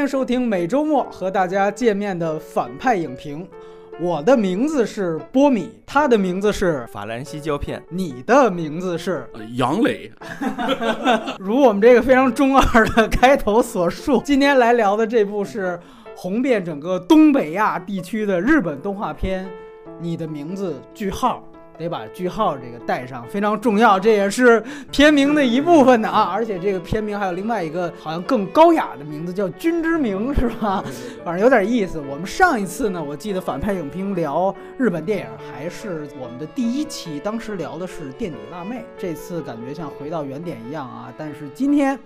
迎收听每周末和大家见面的反派影评。我的名字是波米，他的名字是，法兰西胶片，你的名字是呃杨磊，如我们这个非常中二的开头所述，今天来聊的这部是红遍整个东北亚地区的日本动画片《你的名字：句号》。得把句号这个带上，非常重要，这也是片名的一部分的啊。而且这个片名还有另外一个好像更高雅的名字，叫《君之名》，是吧？反正有点意思。我们上一次呢，我记得反派影评聊日本电影还是我们的第一期，当时聊的是垫底辣妹。这次感觉像回到原点一样啊。但是今天。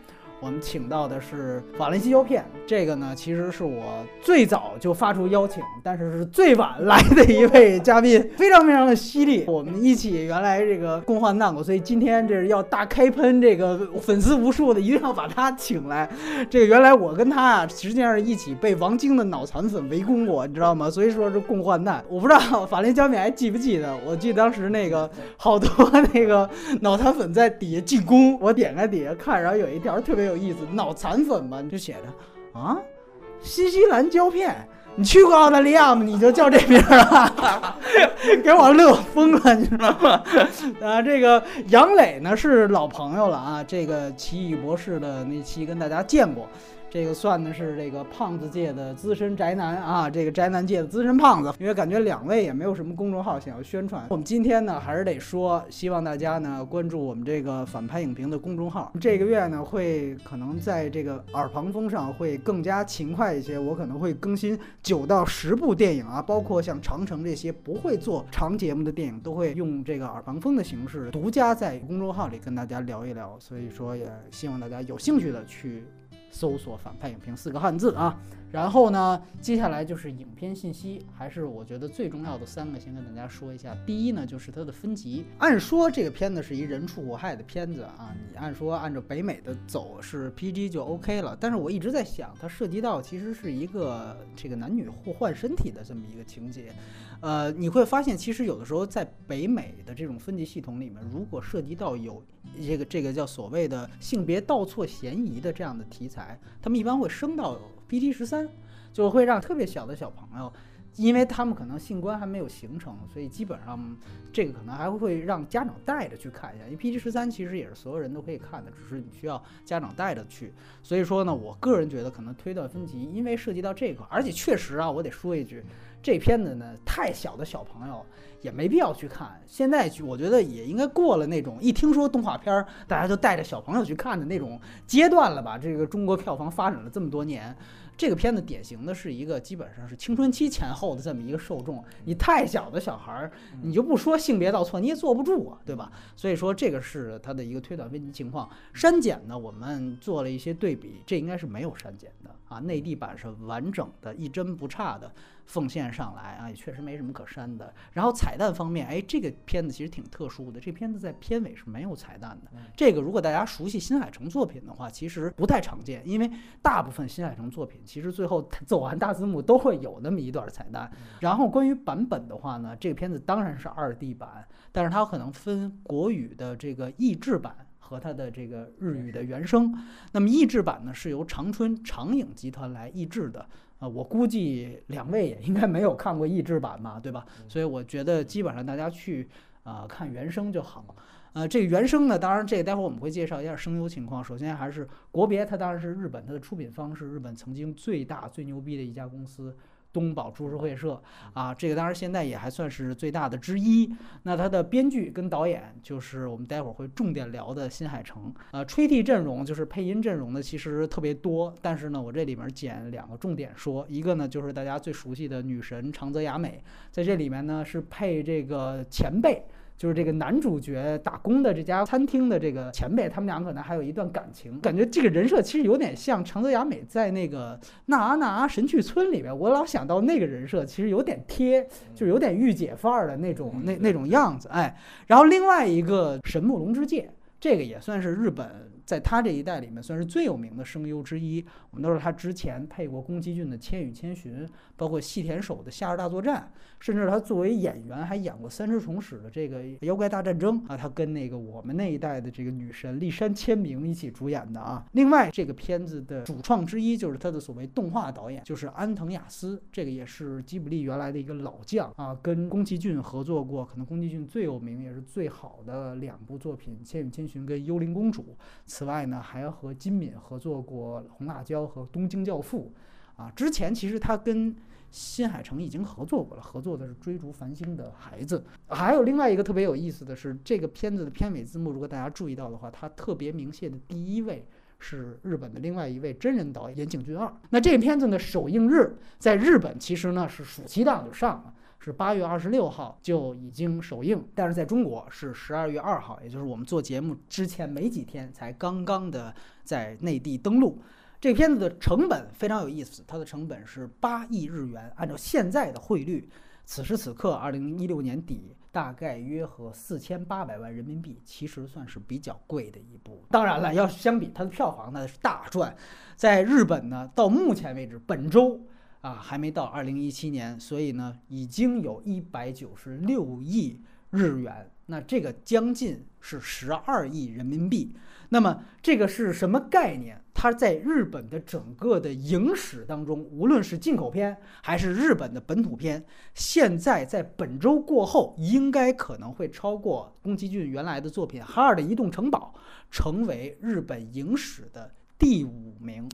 我们请到的是法兰西胶片，这个呢，其实是我最早就发出邀请，但是是最晚来的一位嘉宾，非常非常的犀利。我们一起原来这个共患难过，所以今天这是要大开喷，这个粉丝无数的，一定要把他请来。这个原来我跟他啊，实际上是一起被王晶的脑残粉围攻过，你知道吗？所以说是共患难。我不知道法兰西胶片还记不记得？我记得当时那个好多 那个脑残粉在底下进攻，我点开底下看，然后有一条特别有。有意思脑残粉嘛，就写着啊，新西兰胶片，你去过澳大利亚吗？你就叫这名儿啊，给我乐疯了，你知道吗？啊，这个杨磊呢是老朋友了啊，这个奇异博士的那期跟大家见过。这个算的是这个胖子界的资深宅男啊，这个宅男界的资深胖子。因为感觉两位也没有什么公众号想要宣传，我们今天呢还是得说，希望大家呢关注我们这个反派影评的公众号。这个月呢会可能在这个耳旁风上会更加勤快一些，我可能会更新九到十部电影啊，包括像长城这些不会做长节目的电影，都会用这个耳旁风的形式独家在公众号里跟大家聊一聊。所以说也希望大家有兴趣的去。搜索“反派影评”四个汉字啊，然后呢，接下来就是影片信息，还是我觉得最重要的三个，先跟大家说一下。第一呢，就是它的分级。按说这个片子是一人畜无害的片子啊，你按说按照北美的走是 PG 就 OK 了。但是我一直在想，它涉及到其实是一个这个男女互换身体的这么一个情节。呃，你会发现，其实有的时候在北美的这种分级系统里面，如果涉及到有这个这个叫所谓的性别倒错嫌疑的这样的题材，他们一般会升到 PG 十三，就会让特别小的小朋友，因为他们可能性观还没有形成，所以基本上这个可能还会让家长带着去看一下。因为 PG 十三其实也是所有人都可以看的，只是你需要家长带着去。所以说呢，我个人觉得可能推断分级，因为涉及到这个，而且确实啊，我得说一句。这片子呢，太小的小朋友也没必要去看。现在我觉得也应该过了那种一听说动画片儿，大家就带着小朋友去看的那种阶段了吧？这个中国票房发展了这么多年。这个片子典型的是一个基本上是青春期前后的这么一个受众，你太小的小孩儿，你就不说性别倒错，你也坐不住啊，对吧？所以说这个是它的一个推断分级情况。删减呢，我们做了一些对比，这应该是没有删减的啊，内地版是完整的，一帧不差的奉献上来啊，也确实没什么可删的。然后彩蛋方面，哎，这个片子其实挺特殊的，这片子在片尾是没有彩蛋的。这个如果大家熟悉新海诚作品的话，其实不太常见，因为大部分新海诚作品。其实最后走完大字幕都会有那么一段彩蛋。然后关于版本的话呢，这个片子当然是二 D 版，但是它可能分国语的这个译制版和它的这个日语的原声。那么译制版呢是由长春长影集团来译制的啊，我估计两位也应该没有看过译制版嘛，对吧？所以我觉得基本上大家去啊看原声就好。呃，这个原声呢，当然这个待会儿我们会介绍一下声优情况。首先还是国别，它当然是日本，它的出品方是日本曾经最大最牛逼的一家公司东宝株式会社啊，这个当然现在也还算是最大的之一。那它的编剧跟导演就是我们待会儿会重点聊的新海诚。呃，吹替阵容就是配音阵容呢其实特别多，但是呢，我这里面捡两个重点说，一个呢就是大家最熟悉的女神长泽雅美，在这里面呢是配这个前辈。就是这个男主角打工的这家餐厅的这个前辈，他们俩可能还有一段感情，感觉这个人设其实有点像长泽雅美在那个《那阿那阿神去村》里面，我老想到那个人设其实有点贴，就有点御姐范儿的那种那那种样子，哎。然后另外一个神木龙之介，这个也算是日本在他这一代里面算是最有名的声优之一。我们都知道他之前配过宫崎骏的《千与千寻》，包括细田守的《夏日大作战》，甚至他作为演员还演过三只虫史的这个《妖怪大战争》啊，他跟那个我们那一代的这个女神立山千明一起主演的啊。另外，这个片子的主创之一就是他的所谓动画导演，就是安藤雅思，这个也是吉卜力原来的一个老将啊，跟宫崎骏合作过，可能宫崎骏最有名也是最好的两部作品《千与千寻》跟《幽灵公主》。此外呢，还和金敏合作过《红辣椒》和《东京教父》啊。之前其实他跟新海诚已经合作过了，合作的是《追逐繁星的孩子》。还有另外一个特别有意思的是，这个片子的片尾字幕，如果大家注意到的话，它特别明谢的第一位。是日本的另外一位真人导演岩井俊二。那这个片子呢，首映日在日本其实呢是暑期档就上了，是八月二十六号就已经首映，但是在中国是十二月二号，也就是我们做节目之前没几天才刚刚的在内地登陆。这片子的成本非常有意思，它的成本是八亿日元，按照现在的汇率，此时此刻二零一六年底。大概约合四千八百万人民币，其实算是比较贵的一部。当然了，要相比它的票房那是大赚。在日本呢，到目前为止，本周啊还没到二零一七年，所以呢已经有一百九十六亿日元，那这个将近是十二亿人民币。那么这个是什么概念？它在日本的整个的影史当中，无论是进口片还是日本的本土片，现在在本周过后，应该可能会超过宫崎骏原来的作品《哈尔的移动城堡》，成为日本影史的第五名。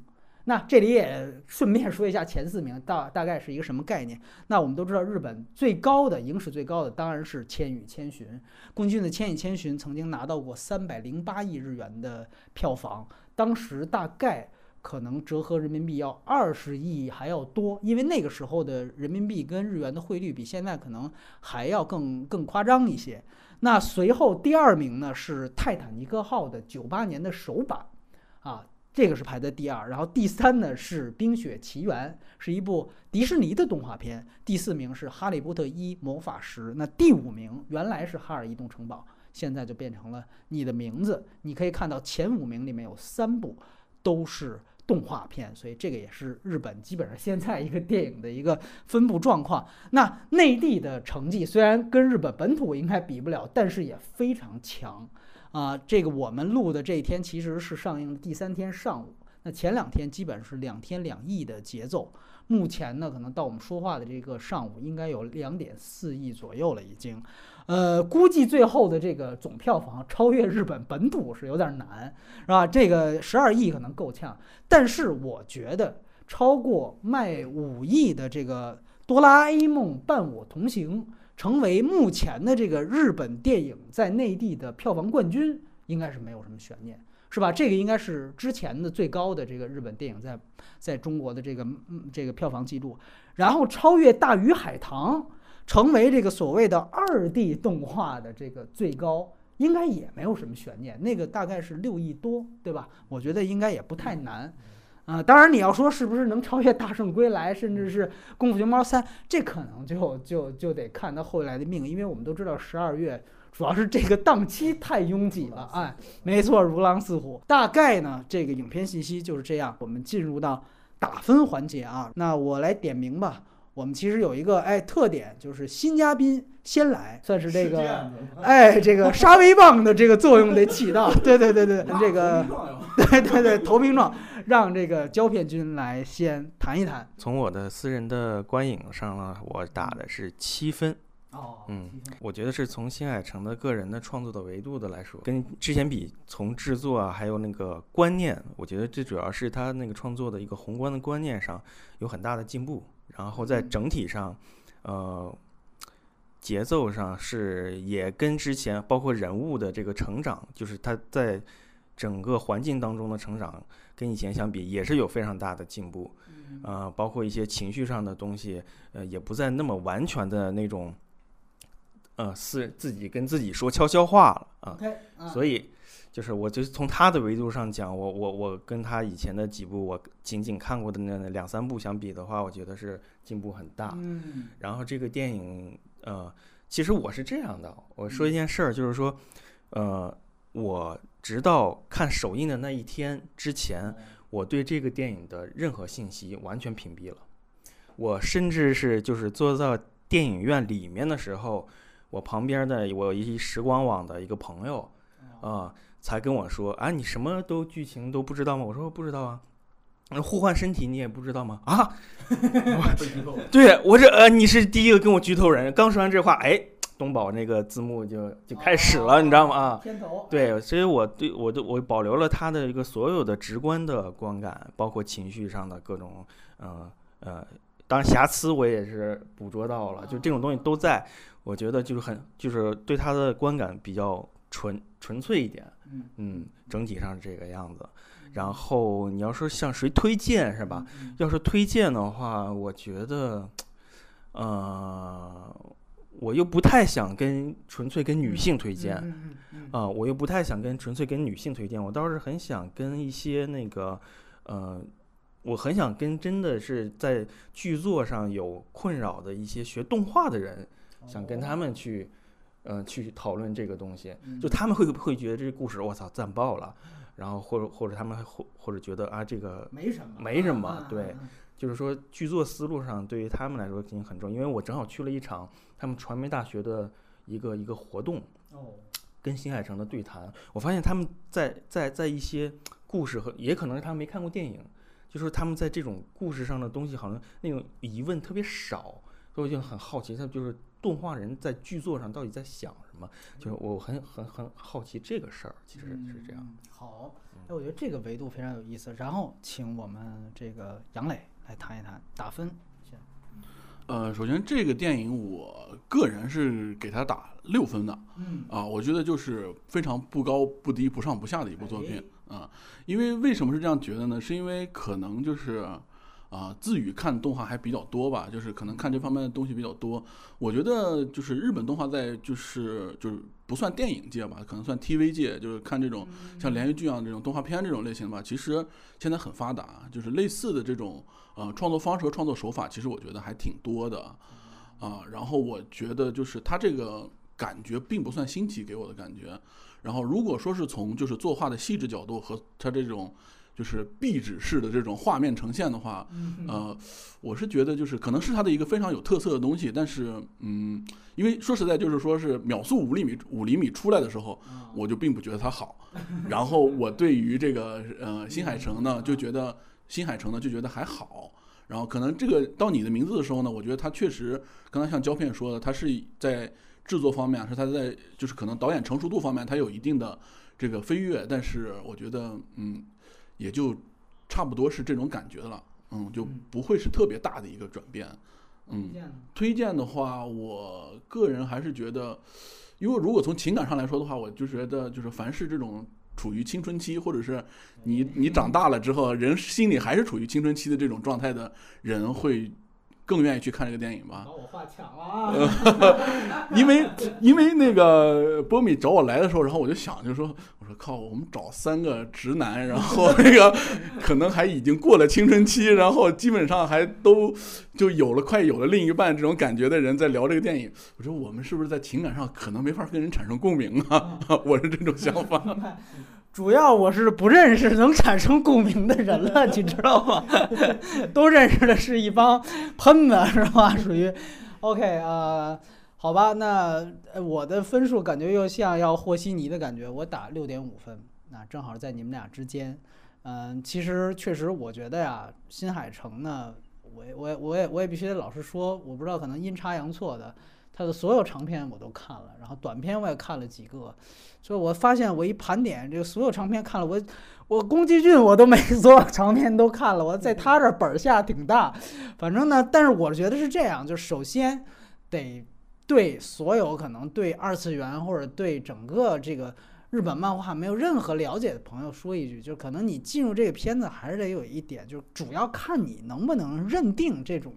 那这里也顺便说一下前四名大大概是一个什么概念？那我们都知道，日本最高的影史最高的当然是《千与千寻》，宫崎骏的《千与千寻》曾经拿到过三百零八亿日元的票房，当时大概可能折合人民币要二十亿还要多，因为那个时候的人民币跟日元的汇率比现在可能还要更更夸张一些。那随后第二名呢是《泰坦尼克号》的九八年的首版，啊。这个是排在第二，然后第三呢是《冰雪奇缘》，是一部迪士尼的动画片。第四名是《哈利波特一魔法石》，那第五名原来是《哈尔移动城堡》，现在就变成了《你的名字》。你可以看到前五名里面有三部都是动画片，所以这个也是日本基本上现在一个电影的一个分布状况。那内地的成绩虽然跟日本本土应该比不了，但是也非常强。啊，这个我们录的这一天其实是上映的第三天上午，那前两天基本是两天两亿的节奏。目前呢，可能到我们说话的这个上午，应该有两点四亿左右了已经。呃，估计最后的这个总票房超越日本本土是有点难，是吧？这个十二亿可能够呛，但是我觉得超过卖五亿的这个《哆啦 A 梦伴我同行》。成为目前的这个日本电影在内地的票房冠军，应该是没有什么悬念，是吧？这个应该是之前的最高的这个日本电影在在中国的这个这个票房记录，然后超越《大鱼海棠》，成为这个所谓的二 D 动画的这个最高，应该也没有什么悬念。那个大概是六亿多，对吧？我觉得应该也不太难。啊，当然你要说是不是能超越《大圣归来》，甚至是《功夫熊猫三》，这可能就就就得看他后来的命，因为我们都知道十二月主要是这个档期太拥挤了。哎，没错，如狼似虎。大概呢，这个影片信息就是这样。我们进入到打分环节啊，那我来点名吧。我们其实有一个哎特点，就是新嘉宾先来，算是这个哎这个 杀威棒的这个作用得起到。对对对对，这个 对对对投名状，让这个胶片君来先谈一谈。从我的私人的观影上呢，我打的是七分。哦，嗯，我觉得是从新海诚的个人的创作的维度的来说，跟之前比，从制作啊，还有那个观念，我觉得最主要是他那个创作的一个宏观的观念上有很大的进步。然后在整体上，呃，节奏上是也跟之前包括人物的这个成长，就是他在整个环境当中的成长，跟以前相比也是有非常大的进步。呃，包括一些情绪上的东西，呃，也不再那么完全的那种，呃，是自己跟自己说悄悄话了啊。所以。就是我，就是从他的维度上讲，我我我跟他以前的几部我仅仅看过的那两三部相比的话，我觉得是进步很大。嗯。然后这个电影，呃，其实我是这样的，我说一件事儿，就是说，呃，我直到看首映的那一天之前，我对这个电影的任何信息完全屏蔽了。我甚至是就是坐到电影院里面的时候，我旁边的我一时光网的一个朋友啊、才跟我说啊，你什么都剧情都不知道吗？我说不知道啊。那互换身体你也不知道吗？啊 对我这呃，你是第一个跟我剧透人。刚说完这话，哎，东宝那个字幕就就开始了，你知道吗？啊，片头，对，所以我对我都我保留了他的一个所有的直观的观感，包括情绪上的各种，呃呃，当然瑕疵我也是捕捉到了，就这种东西都在，我觉得就是很就是对他的观感比较纯纯粹一点，嗯嗯，整体上是这个样子。然后你要说向谁推荐是吧？嗯？要是推荐的话，我觉得，呃，我又不太想跟纯粹跟女性推荐，嗯嗯嗯啊、我又不太想跟纯粹跟女性推荐，我倒是很想跟一些那个，呃，我很想跟真的是在剧作上有困扰的一些学动画的人，想跟他们去，呃，去讨论这个东西。嗯。就他们会不会觉得这个故事我操赞爆了，然后或者或者他们或或者觉得啊这个没什么，没什么啊对，就是说剧作思路上对于他们来说肯定很重要，因为我正好去了一场他们传媒大学的一个一个活动，哦，跟新海诚的对谈，我发现他们在在在一些故事和也可能是他们没看过电影，就是他们在这种故事上的东西好像那种疑问特别少，我就很好奇，他就是动画人在剧作上到底在想什么，就是我很很很好奇这个事儿，其实是这样。嗯。好，哎，我觉得这个维度非常有意思。然后请我们这个杨磊来谈一谈打分。呃，首先这个电影我个人是给他打六分的嗯啊，我觉得就是非常不高不低、不上不下的一部作品啊。因为为什么是这样觉得呢？是因为可能就是啊，自语看动画还比较多吧，就是可能看这方面的东西比较多。我觉得就是日本动画在就是就是不算电影界吧，可能算 TV 界，就是看这种像连续剧啊这种动画片这种类型的吧，其实现在很发达，就是类似的这种呃创作方式和创作手法，其实我觉得还挺多的啊。然后我觉得就是它这个感觉并不算新奇给我的感觉。然后如果说是从就是作画的细致角度和它这种就是壁纸式的这种画面呈现的话，呃，我是觉得就是可能是它的一个非常有特色的东西，但是嗯，因为说实在就是说是秒速五厘米五厘米出来的时候，我就并不觉得它好。然后我对于这个呃新海诚呢，就觉得新海诚呢就觉得还好。然后可能这个到你的名字的时候呢，我觉得它确实刚才像胶片说的，它是在制作方面，是它在就是可能导演成熟度方面，它有一定的这个飞跃，但是我觉得嗯，也就差不多是这种感觉了，嗯，就不会是特别大的一个转变，嗯。推荐的话，我个人还是觉得，因为如果从情感上来说的话，我就觉得就是凡是这种处于青春期，或者是你你长大了之后，人心里还是处于青春期的这种状态的人，会更愿意去看这个电影吧。把我话抢了啊！因为因为那个波米找我来的时候，然后我就想，就说我说靠，我们找三个直男，然后那个 可能还已经过了青春期，然后基本上还都就有了快有了另一半这种感觉的人在聊这个电影，我说我们是不是在情感上可能没法跟人产生共鸣啊？我是这种想法。主要我是不认识能产生共鸣的人了，你知道吗？都认识的是一帮喷 是吧？属于 OK 呃，好吧，那我的分数感觉又像要和稀泥的感觉，我打六点五分，那正好在你们俩之间。嗯、其实确实我觉得呀，新海诚呢，我我我也我也必须得老实说，我不知道可能阴差阳错的，他的所有长片我都看了，然后短片我也看了几个，所以我发现我一盘点这个所有长片看了，我我宫崎骏我都没 做长片都看了，我在他这本儿下挺大，反正呢，但是我觉得是这样，就是首先得对所有可能对二次元或者对整个这个日本漫画没有任何了解的朋友说一句，就可能你进入这个片子还是得有一点，就是主要看你能不能认定这种，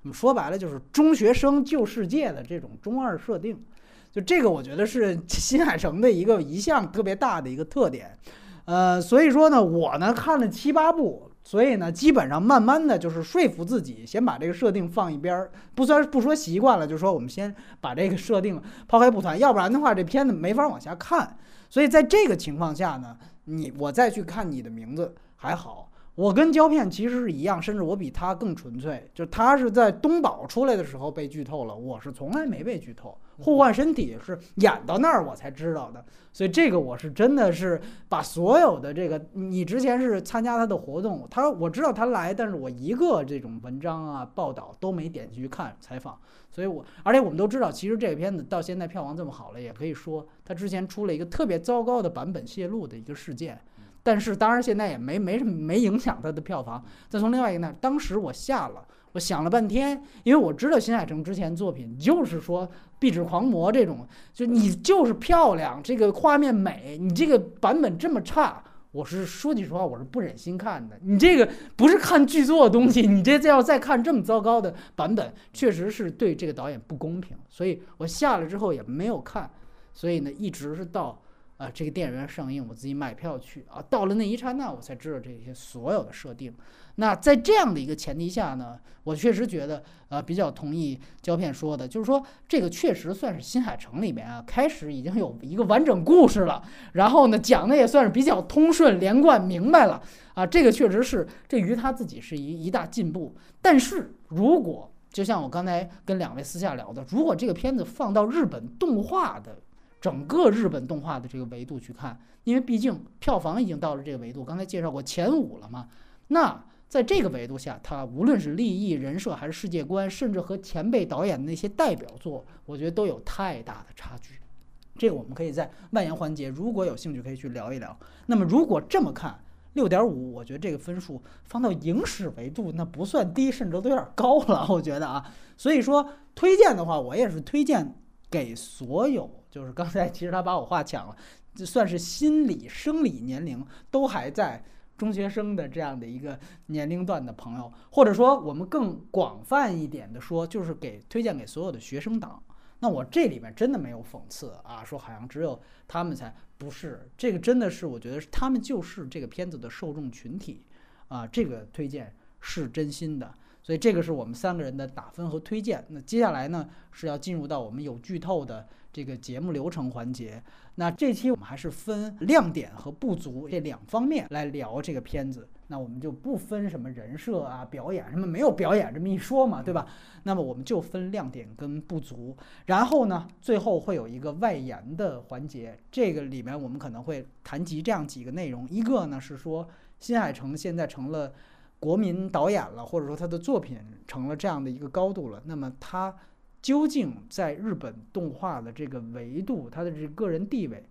怎么说白了就是中学生救世界的这种中二设定。就这个，我觉得是 新海诚的一个一项特别大的一个特点。呃，所以说呢，我呢看了七八部，所以呢，基本上慢慢的就是说服自己，先把这个设定放一边儿，不算不说习惯了，就说我们先把这个设定抛开不谈，要不然的话这片子没法往下看。所以在这个情况下呢，你我再去看你的名字还好。我跟胶片其实是一样，甚至我比他更纯粹。就他是在东宝出来的时候被剧透了，我是从来没被剧透。互换身体是演到那儿我才知道的，所以这个我是真的是把所有的这个，你之前是参加他的活动，他我知道他来，但是我一个这种文章啊报道都没点进去看采访，所以我而且我们都知道，其实这个片子到现在票房这么好了，也可以说他之前出了一个特别糟糕的版本泄露的一个事件。但是当然现在也没没什么没影响它的票房。再从另外一个呢，当时我下了，我想了半天，因为我知道新海诚之前作品就是说《壁纸狂魔》这种，就你就是漂亮，这个画面美，你这个版本这么差，我是说句实话，我是不忍心看的。你这个不是看剧作的东西，你这要再看这么糟糕的版本，确实是对这个导演不公平。所以我下了之后也没有看，所以呢，一直是到。啊，这个电影院上映，我自己买票去啊。到了那一刹那，我才知道这些所有的设定。那在这样的一个前提下呢，我确实觉得，呃，比较同意胶片说的，就是说这个确实算是新海诚里面啊，开始已经有一个完整故事了。然后呢，讲的也算是比较通顺连贯明白了啊。这个确实是这于他自己是一一大进步。但是如果就像我刚才跟两位私下聊的，如果这个片子放到日本动画的。整个日本动画的这个维度去看，因为毕竟票房已经到了这个维度，刚才介绍过前五了嘛。那在这个维度下，它无论是立意、人设还是世界观，甚至和前辈导演的那些代表作，我觉得都有太大的差距。这个我们可以在外延环节，如果有兴趣可以去聊一聊。那么如果这么看，六点五，我觉得这个分数放到影史维度，那不算低，甚至都有点高了。我觉得啊，所以说推荐的话，我也是推荐给所有。就是刚才其实他把我话抢了，就算是心理生理年龄都还在中学生的这样的一个年龄段的朋友，或者说我们更广泛一点的说，就是给推荐给所有的学生党。那我这里面真的没有讽刺啊，说好像只有他们才不是，这个真的是我觉得他们就是这个片子的受众群体啊，这个推荐是真心的。所以这个是我们三个人的打分和推荐。那接下来呢是要进入到我们有剧透的。这个节目流程环节，那这期我们还是分亮点和不足这两方面来聊这个片子。那我们就不分什么人设啊、表演什么，没有表演这么一说嘛，对吧？那么我们就分亮点跟不足。然后呢，最后会有一个外延的环节，这个里面我们可能会谈及这样几个内容：一个呢是说新海诚现在成了国民导演了，或者说他的作品成了这样的一个高度了，那么他。究竟在日本动画的这个维度，他的这个人地位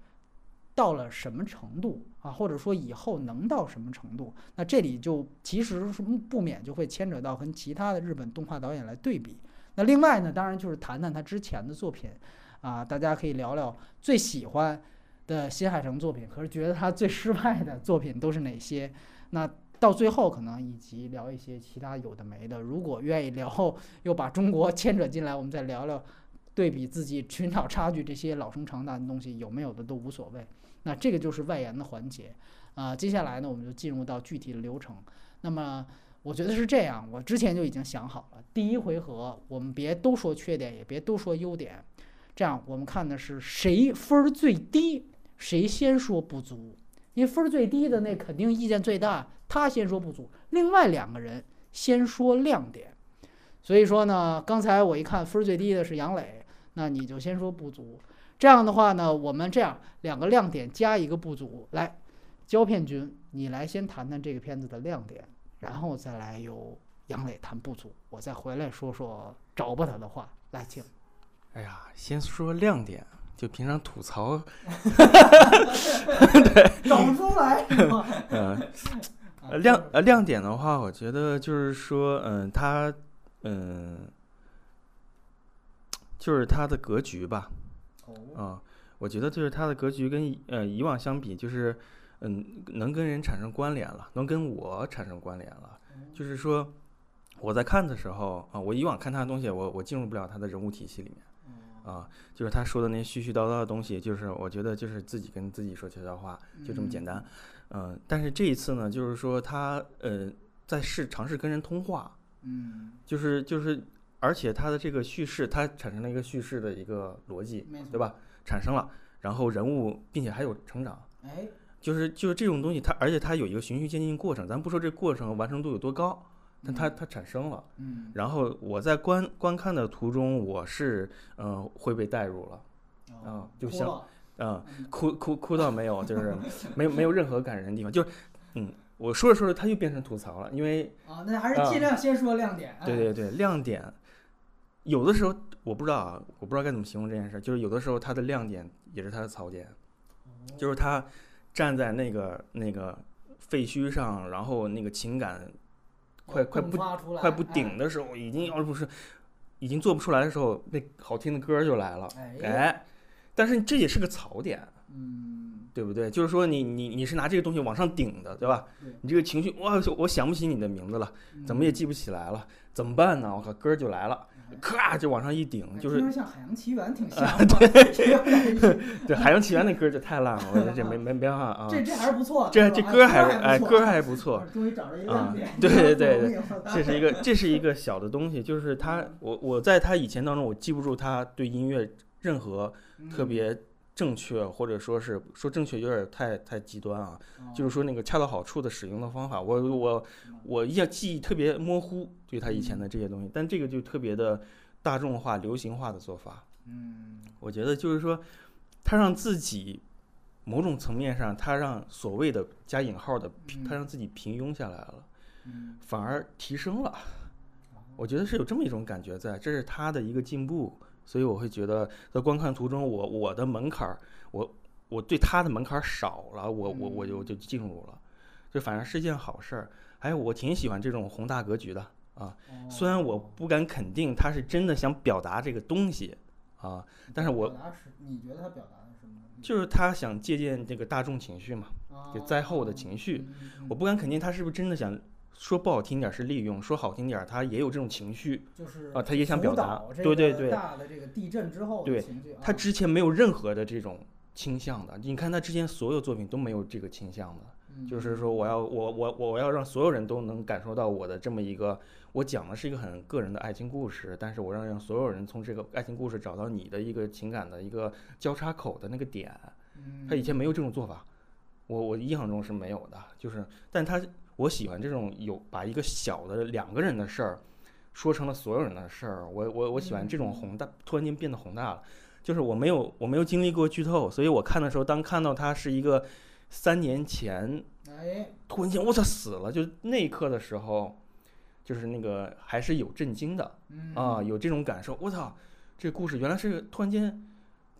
到了什么程度啊？或者说以后能到什么程度？那这里就其实是不免就会牵扯到跟其他的日本动画导演来对比。那另外呢，当然就是谈谈他之前的作品啊，大家可以聊聊最喜欢的新海诚作品，可是觉得他最失败的作品都是哪些？那。到最后可能以及聊一些其他有的没的，如果愿意聊，又把中国 牵扯进来，我们再聊聊对比自己寻找差距这些老生常谈的东西有没有的都无所谓。那这个就是外延的环节啊。接下来呢，我们就进入到具体的流程。那么我觉得是这样，我之前就已经想好了，第一回合我们别都说缺点，也别都说优点，这样我们看的是谁分儿最低，谁先说不足。因为分儿最低的那肯定意见最大，他先说不足，另外两个人先说亮点。所以说呢，刚才我一看分儿最低的是杨磊，那你就先说不足。这样的话呢，我们这样两个亮点加一个不足，来，胶片君，你来先谈谈这个片子的亮点，然后再来由杨磊谈不足，我再回来说说找不他的话，来请。哎呀，先说亮点。就平常吐槽，对，找不出来。嗯，亮呃亮点的话，我觉得就是说，嗯，他嗯，就是他的格局吧。哦。啊，我觉得就是他的格局跟呃以往相比，就是嗯能跟人产生关联了，能跟我产生关联了。就是说我在看的时候啊，我以往看他的东西，我我进入不了他的人物体系里面。啊，就是他说的那些絮絮叨叨的东西，就是我觉得就是自己跟自己说悄悄话，就这么简单。嗯，但是这一次呢，就是说他呃在试尝试跟人通话，嗯，就是就是，而且他的这个叙事，他产生了一个叙事的一个逻辑，对？吧？产生了，然后人物并且还有成长，哎，就是就是这种东西，它而且它有一个循序渐进过程，咱不说这过程完成度有多高，但它它产生了。嗯，然后我在观观看的途中，我是嗯、呃会被带入了，哦啊就像嗯，哭哭哭到没有，就是 没有没有任何感人的地方，就是嗯，我说着说着它又变成吐槽了，因为啊，那还是尽量先说亮点。哎，对对对，亮点有的时候我不知道啊，我不知道该怎么形容这件事，就是有的时候它的亮点也是它的槽点，就是他站在那个那个废墟上，然后那个情感快快不快不哎顶的时候，已经要不是已经做不出来的时候，那好听的歌就来了，哎，哎，但是这也是个槽点，嗯，对不对？就是说你你你是拿这个东西往上顶的，对吧对？你这个情绪，哇，我想不起你的名字了，怎么也记不起来了，怎么办呢？我靠，歌就来了，哎咔就往上一顶，就是像《海洋奇缘》挺像对 《海洋奇缘》那歌就太烂了，我觉得这没没没办法啊。这这还是不错，这这歌还是哎歌还不错，，终于找着一个亮啊点，对对对这是一个这是一个小的东西，就是他我我在他以前当中我记不住他对音乐任何特别正确或者说是说正确有点太太极端啊，嗯就是说那个恰到好处的使用的方法，我我我印象记忆特别模糊，对他以前的这些东西，但这个就特别的大众化、流行化的做法，嗯我觉得就是说他让自己。某种层面上，他让所谓的加引号的，嗯他让自己平庸下来了。嗯反而提升了。我觉得是有这么一种感觉在，这是他的一个进步，所以我会觉得在观看途中，我我的门槛儿，我我对他的门槛儿少了，我我我就我就进入了，就反而是件好事儿。还有我挺喜欢这种宏大格局的啊，哦虽然我不敢肯定他是真的想表达这个东西啊，但是我你觉得他表达的是什么？就是他想借鉴这个大众情绪嘛，就灾后的情绪，我不敢肯定他是不是真的想。说不好听点儿是利用，说好听点儿他也有这种情绪，就是啊他也想表达对对对大的这个地震之后的对他之前没有任何的这种倾向的。你看他之前所有作品都没有这个倾向的，嗯就是说我要我我我要让所有人都能感受到我的这么一个，我讲的是一个很个人的爱情故事，但是我让让所有人从这个爱情故事找到你的一个情感的一个交叉口的那个点。嗯他以前没有这种做法，我我印象中是没有的，就是，但他我喜欢这种有把一个小的两个人的事儿说成了所有人的事儿，我我我喜欢这种嗯。宏大，突然间变得宏大了，就是我没有我没有经历过剧透，所以我看的时候，当看到他是一个三年前哎，突然间我操死了，就那一刻的时候，就是那个还是有震惊的嗯。啊，有这种感受，我操，这故事原来是突然间。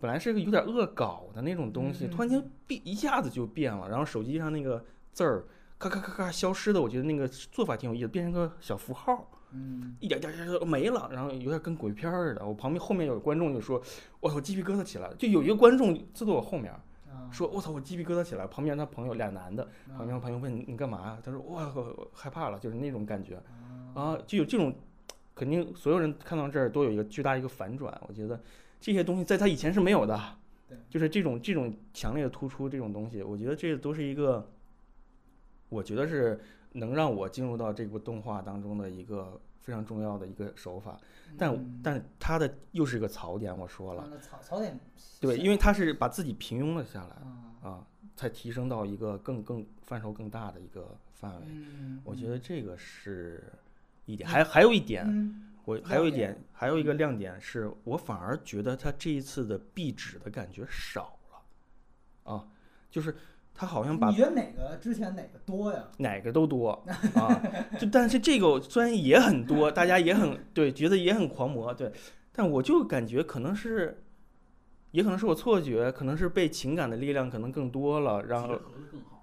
本来是个有点恶搞的那种东西，嗯突然间变一下子就变了，然后手机上那个字儿咔咔咔咔消失的，我觉得那个做法挺有意思，变成个小符号，嗯一点点点点没了，然后有点跟鬼片似的。我旁边后面有观众就说：“我操，鸡皮疙瘩起来了。”就有一个观众坐在我后面啊说：“我操，我鸡皮疙瘩起来。”旁边他朋友俩男的，啊旁边朋友问你你干嘛呀？他说：“哇，我害怕了，就是那种感觉啊啊，就有这种，肯定所有人看到这儿都有一个巨大一个反转。我觉得这些东西在他以前是没有的对，就是这种这种强烈的突出这种东西，我觉得这都是一个，我觉得是能让我进入到这部动画当中的一个非常重要的一个手法。但嗯但它的又是一个槽点，我说了，槽槽点对，因为它是把自己平庸了下来啊啊，才提升到一个更更范畴更大的一个范围。嗯，我觉得这个是一点，还还有一点，嗯我还有一点点，还有一个亮点是我反而觉得他这一次的壁纸的感觉少了，啊，就是他好像把你觉得哪个之前哪个多呀？哪个都多 啊，就但是这个虽然也很多，大家也很对，觉得也很狂魔，对，但我就感觉可能是，也可能是我错觉，可能是被情感的力量可能更多了，然后。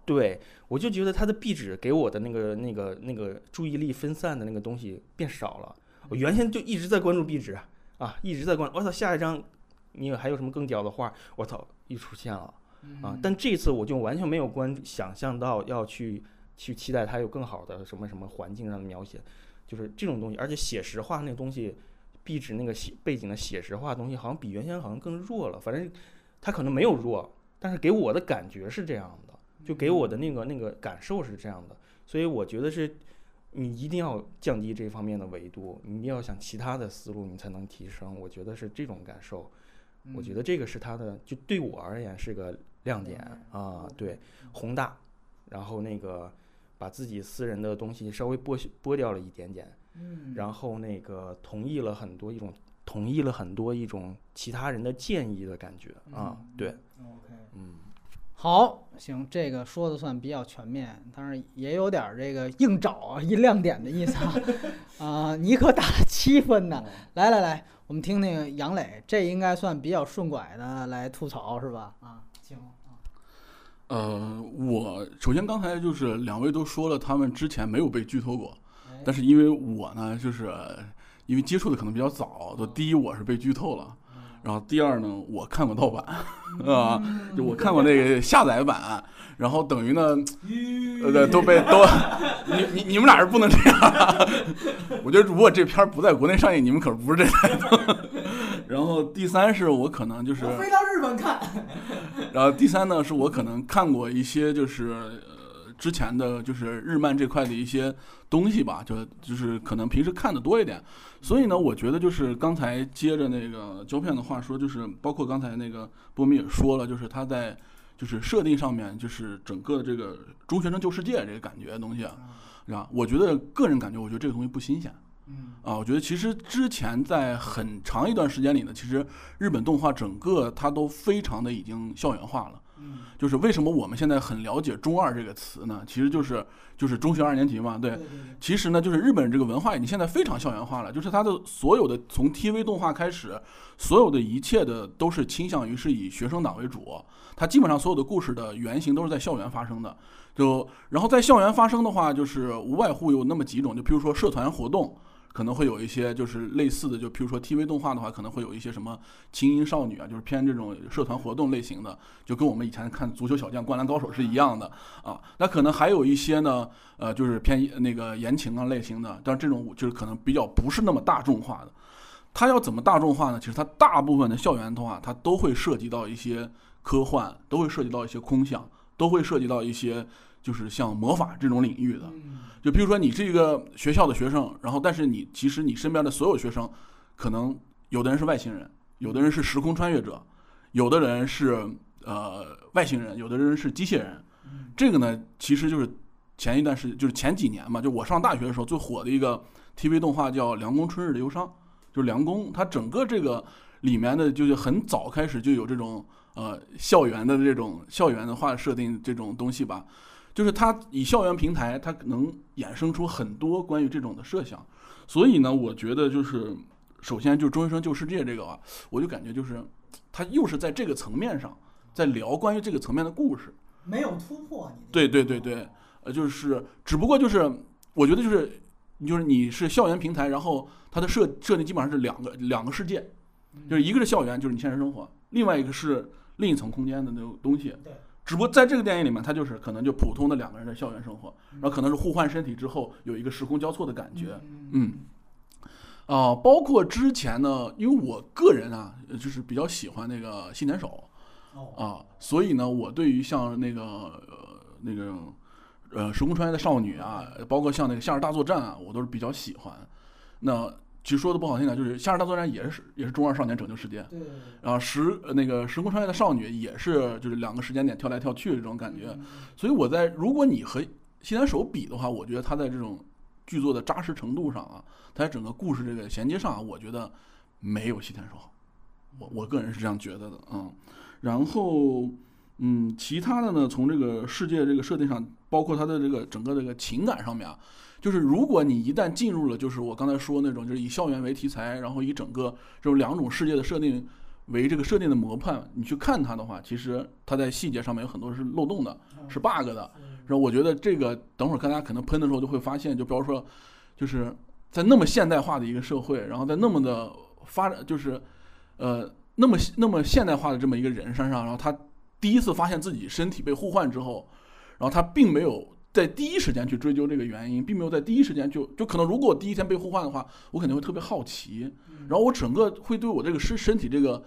对我就觉得他的壁纸给我的那个那个那个注意力分散的那个东西变少了。我原先就一直在关注壁纸啊，一直在关注。我操，下一张你还有什么更屌的画？我操，又出现了啊！但这次我就完全没有关想象到要去去期待它有更好的什么什么环境上的描写，就是这种东西。而且写实化那个东西，壁纸那个写背景的写实化东西，好像比原先好像更弱了。反正它可能没有弱，但是给我的感觉是这样的。就给我的那个那个感受是这样的，所以我觉得是，你一定要降低这方面的维度，你一定要想其他的思路，你才能提升。我觉得是这种感受，我觉得这个是他的，就对我而言是个亮点啊。对，宏大，然后那个把自己私人的东西稍微剥剥掉了一点点，嗯然后那个同意了很多一种同意了很多一种其他人的建议的感觉啊。对，，OK。嗯。好，行，这个说的算比较全面，但是也有点儿这个硬找啊一亮点的意思啊。啊、你可打了七分呢。来来来，我们听听杨磊，这应该算比较顺拐的来吐槽是吧？啊，呃，我首先刚才就是两位都说了，他们之前没有被剧透过，哎但是因为我呢，就是因为接触的可能比较早，就第一我是被剧透了，然后第二呢，我看过盗版啊，就我看过那个下载版，然后等于呢，呃，对都被都，你你你们俩是不能这样啊，我觉得如果这片儿不在国内上映，你们可不是这态度。然后第三是我可能就是。飞到日本看，然后第三呢，是我可能看过一些就是呃之前的就是日漫这块的一些东西吧，就就是可能平时看的多一点，所以呢，我觉得就是刚才接着那个胶片的话说，就是包括刚才那个波米也说了，就是他在就是设定上面，就是整个这个中学生救世界这个感觉的东西啊，是吧？我觉得个人感觉，我觉得这个东西不新鲜。嗯啊，我觉得其实之前在很长一段时间里呢，其实日本动画整个它都非常的已经校园化了。嗯，就是为什么我们现在很了解“中二”这个词呢？其实就是就是中学二年级嘛，对。其实呢，就是日本这个文化已经现在非常校园化了，就是它的所有的从 TV 动画开始，所有的一切的都是倾向于是以学生党为主，它基本上所有的故事的原型都是在校园发生的。就然后在校园发生的话，就是无外乎有那么几种，就比如说社团活动。可能会有一些就是类似的，就比如说 TV 动画的话，可能会有一些什么轻音少女啊，就是偏这种社团活动类型的，就跟我们以前看足球小将、灌篮高手是一样的啊。那可能还有一些呢，呃，就是偏那个言情啊类型的，但这种就是可能比较不是那么大众化的。它要怎么大众化呢？其实它大部分的校园动画，它都会涉及到一些科幻，都会涉及到一些空想，都会涉及到一些就是像魔法这种领域的。嗯就比如说你是一个学校的学生，然后但是你其实你身边的所有学生，可能有的人是外星人，有的人是时空穿越者，有的人是呃外星人，有的人是机械人。这个呢，其实就是前一段时就是前几年嘛，就我上大学的时候最火的一个 TV 动画叫《凉宫春日的忧伤》，就是凉宫，它整个这个里面的就是很早开始就有这种呃校园的这种校园的话设定这种东西吧。就是它以校园平台，它能衍生出很多关于这种的设想，所以呢，我觉得就是首先就是中学生救世界这个啊，我就感觉就是它又是在这个层面上在聊关于这个层面的故事。没有突破你。对对对对，呃，就是只不过就是我觉得就是就是你是校园平台，然后它的设设定基本上是两个两个世界，就是一个是校园，就是你现实生活，另外一个是另一层空间的那种东西。对。只不过在这个电影里面，它就是可能就普通的两个人的校园生活，然后可能是互换身体之后有一个时空交错的感觉。嗯，啊、包括之前呢，因为我个人啊，呃就是比较喜欢那个新田守哦，啊，所以呢，我对于像那个呃那个呃时空穿越的少女啊，包括像那个夏日大作战啊，我都是比较喜欢。那其实说的不好听点，就是夏日大作战也是也是中二少年拯救世界，对。然后时呃那个时空穿越的少女也是就是两个时间点跳来跳去这种感觉。所以我在如果你和西南手比的话，我觉得他在这种剧作的扎实程度上啊，他在整个故事这个衔接上啊，我觉得没有西田守好。我我个人是这样觉得的，嗯。然后，嗯，其他的呢，从这个世界这个设定上，包括它的这个整个这个情感上面啊，就是如果你一旦进入了，就是我刚才说那种，就是以校园为题材，然后以整个这种两种世界的设定为这个设定的模判，你去看它的话，其实它在细节上面有很多是漏洞的，是 bug 的。然后我觉得这个等会儿大家可能喷的时候就会发现，就比如说，就是在那么现代化的一个社会，然后在那么的发展，就是呃那么那么现代化的这么一个人身上，然后他第一次发现自己身体被互换之后，然后他并没有在第一时间去追究这个原因，并没有在第一时间就就可能如果我第一天被互换的话，我肯定会特别好奇，然后我整个会对我这个身身体这个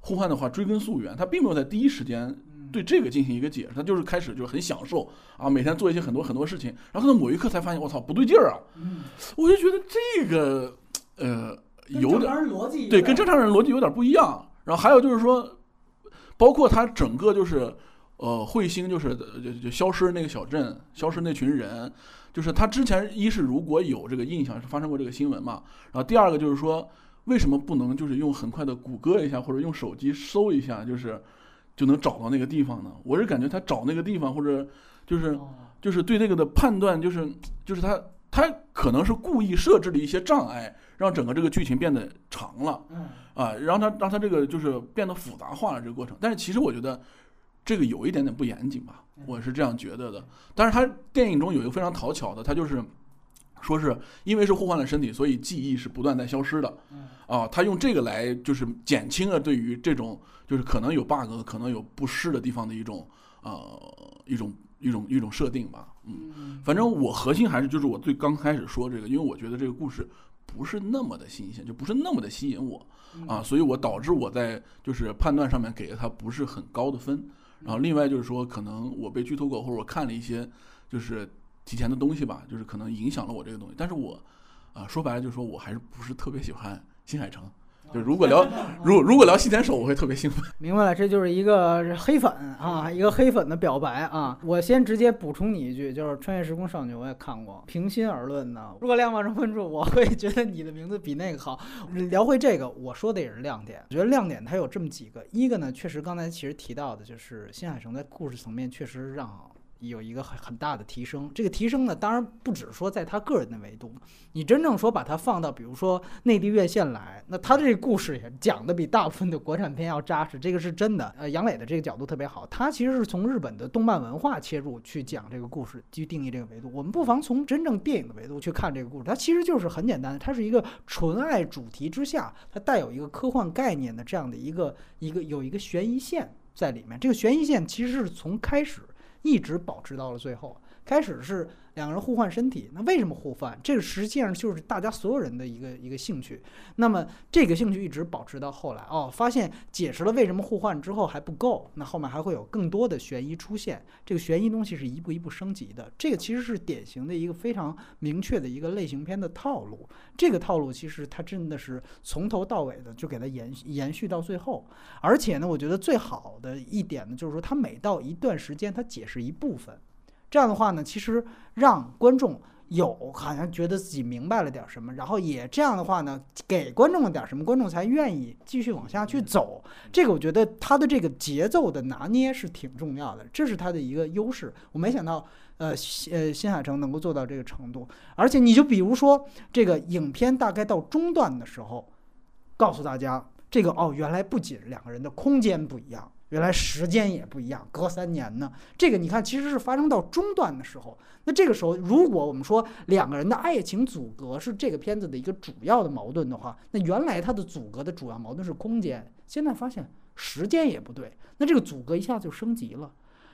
互换的话追根溯源，他并没有在第一时间对这个进行一个解释，他就是开始就是很享受啊，每天做一些很多很多事情，然后到某一刻才发现我操不对劲儿啊，嗯，我就觉得这个呃有点人逻辑对，跟正常人逻辑有点不一样。然后还有就是说，包括他整个就是呃彗星就是就就消失那个小镇，消失那群人，就是他之前一是如果有这个印象是发生过这个新闻嘛，然后第二个就是说为什么不能就是用很快的谷歌一下或者用手机搜一下，就是就能找到那个地方呢？我是感觉他找那个地方或者就是哦就是对那个的判断，就是就是他他可能是故意设置了一些障碍，让整个这个剧情变得长了嗯啊，让他让他这个就是变得复杂化了这个过程。但是其实我觉得这个有一点点不严谨吧，我是这样觉得的。但是他电影中有一个非常讨巧的，他就是说是因为是互换了身体，所以记忆是不断在消失的嗯啊。他用这个来就是减轻了对于这种就是可能有 bug、可能有不适的地方的一种呃一种一种一种设定吧，嗯。嗯，反正我核心还是就是我最刚开始说这个，因为我觉得这个故事不是那么的新鲜，就不是那么的吸引我啊，所以我导致我在就是判断上面给了他不是很高的分。然后另外就是说，可能我被剧透过，或者我看了一些就是提前的东西吧，就是可能影响了我这个东西。但是我啊说白了就是说我还是不是特别喜欢新海诚。就如果聊 如如果聊细田守，我会特别兴奋。明白了，这就是一个黑粉啊，一个黑粉的表白啊。我先直接补充你一句，就是《穿越时空少女》我也看过。平心而论呢，如果亮万成分注，我会觉得你的名字比那个好。聊回这个，我说的也是亮点。我觉得亮点它有这么几个，一个呢，确实刚才其实提到的，就是新海诚在故事层面确实让有一个很很大的提升。这个提升呢，当然不只说在他个人的维度，你真正说把它放到比如说内地院线来，那他这个故事也讲的比大部分的国产片要扎实，这个是真的。呃，杨磊的这个角度特别好，他其实是从日本的动漫文化切入去讲这个故事，去定义这个维度。我们不妨从真正电影的维度去看这个故事，它其实就是很简单的，它是一个纯爱主题之下，它带有一个科幻概念的这样的一个一个有一个悬疑线在里面。这个悬疑线其实是从开始一直保持到了最后。开始是两个人互换身体，那为什么互换？这个实际上就是大家所有人的一个一个兴趣。那么这个兴趣一直保持到后来哦，发现解释了为什么互换之后还不够，那后面还会有更多的悬疑出现。这个悬疑东西是一步一步升级的，这个其实是典型的一个非常明确的一个类型片的套路。这个套路其实它真的是从头到尾的就给它延续延续到最后。而且呢，我觉得最好的一点呢，就是说它每到一段时间它解释一部分。这样的话呢，其实让观众有好像觉得自己明白了点什么，然后也这样的话呢，给观众了点什么，观众才愿意继续往下去走。这个我觉得他的这个节奏的拿捏是挺重要的，这是他的一个优势。我没想到，呃，呃，新海诚能够做到这个程度。而且你就比如说，这个影片大概到中段的时候，告诉大家这个哦，原来不仅两个人的空间不一样。原来时间也不一样，隔三年呢。这个你看，其实是发生到中段的时候。那这个时候，如果我们说两个人的爱情阻隔是这个片子的一个主要的矛盾的话，那原来它的阻隔的主要矛盾是空间，现在发现时间也不对，那这个阻隔一下就升级了。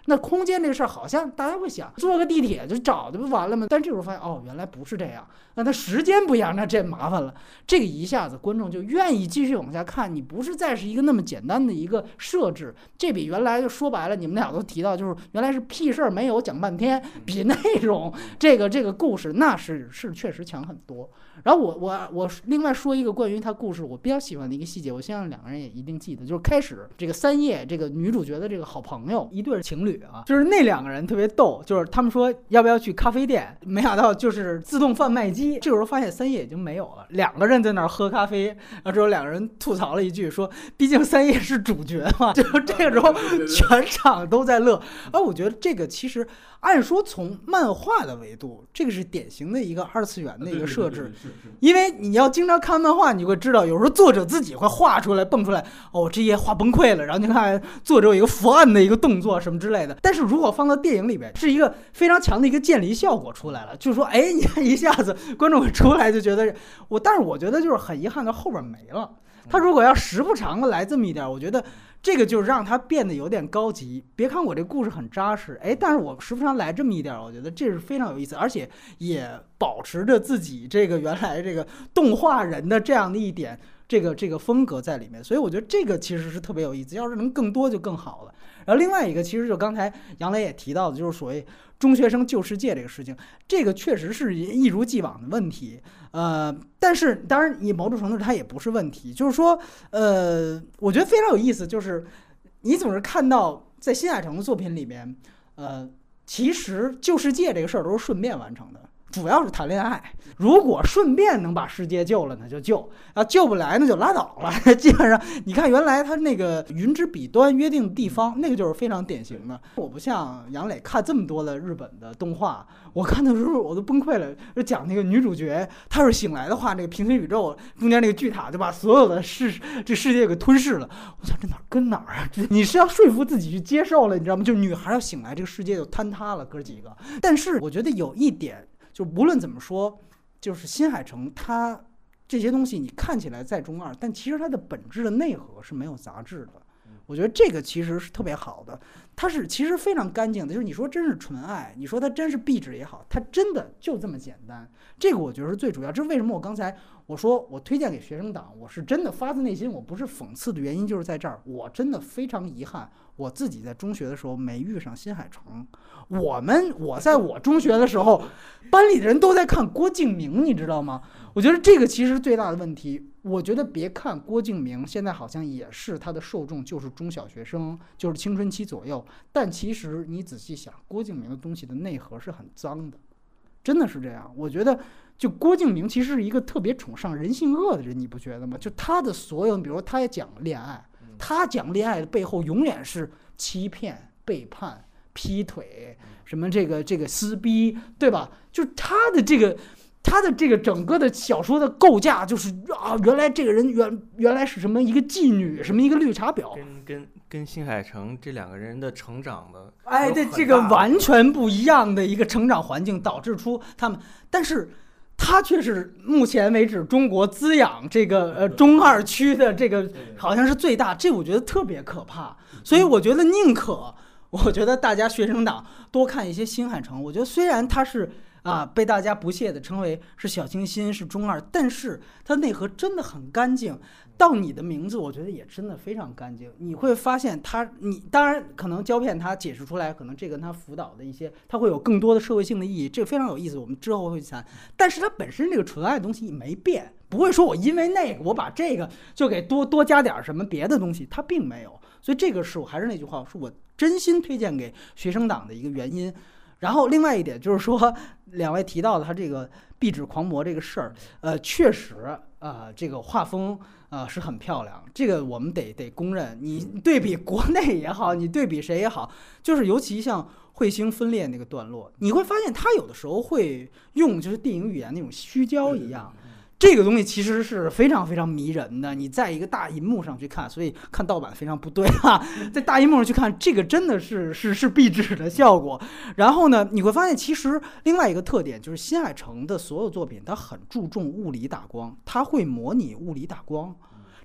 那空间这个事儿，好像大家会想坐个地铁就找的不完了吗？但这时候发现哦，原来不是这样。那它时间不一样，那这麻烦了。这个一下子观众就愿意继续往下看。你不是再是一个那么简单的一个设置，这比原来就说白了，你们俩都提到，就是原来是屁事儿没有讲半天，比内容这个这个故事那是是确实强很多。然后我我我另外说一个关于他故事我比较喜欢的一个细节，我希望两个人也一定记得，就是开始这个三叶这个女主角的这个好朋友一对情侣啊，就是那两个人特别逗，就是他们说要不要去咖啡店，没想到就是自动贩卖机，这个时候发现三叶已经没有了，两个人在那儿喝咖啡，然后之后两个人吐槽了一句说，毕竟三叶是主角嘛，就是这个时候全场都在乐，而我觉得这个其实按说从漫画的维度，这个是典型的一个二次元的一个设置。因为你要经常看漫画，你会知道，有时候作者自己会画出来、蹦出来，哦，这页画崩溃了，然后你看作者有一个伏案的一个动作什么之类的。但是如果放到电影里边，是一个非常强的一个渐离效果出来了，就是说，哎，你看一下子观众出来就觉得我，但是我觉得就是很遗憾的后边没了。他如果要时不常的来这么一点，我觉得。这个就让它变得有点高级。别看我这故事很扎实，哎，但是我时不常来这么一点，我觉得这是非常有意思，而且也保持着自己这个原来这个动画人的这样的一点这个这个风格在里面，所以我觉得这个其实是特别有意思。要是能更多就更好了。然后另外一个，其实就刚才杨磊也提到的，就是所谓中学生救世界这个事情，这个确实是一如既往的问题。呃，但是当然，你某种程度它也不是问题，就是说，呃，我觉得非常有意思，就是你总是看到在新海诚的作品里面，呃，其实救世界这个事儿都是顺便完成的。主要是谈恋爱，如果顺便能把世界救了，那就救；啊，救不来那就拉倒了。基本上，你看原来他那个云之彼端约定地方，那个就是非常典型的。我不像杨磊看这么多的日本的动画，我看的时候我都崩溃了。就讲那个女主角，她是醒来的话，那个平行宇宙中间那个巨塔就把所有的世这世界给吞噬了。我想这哪跟哪儿啊？你是要说服自己去接受了，你知道吗？就女孩要醒来，这个世界就坍塌了，哥几个。但是我觉得有一点。就无论怎么说，就是新海诚他这些东西，你看起来在中二，但其实它的本质的内核是没有杂质的。我觉得这个其实是特别好的，它是其实非常干净的。就是你说真是纯爱，你说它真是壁纸也好，它真的就这么简单。这个我觉得是最主要。这是为什么我刚才我说我推荐给学生党，我是真的发自内心，我不是讽刺的原因就是在这儿，我真的非常遗憾。我自己在中学的时候没遇上新海诚，我们我在我中学的时候，班里的人都在看郭敬明，你知道吗？我觉得这个其实最大的问题。我觉得别看郭敬明现在好像也是他的受众就是中小学生，就是青春期左右，但其实你仔细想，郭敬明的东西的内核是很脏的，真的是这样。我觉得就郭敬明其实是一个特别崇尚人性恶的人，你不觉得吗？就他的所有，比如说他也讲恋爱。他讲恋爱的背后永远是欺骗、背叛、劈腿，什么这个这个撕逼，对吧？就是他的这个，他的这个整个的小说的构架就是啊，原来这个人原原来是什么一个妓女，什么一个绿茶婊，跟跟跟新海诚这两个人的成长的，哎，对这个完全不一样的一个成长环境，导致出他们，但是。他却是目前为止中国滋养这个呃中二区的这个好像是最大，这我觉得特别可怕。所以我觉得宁可，我觉得大家学生党多看一些新海诚。我觉得虽然它是啊被大家不屑的称为是小清新是中二，但是它内核真的很干净。到你的名字，我觉得也真的非常干净。你会发现他，你当然可能胶片他解释出来，可能这跟他辅导的一些，他会有更多的社会性的意义，这个非常有意思。我们之后会去谈。但是它本身这个纯爱的东西没变，不会说我因为那个我把这个就给多多加点什么别的东西，它并没有。所以这个是我还是那句话，是我真心推荐给学生党的一个原因。然后另外一点就是说，两位提到的他这个壁纸狂魔这个事儿，呃，确实啊，这个画风。啊，是很漂亮，这个我们得得公认。你对比国内也好，你对比谁也好，就是尤其像彗星分裂那个段落，你会发现他有的时候会用就是电影语言那种虚焦一样。这个东西其实是非常非常迷人的，你在一个大银幕上去看，所以看盗版非常不对哈，在大银幕上去看，这个真的是是是壁纸的效果。然后呢，你会发现其实另外一个特点就是新海诚的所有作品，它很注重物理打光，它会模拟物理打光。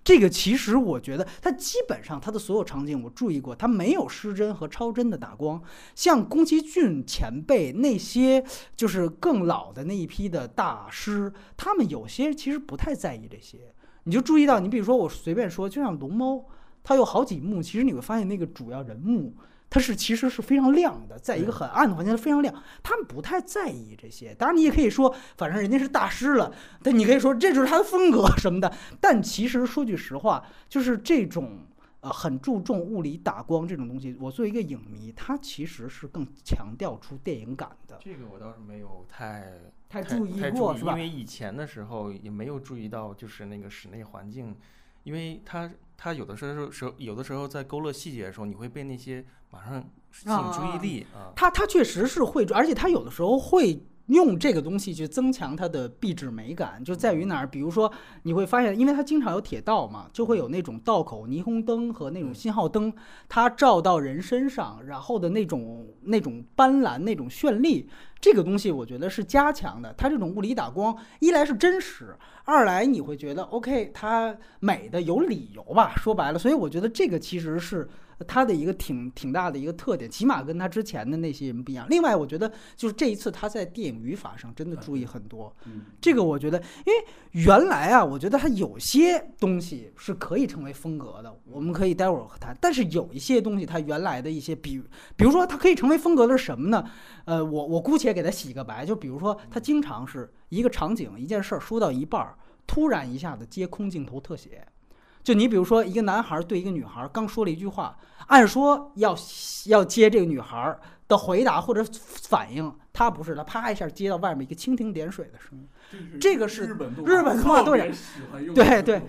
这个其实我觉得，它基本上它的所有场景我注意过，它没有失真和超真的打光。像宫崎骏前辈那些，就是更老的那一批的大师，他们有些其实不太在意这些。你就注意到，你比如说我随便说，就像龙猫，它有好几幕，其实你会发现那个主要人物。它是其实是非常亮的，在一个很暗的环境非常亮，他们不太在意这些。当然，你也可以说，反正人家是大师了，但你可以说这就是他的风格什么的。但其实说句实话，就是这种呃很注重物理打光这种东西，我作为一个影迷，他其实是更强调出电影感的。这个我倒是没有太太注意过，是吧？因为以前的时候也没有注意到，就是那个室内环境，因为它。他有的时候时候有的时候在勾勒细节的时候，你会被那些马上吸引注意力啊。他他确实是会，而且他有的时候会用这个东西去增强它的壁纸美感，就在于哪儿？比如说你会发现，因为它经常有铁道嘛，就会有那种道口霓虹灯和那种信号灯，它照到人身上，然后的那种那种斑斓、那种绚丽，这个东西我觉得是加强的。它这种物理打光，一来是真实，二来你会觉得 OK，它美的有理由吧？说白了，所以我觉得这个其实是。它的一个挺挺大的一个特点，起码跟他之前的那些人不一样。另外，我觉得就是这一次他在电影语法上真的注意很多。这个我觉得，因为原来啊，我觉得他有些东西是可以成为风格的，我们可以待会儿谈。但是有一些东西，他原来的一些，比比如说他可以成为风格的是什么呢？呃，我我姑且给他洗个白，就比如说他经常是一个场景一件事儿说到一半儿，突然一下子接空镜头特写。就你比如说，一个男孩对一个女孩刚说了一句话，按说要要接这个女孩的回答或者反应，他不是，他啪一下接到外面一个蜻蜓点水的声音。这个是日本日本动画都是对对，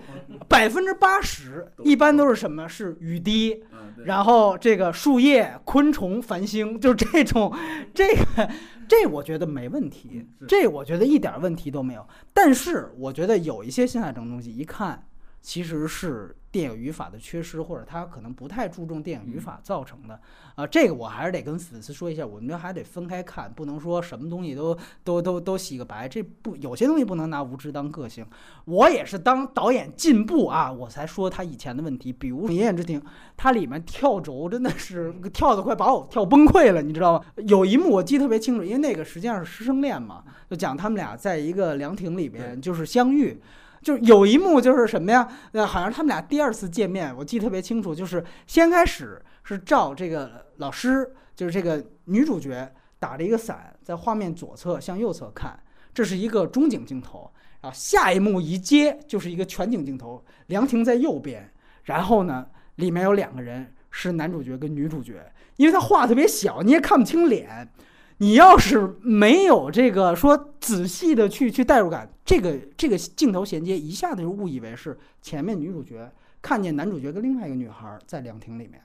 百分之八十一般都是什么？是雨滴，然后这个树叶、昆虫、繁星，就是这种，这个这我觉得没问题，这我觉得一点问题都没有。但是我觉得有一些新海诚东西，一看。其实是电影语法的缺失，或者他可能不太注重电影语法造成的。啊，这个我还是得跟粉丝说一下，我们这还得分开看，不能说什么东西都都都都洗个白。这不有些东西不能拿无知当个性。我也是当导演进步啊，我才说他以前的问题。比如《一言之庭》，它里面跳轴真的是跳得快把我跳崩溃了，你知道吗？有一幕我记得特别清楚，因为那个实际上是师生恋嘛，就讲他们俩在一个凉亭里边就是相遇。就有一幕就是什么呀？呃，好像他们俩第二次见面，我记得特别清楚。就是先开始是照这个老师，就是这个女主角打着一个伞，在画面左侧向右侧看，这是一个中景镜头。然后下一幕一接就是一个全景镜头，凉亭在右边，然后呢里面有两个人是男主角跟女主角，因为他画特别小，你也看不清脸。你要是没有这个说仔细的去去代入感，这个这个镜头衔接一下子就误以为是前面女主角看见男主角跟另外一个女孩在凉亭里面，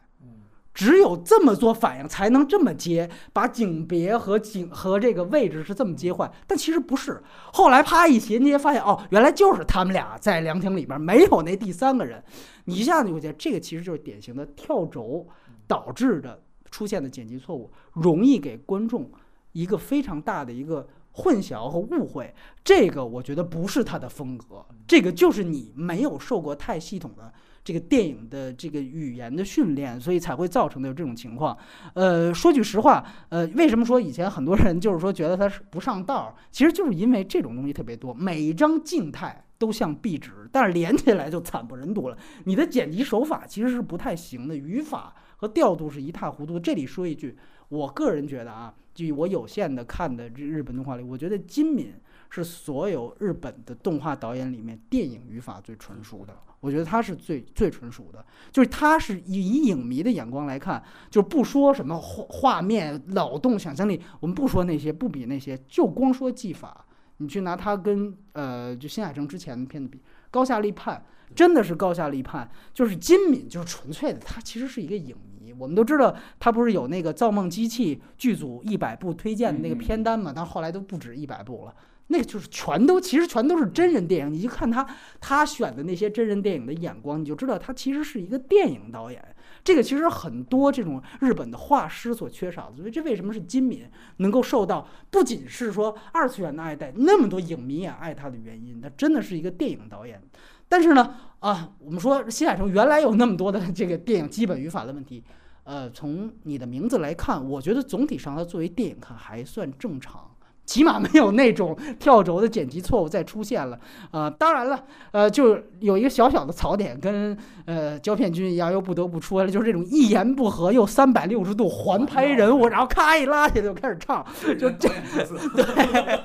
只有这么做反应才能这么接，把景别和景和这个位置是这么接换，但其实不是。后来啪一衔接，发现哦，原来就是他们俩在凉亭里边，没有那第三个人。你一下子就觉得这个其实就是典型的跳轴导致的。出现的剪辑错误，容易给观众一个非常大的一个混淆和误会。这个我觉得不是他的风格，这个就是你没有受过太系统的这个电影的这个语言的训练，所以才会造成的这种情况。呃，说句实话，呃，为什么说以前很多人就是说觉得他是不上道？其实就是因为这种东西特别多，每一张静态都像壁纸，但是连起来就惨不忍睹了。你的剪辑手法其实是不太行的，语法。和调度是一塌糊涂。这里说一句，我个人觉得啊，据我有限的看的日日本动画里，我觉得金敏是所有日本的动画导演里面电影语法最纯熟的。我觉得他是最最纯熟的，就是他是以影迷的眼光来看，就不说什么画画面、脑洞、想象力，我们不说那些，不比那些，就光说技法，你去拿他跟呃，就新海诚之前的片子比，《高下立判》。真的是高下立判，就是金敏，就是纯粹的，他其实是一个影迷。我们都知道，他不是有那个《造梦机器》剧组一百部推荐的那个片单嘛？但后来都不止一百部了，那个就是全都，其实全都是真人电影。你就看他他选的那些真人电影的眼光，你就知道他其实是一个电影导演。这个其实很多这种日本的画师所缺少的，所以这为什么是金敏能够受到不仅是说二次元的爱戴，那么多影迷也爱他的原因，他真的是一个电影导演。但是呢，啊，我们说新海诚原来有那么多的这个电影基本语法的问题，呃，从你的名字来看，我觉得总体上它作为电影看还算正常，起码没有那种 跳轴的剪辑错误再出现了。呃，当然了，呃，就有一个小小的槽点，跟呃胶片君一样，又不得不出来，就是这种一言不合又三百六十度环拍人物，然后咔一拉起来就开始唱，就这，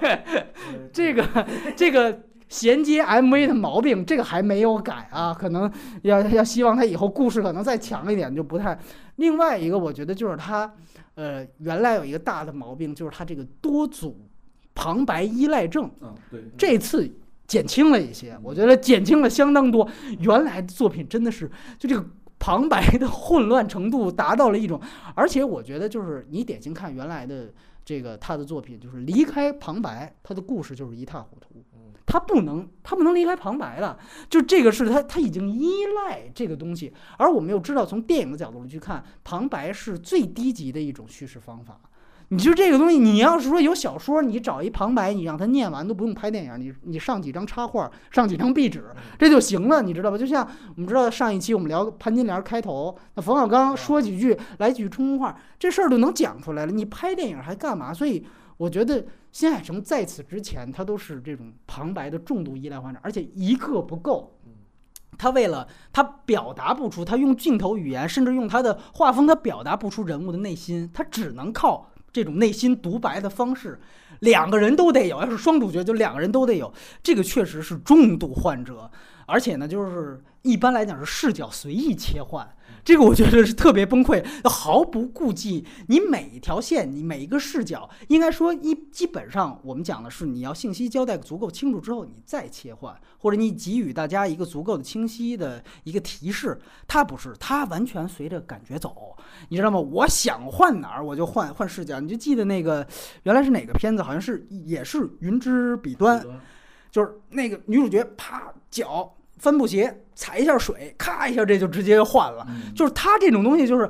对，这个这个。衔接 MV 的毛病，这个还没有改啊，可能要要希望他以后故事可能再强一点，就不太。另外一个，我觉得就是他，呃，原来有一个大的毛病，就是他这个多组旁白依赖症。嗯，对。这次减轻了一些，我觉得减轻了相当多。原来的作品真的是就这个旁白的混乱程度达到了一种，而且我觉得就是你典型看原来的这个他的作品，就是离开旁白，他的故事就是一塌糊涂。他不能，他不能离开旁白了。就这个是他，他已经依赖这个东西。而我们又知道，从电影的角度去看，旁白是最低级的一种叙事方法。你就这个东西，你要是说有小说，你找一旁白，你让他念完都不用拍电影，你你上几张插画，上几张壁纸，这就行了，你知道吧？就像我们知道上一期我们聊潘金莲开头，那冯小刚说几句来几句冲锋话，这事儿都能讲出来了，你拍电影还干嘛？所以我觉得新海诚在此之前，他都是这种旁白的重度依赖患者，而且一个不够。他为了他表达不出，他用镜头语言，甚至用他的画风，他表达不出人物的内心，他只能靠这种内心独白的方式，两个人都得有，要是双主角就两个人都得有，这个确实是重度患者，而且呢，就是一般来讲是视角随意切换，这个我觉得是特别崩溃，毫不顾忌你每一条线，你每一个视角，应该说一基本上我们讲的是你要信息交代足够清楚之后，你再切换，或者你给予大家一个足够的清晰的一个提示，他不是，他完全随着感觉走，你知道吗？我想换哪儿我就换换视角，你就记得那个原来是哪个片子，好像是也是《云之彼端》，就是那个女主角啪脚帆布鞋踩一下水，咔一下这就直接就换了。就是他这种东西，就是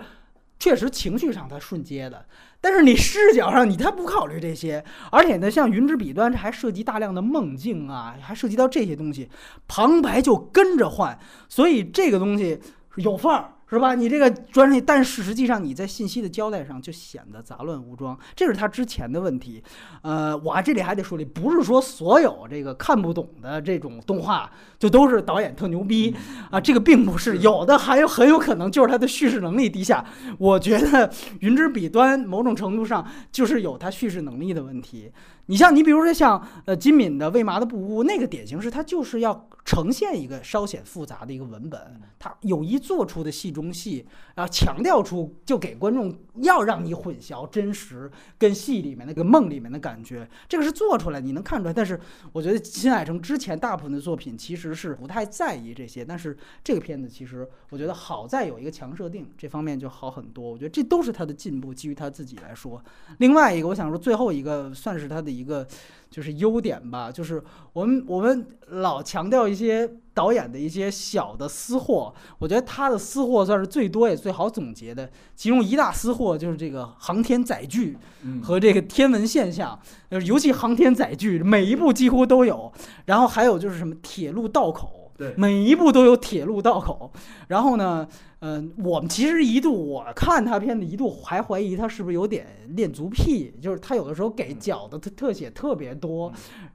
确实情绪上他瞬接的，但是你视角上你他不考虑这些，而且呢，像《云之彼端》这还涉及大量的梦境啊，还涉及到这些东西，旁白就跟着换，所以这个东西有范儿。是吧？你这个专利，但是实际上你在信息的交代上就显得杂乱无章，这是他之前的问题。呃，我这里还得说里，不是说所有这个看不懂的这种动画就都是导演特牛逼啊，这个并不是，有的还有很有可能就是他的叙事能力低下。我觉得《云之彼端》某种程度上就是有他叙事能力的问题。你像你比如说像呃金敏的《为麻的布屋》，那个典型是他就是要呈现一个稍显复杂的一个文本，他有意做出的戏中戏，然后强调出就给观众要让你混淆真实跟戏里面那个梦里面的感觉，这个是做出来你能看出来。但是我觉得新海诚之前大部分的作品其实是不太在意这些，但是这个片子其实我觉得好在有一个强设定，这方面就好很多。我觉得这都是他的进步，基于他自己来说。另外一个，我想说最后一个算是他的。一个就是优点吧，就是我们我们老强调一些导演的一些小的私货，我觉得他的私货算是最多也最好总结的。其中一大私货就是这个航天载具和这个天文现象，就是尤其航天载具每一部几乎都有。然后还有就是什么铁路道口，对，每一部都有铁路道口。然后呢？嗯，我们其实一度我看他片子一度还怀疑他是不是有点恋足癖，就是他有的时候给脚的特特写特别多。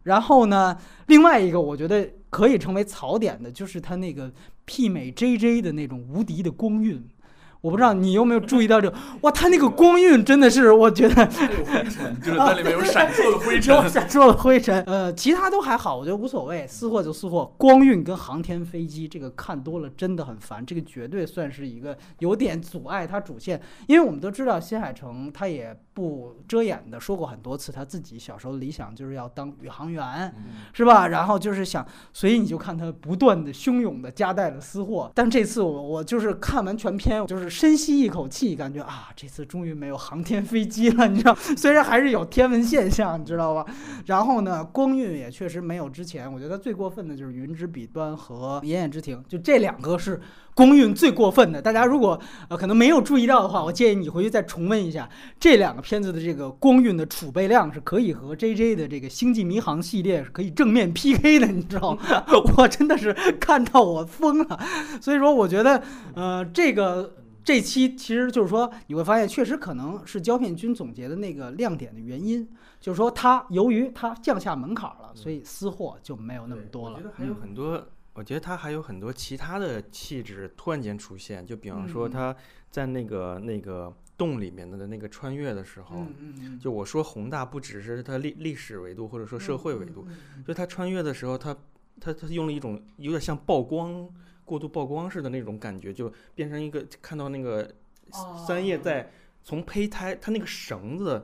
然后呢，另外一个我觉得可以成为槽点的就是他那个媲美 JJ 的那种无敌的光晕。我不知道你有没有注意到这哇，它那个光晕真的是，我觉得有灰尘，就是在里面有闪烁的灰尘，有闪烁的灰尘。呃，其他都还好，我觉得无所谓，私货就私货。光晕跟航天飞机这个看多了真的很烦，这个绝对算是一个有点阻碍它主线，因为我们都知道新海诚他也不遮掩的说过很多次，他自己小时候理想就是要当宇航员，是吧？然后就是想，所以你就看他不断的汹涌的夹带了私货。但这次我我就是看完全片，就是。深吸一口气，感觉啊，这次终于没有航天飞机了，你知道？虽然还是有天文现象，你知道吧？然后呢，光晕也确实没有之前。我觉得最过分的就是《云之彼端》和《炎炎之庭》，就这两个是光晕最过分的。大家如果呃可能没有注意到的话，我建议你回去再重温一下这两个片子的这个光晕的储备量是可以和 JJ 的这个《星际迷航》系列是可以正面 PK 的，你知道吗？我真的是看到我疯了。所以说，我觉得呃这个。这期其实就是说，你会发现，确实可能是胶片君总结的那个亮点的原因，就是说他由于他降下门槛了，所以私货就没有那么多了。我觉得还有很多，我觉得他还有很多其他的气质突然间出现，就比方说他在那个那个洞里面的那个穿越的时候，就我说宏大不只是他历历史维度或者说社会维度，就他穿越的时候，他他他用了一种有点像曝光。过度曝光似的那种感觉，就变成一个看到那个三叶在从胚胎，它那个绳子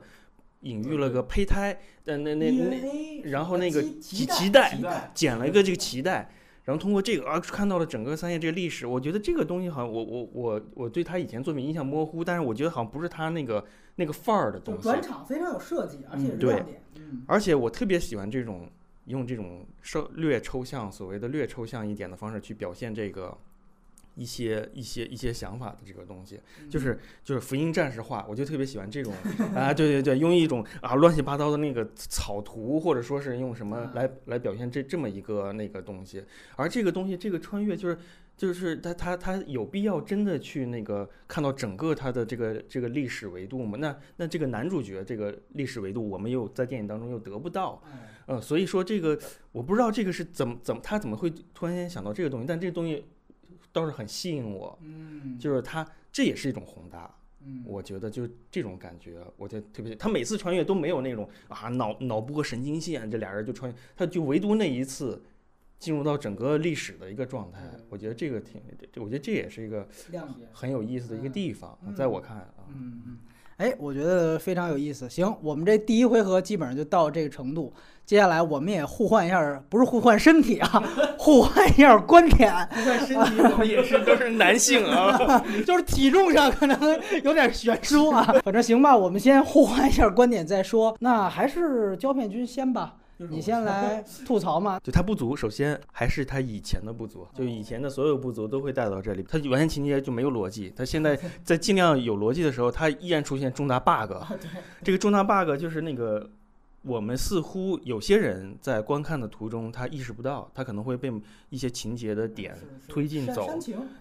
隐喻了个胚胎的那那那，然后那个脐脐带剪了一个这个脐带，然后通过这个啊看到了整个三叶这个历史。我觉得这个东西好像我我我我对他以前作品印象模糊，但是我觉得好像不是他那个那个范儿的东西。转场非常有设计，而且亮点。而且我特别喜欢这种。用这种稍略抽象，所谓的略抽象一点的方式去表现这个一些一些一些想法的这个东西，嗯就是就是福音战士画，我就特别喜欢这种啊，对对对，用一种啊乱七八糟的那个草图，或者说是用什么来来表现这这么一个那个东西，而这个东西这个穿越就是。就是他他他有必要真的去那个看到整个他的这个这个历史维度吗？那那这个男主角这个历史维度，我们又在电影当中又得不到，嗯呃，所以说这个我不知道这个是怎么怎么他怎么会突然间想到这个东西，但这个东西倒是很吸引我，嗯，就是他这也是一种宏大，嗯我觉得就这种感觉，我觉得特别。他每次穿越都没有那种啊脑脑波神经线，这俩人就穿越，他就唯独那一次进入到整个历史的一个状态对。我觉得这个挺，这我觉得这也是一个。很有意思的一个地方，嗯在我看啊。嗯嗯，哎，我觉得非常有意思。行，我们这第一回合基本上就到这个程度，接下来我们也互换一下，不是互换身体啊，互换一下观点。互换身体，我们也是都是男性啊，就是体重上可能有点悬殊啊。反正行吧，我们先互换一下观点再说。那还是胶片君先吧，你先 来吐槽嘛。就它不足，首先还是它以前的不足，就以前的所有不足都会带到这里，它完全情节就没有逻辑。它现在 在尽量有逻辑的时候，它依然出现重大 bug。这个重大 bug 就是那个。我们似乎有些人在观看的途中，他意识不到，他可能会被一些情节的点推进走，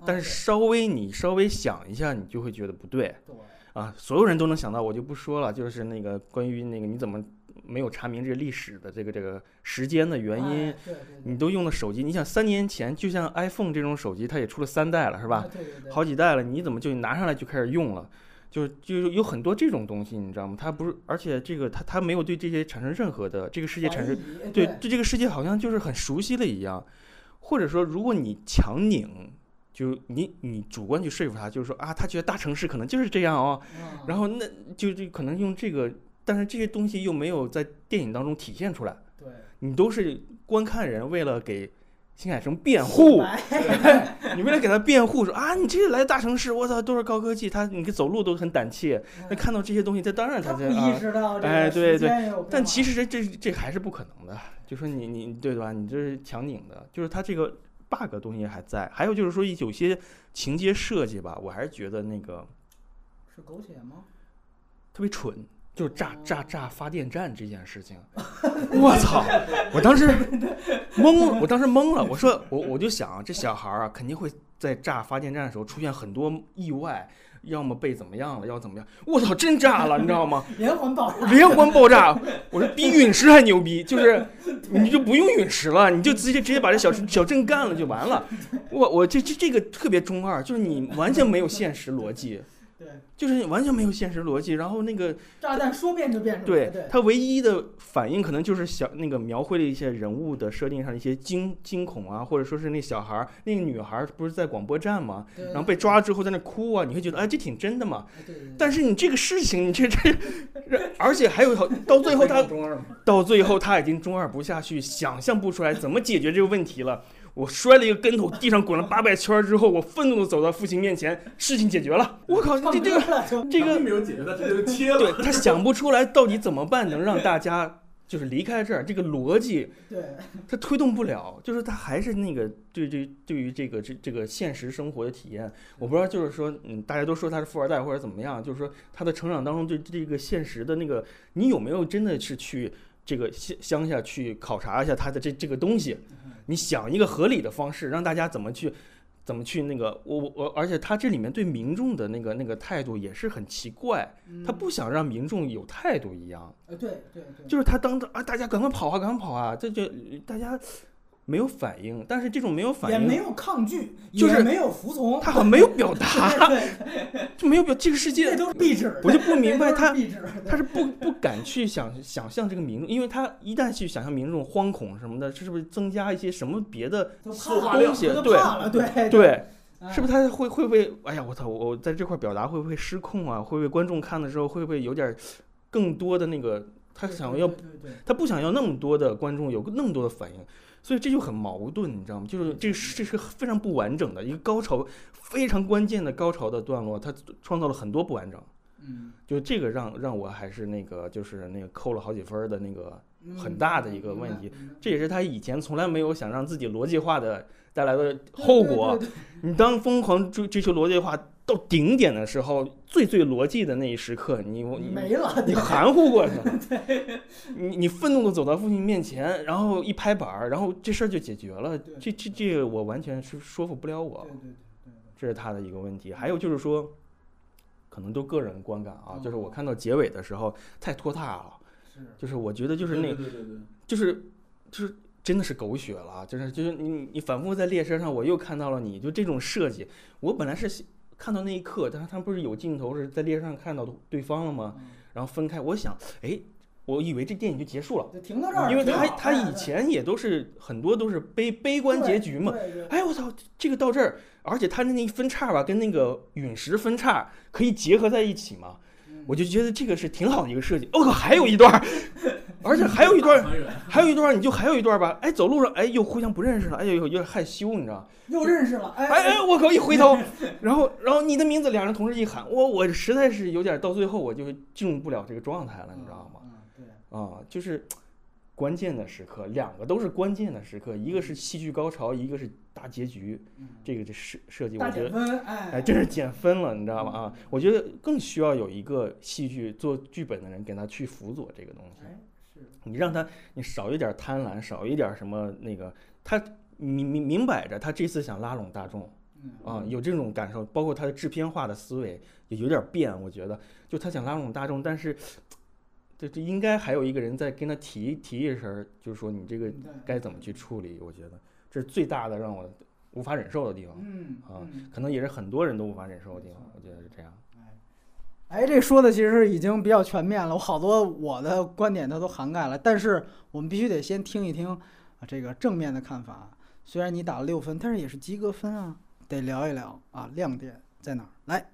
但是稍微你稍微想一下，你就会觉得不对。对啊，所有人都能想到，我就不说了。就是那个关于那个你怎么没有查明这个历史的这个这个时间的原因，哎对对你都用的手机，你想三年前，就像 iPhone 这种手机，它也出了三代了，是吧？好几代了，你怎么就拿上来就开始用了？就就有很多这种东西，你知道吗？它不是，而且这个它它没有对这些产生任何的这个世界产生对对这个世界好像就是很熟悉了一样，或者说如果你强拧。就你你主观去说服他，就是说啊，他觉得大城市可能就是这样哦，嗯然后那就就可能用这个，但是这些东西又没有在电影当中体现出来，对你都是观看人为了给新海诚辩护，你为了给他辩护说啊，你这来大城市，我操，都是高科技，他你走路都很胆怯，那看到这些东西，他当然他不这啊意，识到这个哎对对但其实这这这还是不可能的，就说你你对吧？你这是强拧的，就是他这个 bug 东西还在，还有就是说有些情节设计吧，我还是觉得那个是狗血吗？特别蠢。就是炸哦炸炸发电站这件事情，我操！我当时懵，我当时懵了。我说我我就想，这小孩儿啊，肯定会在炸发电站的时候出现很多意外，要么被怎么样了，要怎么样？我操，真炸了，你知道吗？连环爆炸，连环爆炸！我说比陨石还牛逼，就是你就不用陨石了，你就直接直接把这小小镇干了就完了。我我这这这个特别中二，就是你完全没有现实逻辑，对，就是完全没有现实逻辑，然后那个。炸弹说变就变出来，对对，他唯一的反应可能就是小那个描绘了一些人物的设定上的一些惊惊恐啊，或者说是那小孩儿那个女孩儿不是在广播站吗？然后被抓了之后在那哭啊，你会觉得哎这挺真的嘛。但是你这个事情，你这这，而且还有好到最后他 到最后他已经中二不下去，想象不出来怎么解决这个问题了。我摔了一个跟头，地上滚了八百圈儿之后，我愤怒的走到父亲面前，事情解决了。我靠，这这个个这个没有解决，他直接就切了。对他想不出来到底怎么办能让大家就是离开这儿，这个逻辑对他推动不了，就是他还是那个对对对于这个这这个现实生活的体验，我不知道就是说嗯大家都说他是富二代或者怎么样，就是说他的成长当中对这个现实的那个你有没有真的是去这个乡乡下去考察一下他的这这个东西，你想一个合理的方式让大家怎么去。怎么去那个我我我，而且他这里面对民众的那个那个态度也是很奇怪，他不想让民众有态度一样，呃对对对，就是他当着啊，大家赶快跑啊，赶快跑啊，这就大家没有反应，但是这种没有反应，也没有抗拒，就是也没有服从，他很没有表达，对，就没有表这个世界这，都是壁纸，我就不明白他他是不不敢去想想象这个民众，因为他一旦去想象民众惶恐什么的，这是不是增加一些什么别的东西？对，对对，哎是不是他会会不会？哎呀，我操！我我在这块表达会不会失控啊？会不会观众看的时候会不会有点更多的那个？他想要他不想要那么多的观众有那么多的反应，所以这就很矛盾，你知道吗？就是这是这是非常不完整的一个高潮，非常关键的高潮的段落，它创造了很多不完整。嗯就这个让让我还是那个就是那个扣了好几分儿的那个很大的一个问题，嗯这也是他以前从来没有想让自己逻辑化的带来的后果。你当疯狂追追求逻辑化到顶点的时候，最最逻辑的那一时刻，你你没了，你含糊过去了，你你愤怒的走到父亲面前，然后一拍板儿，然后这事儿就解决了。这这这我完全是说服不了我对，对对对这是他的一个问题。还有就是说，可能都个人观感啊，哦就是我看到结尾的时候太拖沓了，是就是我觉得就是那对对对对，就是就是真的是狗血了啊，就是就是你你反复在列车上，我又看到了你就这种设计，我本来是喜看到那一刻，但是他们不是有镜头是在列车上看到对方了吗？嗯然后分开，我想，哎，我以为这电影就结束了，就停到这儿，因为他他以前也都是很多都是悲悲观结局嘛。哎，我操，这个到这儿，而且他的那一分叉吧，跟那个陨石分叉可以结合在一起嘛，嗯我就觉得这个是挺好的一个设计。哦，还有一段儿，而且还有一段还有一段，你就还有一段吧，哎，走路上，哎，又互相不认识了，哎呦，有点害羞，你知道吗？又认识了，哎哎哎，我靠，一回头，然后然后你的名字，两人同时一喊，我我实在是有点到最后我就进入不了这个状态了，你知道吗？嗯，对，啊，就是关键的时刻，两个都是关键的时刻，一个是戏剧高潮，一个是大结局，嗯这个这设设计，我觉得。哎，真是减分了，你知道吗？啊，我觉得更需要有一个戏剧做剧本的人给他去辅佐这个东西。哎是，你让他，你少一点贪婪，少一点什么那个，他明明明摆着他这次想拉拢大众嗯啊，有这种感受，包括他的制片化的思维也有点变，我觉得，就他想拉拢大众，但是这这应该还有一个人在跟他提提一声，就是说你这个该怎么去处理，我觉得这是最大的让我无法忍受的地方，嗯啊嗯可能也是很多人都无法忍受的地方，我觉得是这样。哎，这说的其实已经比较全面了，我好多我的观点它都涵盖了。但是我们必须得先听一听啊这个正面的看法。虽然你打了六分，但是也是及格分啊，得聊一聊啊亮点在哪儿。来，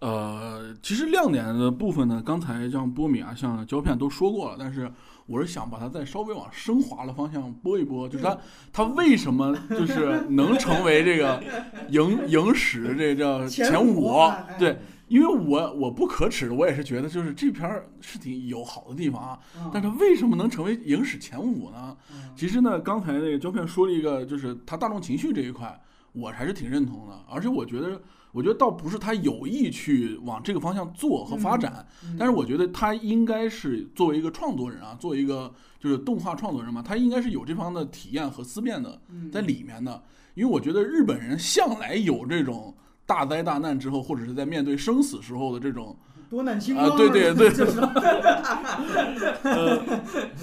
呃，其实亮点的部分呢，刚才像波米啊，像胶片都说过了，但是我是想把它再稍微往升华的方向播一播，就是它它为什么就是能成为这个 影影史这叫前五哎？对，，因为我我不可耻，我也是觉得就是这片儿是挺有好的地方啊，嗯但是为什么能成为影史前五呢？嗯其实呢，刚才那个胶片说了一个，就是他大众情绪这一块，我还是挺认同的。而且我觉得，我觉得倒不是他有意去往这个方向做和发展，嗯但是我觉得他应该是作为一个创作人啊，作为一个就是动画创作人嘛，他应该是有这方面的体验和思辨的嗯在里面的。因为我觉得日本人向来有这种大灾大难之后，或者是在面对生死时候的这种多难清啊，对对对，就是呃，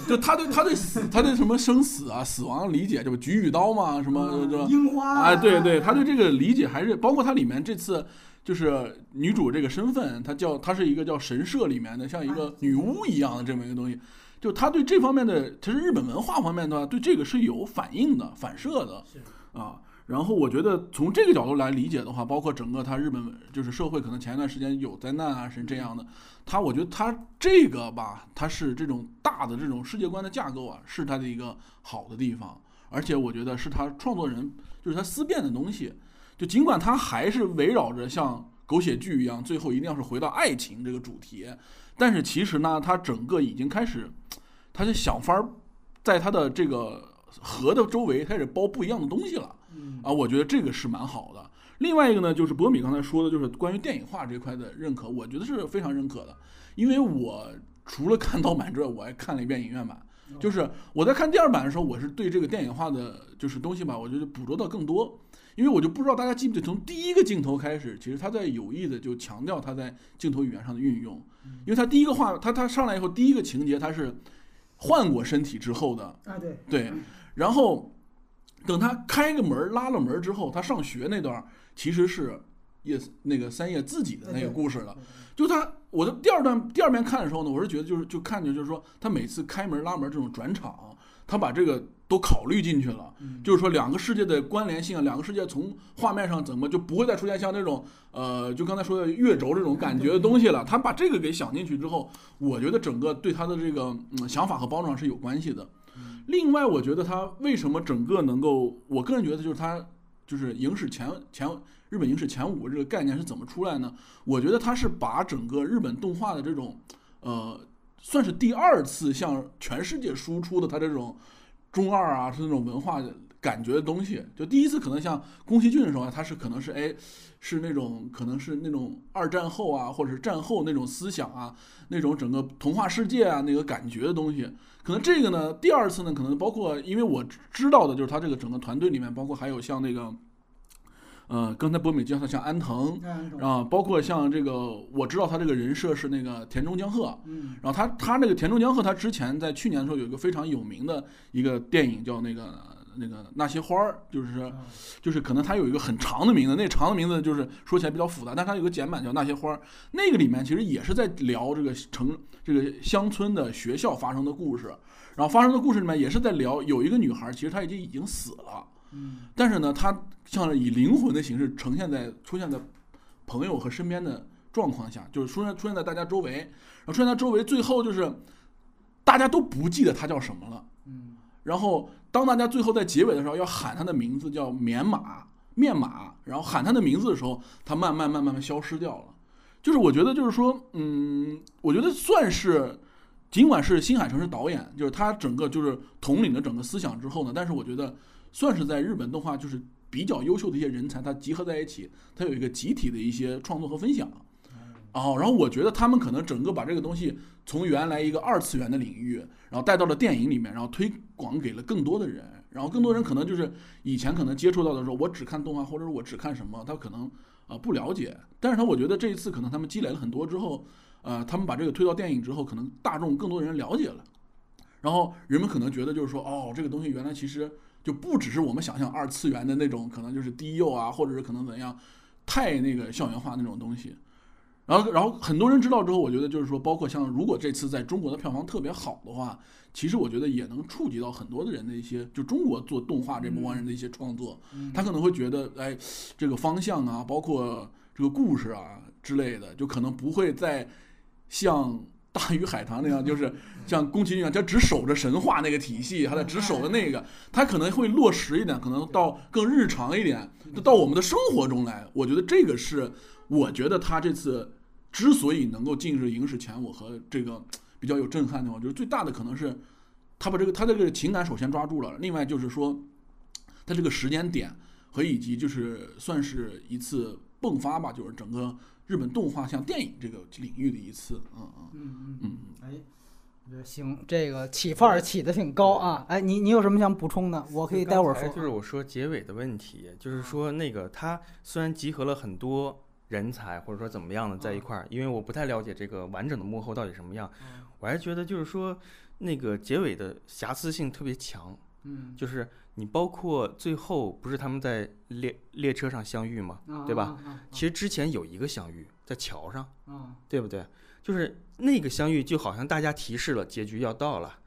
就他对他对死，他对什么生死啊、死亡理解，这不举与刀嘛，什么这嗯樱花啊，对对，他对这个理解还是包括他里面这次就是女主这个身份，她叫她是一个叫神社里面的像一个女巫一样的这么一个东西，就他对这方面的，其实日本文化方面的话，对这个是有反应的、反射的啊。然后我觉得从这个角度来理解的话，包括整个他日本就是社会，可能前一段时间有灾难啊，是这样的。他我觉得他这个吧，他是这种大的这种世界观的架构啊，是他的一个好的地方，而且我觉得是他创作人就是他思辨的东西。就尽管他还是围绕着像狗血剧一样，最后一定要是回到爱情这个主题，但是其实呢，他整个已经开始，他就想法儿在他的这个河的周围开始包不一样的东西了。嗯啊，我觉得这个是蛮好的。另外一个呢，就是博米刚才说的，就是关于电影化这块的认可，我觉得是非常认可的。因为我除了看盗版之外，我还看了一遍影院版。就是我在看第二版的时候，我是对这个电影化的就是东西吧，我觉得捕捉到更多。因为我就不知道大家记不记得，从第一个镜头开始，其实他在有意的就强调他在镜头语言上的运用。因为他第一个画，他他上来以后，第一个情节他是换过身体之后的，啊对，对，然后等他开个门儿拉了门儿之后，他上学那段其实是叶那个三叶自己的那个故事了。就他，我的第二段第二遍看的时候呢，我是觉得就是就看见就是说他每次开门拉门这种转场，他把这个都考虑进去了。嗯就是说两个世界的关联性啊，两个世界从画面上怎么就不会再出现像那种呃，就刚才说的月轴这种感觉的东西了。他把这个给想进去之后，我觉得整个对他的这个嗯想法和包装是有关系的。另外，我觉得他为什么整个能够，我个人觉得就是他就是影史前前日本影史前五这个概念是怎么出来呢？我觉得他是把整个日本动画的这种呃算是第二次向全世界输出的他这种中二啊，是那种文化的感觉的东西。就第一次可能像宫崎骏的时候，他是可能是哎，是那种可能是那种二战后啊，或者是战后那种思想啊，那种整个童话世界啊那个感觉的东西。可能这个呢，第二次呢，可能包括因为我知道的就是他这个整个团队里面，包括还有像那个。呃，刚才博美介绍像安藤啊，包括像这个，我知道他这个人设是那个田中江鹤，嗯，然后他他那个田中江鹤，他之前在去年的时候有一个非常有名的一个电影叫那个那个那些花儿，就是就是可能它有一个很长的名字，那长的名字就是说起来比较复杂，但它有个简版叫那些花儿，那个里面其实也是在聊这个城这个乡村的学校发生的故事，然后发生的故事里面也是在聊有一个女孩，其实她已经已经死了。嗯，但是呢，她像以灵魂的形式呈现在出现在朋友和身边的状况下，就是出现出现在大家周围，然后出现在周围，最后就是大家都不记得她叫什么了。嗯，然后当大家最后在结尾的时候要喊他的名字叫棉马面马，然后喊他的名字的时候，他慢慢慢慢慢消失掉了。就是我觉得就是说，嗯，我觉得算是，尽管是新海诚是导演，就是他整个就是统领了整个思想之后呢，但是我觉得。算是在日本动画就是比较优秀的一些人才，他集合在一起，他有一个集体的一些创作和分享。哦，然后我觉得他们可能整个把这个东西从原来一个二次元的领域，然后带到了电影里面，然后推广给了更多的人。然后更多人可能就是以前可能接触到的时候，我只看动画，或者我只看什么，他可能啊不了解。但是他我觉得这一次可能他们积累了很多之后，呃，他们把这个推到电影之后，可能大众更多人了解了。然后人们可能觉得就是说，哦，这个东西原来其实。就不只是我们想象二次元的那种，可能就是低幼啊，或者是可能怎样，太那个校园化那种东西。然后，然后很多人知道之后，我觉得就是说，包括像如果这次在中国的票房特别好的话，其实我觉得也能触及到很多的人的一些，就中国做动画这帮人的一些创作。他可能会觉得，哎，这个方向啊，包括这个故事啊之类的，就可能不会再像。大鱼海棠那样，就是 像宫崎骏一样，他只守着神话那个体系，他在只守着那个，他可能会落实一点，可能到更日常一点，就到我们的生活中来。我觉得这个是，我觉得他这次之所以能够进入影史前五和这个比较有震撼的话，就是最大的可能是他把这个他这个情感首先抓住了，另外就是说他这个时间点和以及就是算是一次迸发吧，就是整个。日本动画像电影这个领域的一次，嗯嗯嗯嗯，哎，我觉得行，这个起范儿起的挺高啊。哎，你你有什么想补充的？我可以待会儿说。就是我说结尾的问题，就是说那个他虽然集合了很多人才，或者说怎么样的在一块儿，因为我不太了解这个完整的幕后到底什么样，我还觉得就是说那个结尾的瑕疵性特别强。嗯，就是你包括最后不是他们在列列车上相遇吗？对吧？其实之前有一个相遇在桥上，对不对？就是那个相遇就好像大家提示了结局要到了，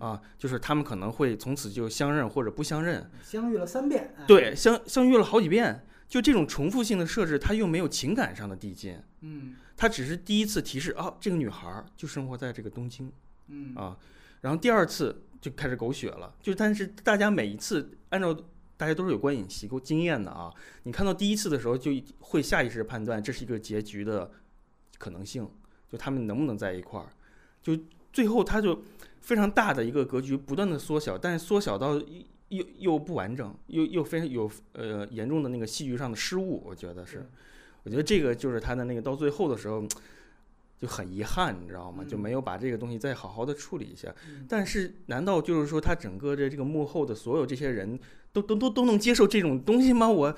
啊，就是他们可能会从此就相认或者不相认。相遇了三遍，对，相相遇了好几遍，就这种重复性的设置，它又没有情感上的递进。嗯，它只是第一次提示啊，这个女孩就生活在这个东京，嗯啊，然后第二次。就开始狗血了，就但是大家每一次按照大家都是有观影习惯经验的啊，你看到第一次的时候就会下意识判断这是一个结局的可能性，就他们能不能在一块儿，就最后他就非常大的一个格局不断的缩小，但是缩小到又又不完整，又又非常有呃严重的那个戏剧上的失误，我觉得是，我觉得这个就是他的那个到最后的时候。就很遗憾，你知道吗？就没有把这个东西再好好的处理一下。但是，难道就是说他整个的这个幕后的所有这些人都都都都能接受这种东西吗？我，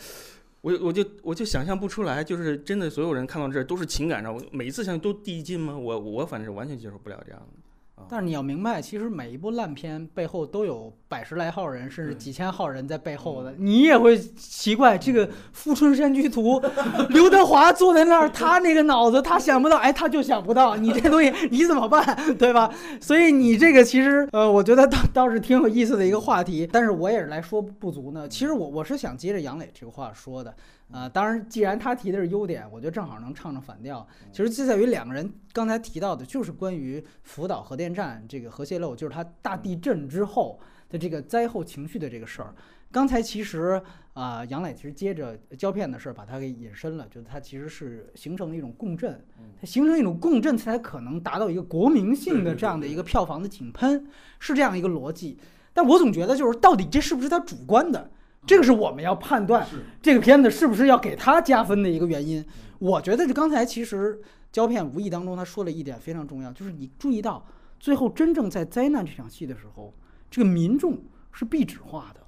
我我就我就想象不出来，就是真的所有人看到这儿都是情感上，我每一次想都递进吗？我我反正是完全接受不了这样的。但是你要明白，其实每一部烂片背后都有百十来号人，甚至几千号人在背后的。你也会奇怪，这个《富春山居图》，刘德华坐在那儿，他那个脑子，他想不到，哎，他就想不到。你这东西你怎么办，对吧？所以你这个其实，呃，我觉得倒倒是挺有意思的一个话题。但是我也是来说不足呢。其实我我是想接着杨磊这个话说的。啊，当然，既然他提的是优点，我觉得正好能唱唱反调。其实就在于两个人刚才提到的，就是关于福岛核电站这个核泄漏，就是它大地震之后的这个灾后情绪的这个事儿。刚才其实啊、杨磊其实接着胶片的事儿把它给引申了，就是它其实是形成了一种共振，它形成一种共振才可能达到一个国民性的这样的一个票房的井喷，是这样一个逻辑。但我总觉得就是到底这是不是他主观的，这个是我们要判断这个片子是不是要给他加分的一个原因。我觉得就刚才其实胶片无意当中他说了一点非常重要，就是你注意到最后真正在灾难这场戏的时候，这个民众是壁纸化的，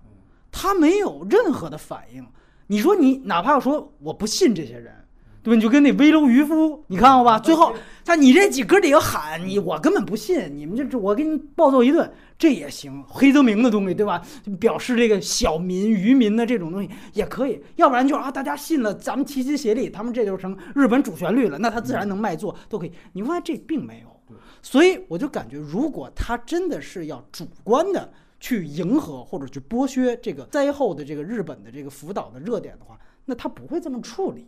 他没有任何的反应。你说你哪怕说我不信这些人，对吧？你就跟那危楼渔夫，你看到吧？最后他你这几哥几个喊你，我根本不信，你们这这我给你暴揍一顿，这也行。黑泽明的东西，对吧？表示这个小民渔民的这种东西也可以，要不然就是啊，大家信了，咱们齐心协力，他们这就成日本主旋律了，那他自然能卖座，都可以。你发现这并没有，所以我就感觉，如果他真的是要主观的去迎合或者去剥削这个灾后的这个日本的这个福岛的热点的话，那他不会这么处理。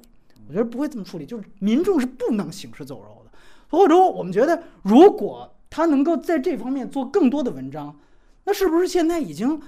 我觉得不会这么处理，就是民众是不能行尸走肉的。或者说，我们觉得如果他能够在这方面做更多的文章，那是不是现在已经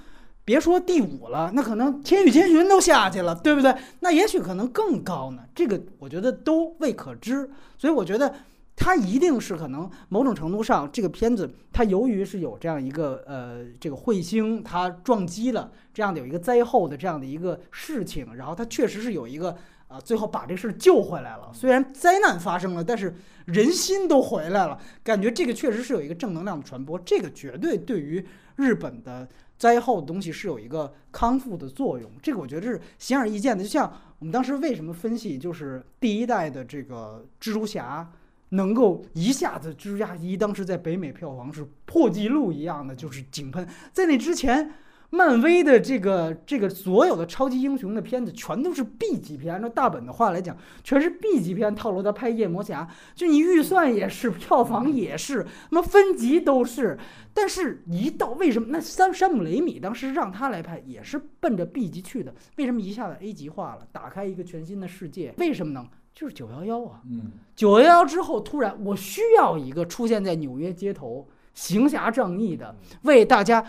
别说第五了，那可能《千与千寻》都下去了，对不对？那也许可能更高呢。这个我觉得都未可知。所以我觉得它一定是可能某种程度上，这个片子它由于是有这样一个呃这个彗星它撞击了这样的有一个灾后的这样的一个事情，然后它确实是有一个。啊，最后把这事儿救回来了。虽然灾难发生了，但是人心都回来了，感觉这个确实是有一个正能量的传播。这个绝对对于日本的灾后的东西是有一个康复的作用。这个我觉得是显而易见的。就像我们当时为什么分析，就是第一代的这个蜘蛛侠能够一下子，蜘蛛侠一当时在北美票房是破纪录一样的，就是井喷。在那之前。漫威的这个这个所有的超级英雄的片子全都是 B 级片，按照大本的话来讲，全是 B 级片套路。他拍夜魔侠，就你预算也是，票房也是，那么分级都是。但是，一到为什么那山山姆雷米当时让他来拍，也是奔着 B 级去的？为什么一下子 A 级化了，打开一个全新的世界？为什么呢？就是九幺幺啊！嗯，九幺幺之后，突然我需要一个出现在纽约街头、行侠仗义的，为大家。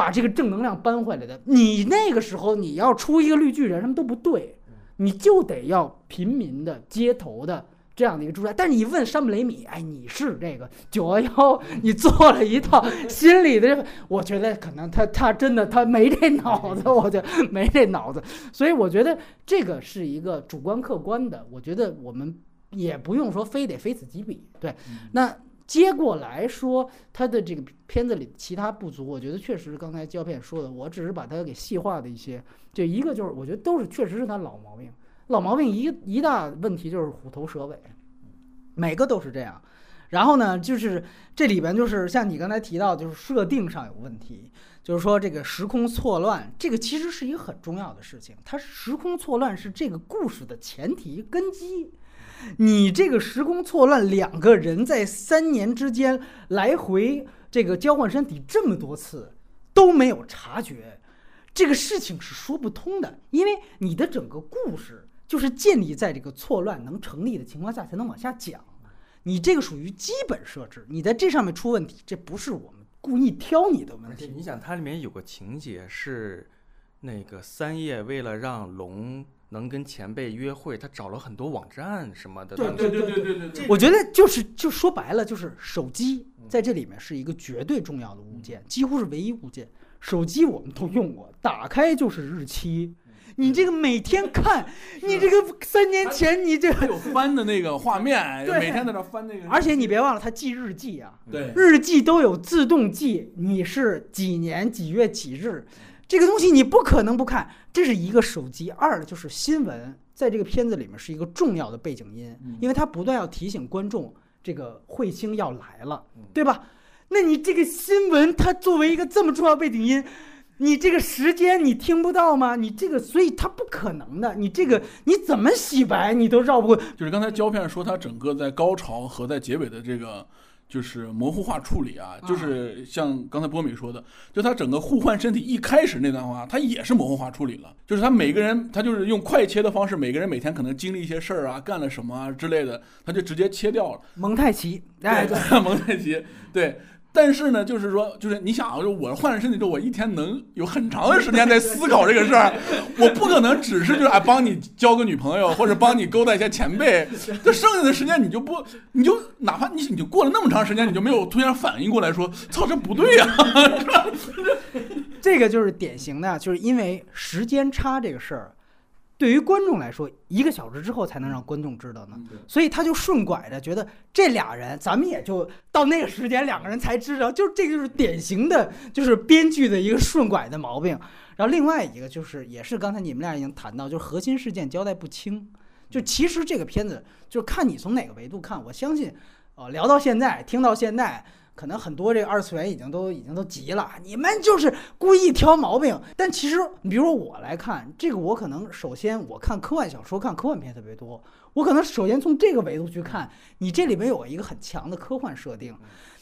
把这个正能量搬回来的，你那个时候你要出一个绿巨人，什么都不对，你就得要平民的、街头的这样的一个住宅。但是你问山姆雷米，哎，你是这个九幺幺，你做了一套心理的，我觉得可能他他真的他没这脑子，我觉得没这脑子。所以我觉得这个是一个主观客观的，我觉得我们也不用说非得非此即彼。对，那。接过来说，他的这个片子里其他不足，我觉得确实是刚才胶片说的，我只是把它给细化的一些。就一个就是，我觉得都是确实是他老毛病，老毛病一一大问题就是虎头蛇尾，每个都是这样。然后呢，就是这里边就是像你刚才提到，就是设定上有问题，就是说这个时空错乱，这个其实是一个很重要的事情。它时空错乱是这个故事的前提根基。你这个时空错乱，两个人在三年之间来回这个交换身体这么多次都没有察觉，这个事情是说不通的。因为你的整个故事就是建立在这个错乱能成立的情况下才能往下讲。你这个属于基本设置，你在这上面出问题，这不是我们故意挑你的问题。你想，它里面有个情节是，那个三叶为了让龙。能跟前辈约会，他找了很多网站什么的。对对对对对对，我觉得就是就说白了，就是手机在这里面是一个绝对重要的物件，几乎是唯一物件。手机我们都用过，打开就是日期。你这个每天看，你这个三年前你这个有翻的那个画面，对，每天在那翻那个。而且你别忘了，它记日记啊，对，日记都有自动记，你是几年几月几日。这个东西你不可能不看，这是一个手机。二就是新闻，在这个片子里面是一个重要的背景音，因为它不断要提醒观众这个彗星要来了，对吧？那你这个新闻它作为一个这么重要背景音，你这个时间你听不到吗？你这个所以它不可能的，你这个你怎么洗白你都绕不过。就是刚才胶片说它整个在高潮和在结尾的这个。就是模糊化处理啊，就是像刚才波米说的，就他整个互换身体一开始那段话，他也是模糊化处理了。就是他每个人，他就是用快切的方式，每个人每天可能经历一些事儿啊，干了什么啊之类的，他就直接切掉了。蒙太奇，哎，蒙太奇，对，但是呢，就是说，就是你想啊，就我换了身体之后，我一天能有很长的时间在思考这个事儿，我不可能只是就是啊帮你交个女朋友，或者帮你勾搭一下前辈，这剩下的时间你就不，你就哪怕你你就过了那么长时间，你就没有突然反应过来说，操，这不对呀、这个就是典型的，就是因为时间差这个事儿，对于观众来说，一个小时之后才能让观众知道呢。所以他就顺拐着觉得这俩人，咱们也就到那个时间两个人才知道，就是这个就是典型的，就是编剧的一个顺拐的毛病。然后另外一个就是，也是刚才你们俩已经谈到，就是核心事件交代不清。就其实这个片子，就是看你从哪个维度看，我相信，呃，聊到现在，听到现在。可能很多这个二次元已经都已经都急了，你们就是故意挑毛病。但其实，你比如说我来看这个，我可能首先我看科幻小说、看科幻片特别多，我可能首先从这个维度去看，你这里面有一个很强的科幻设定。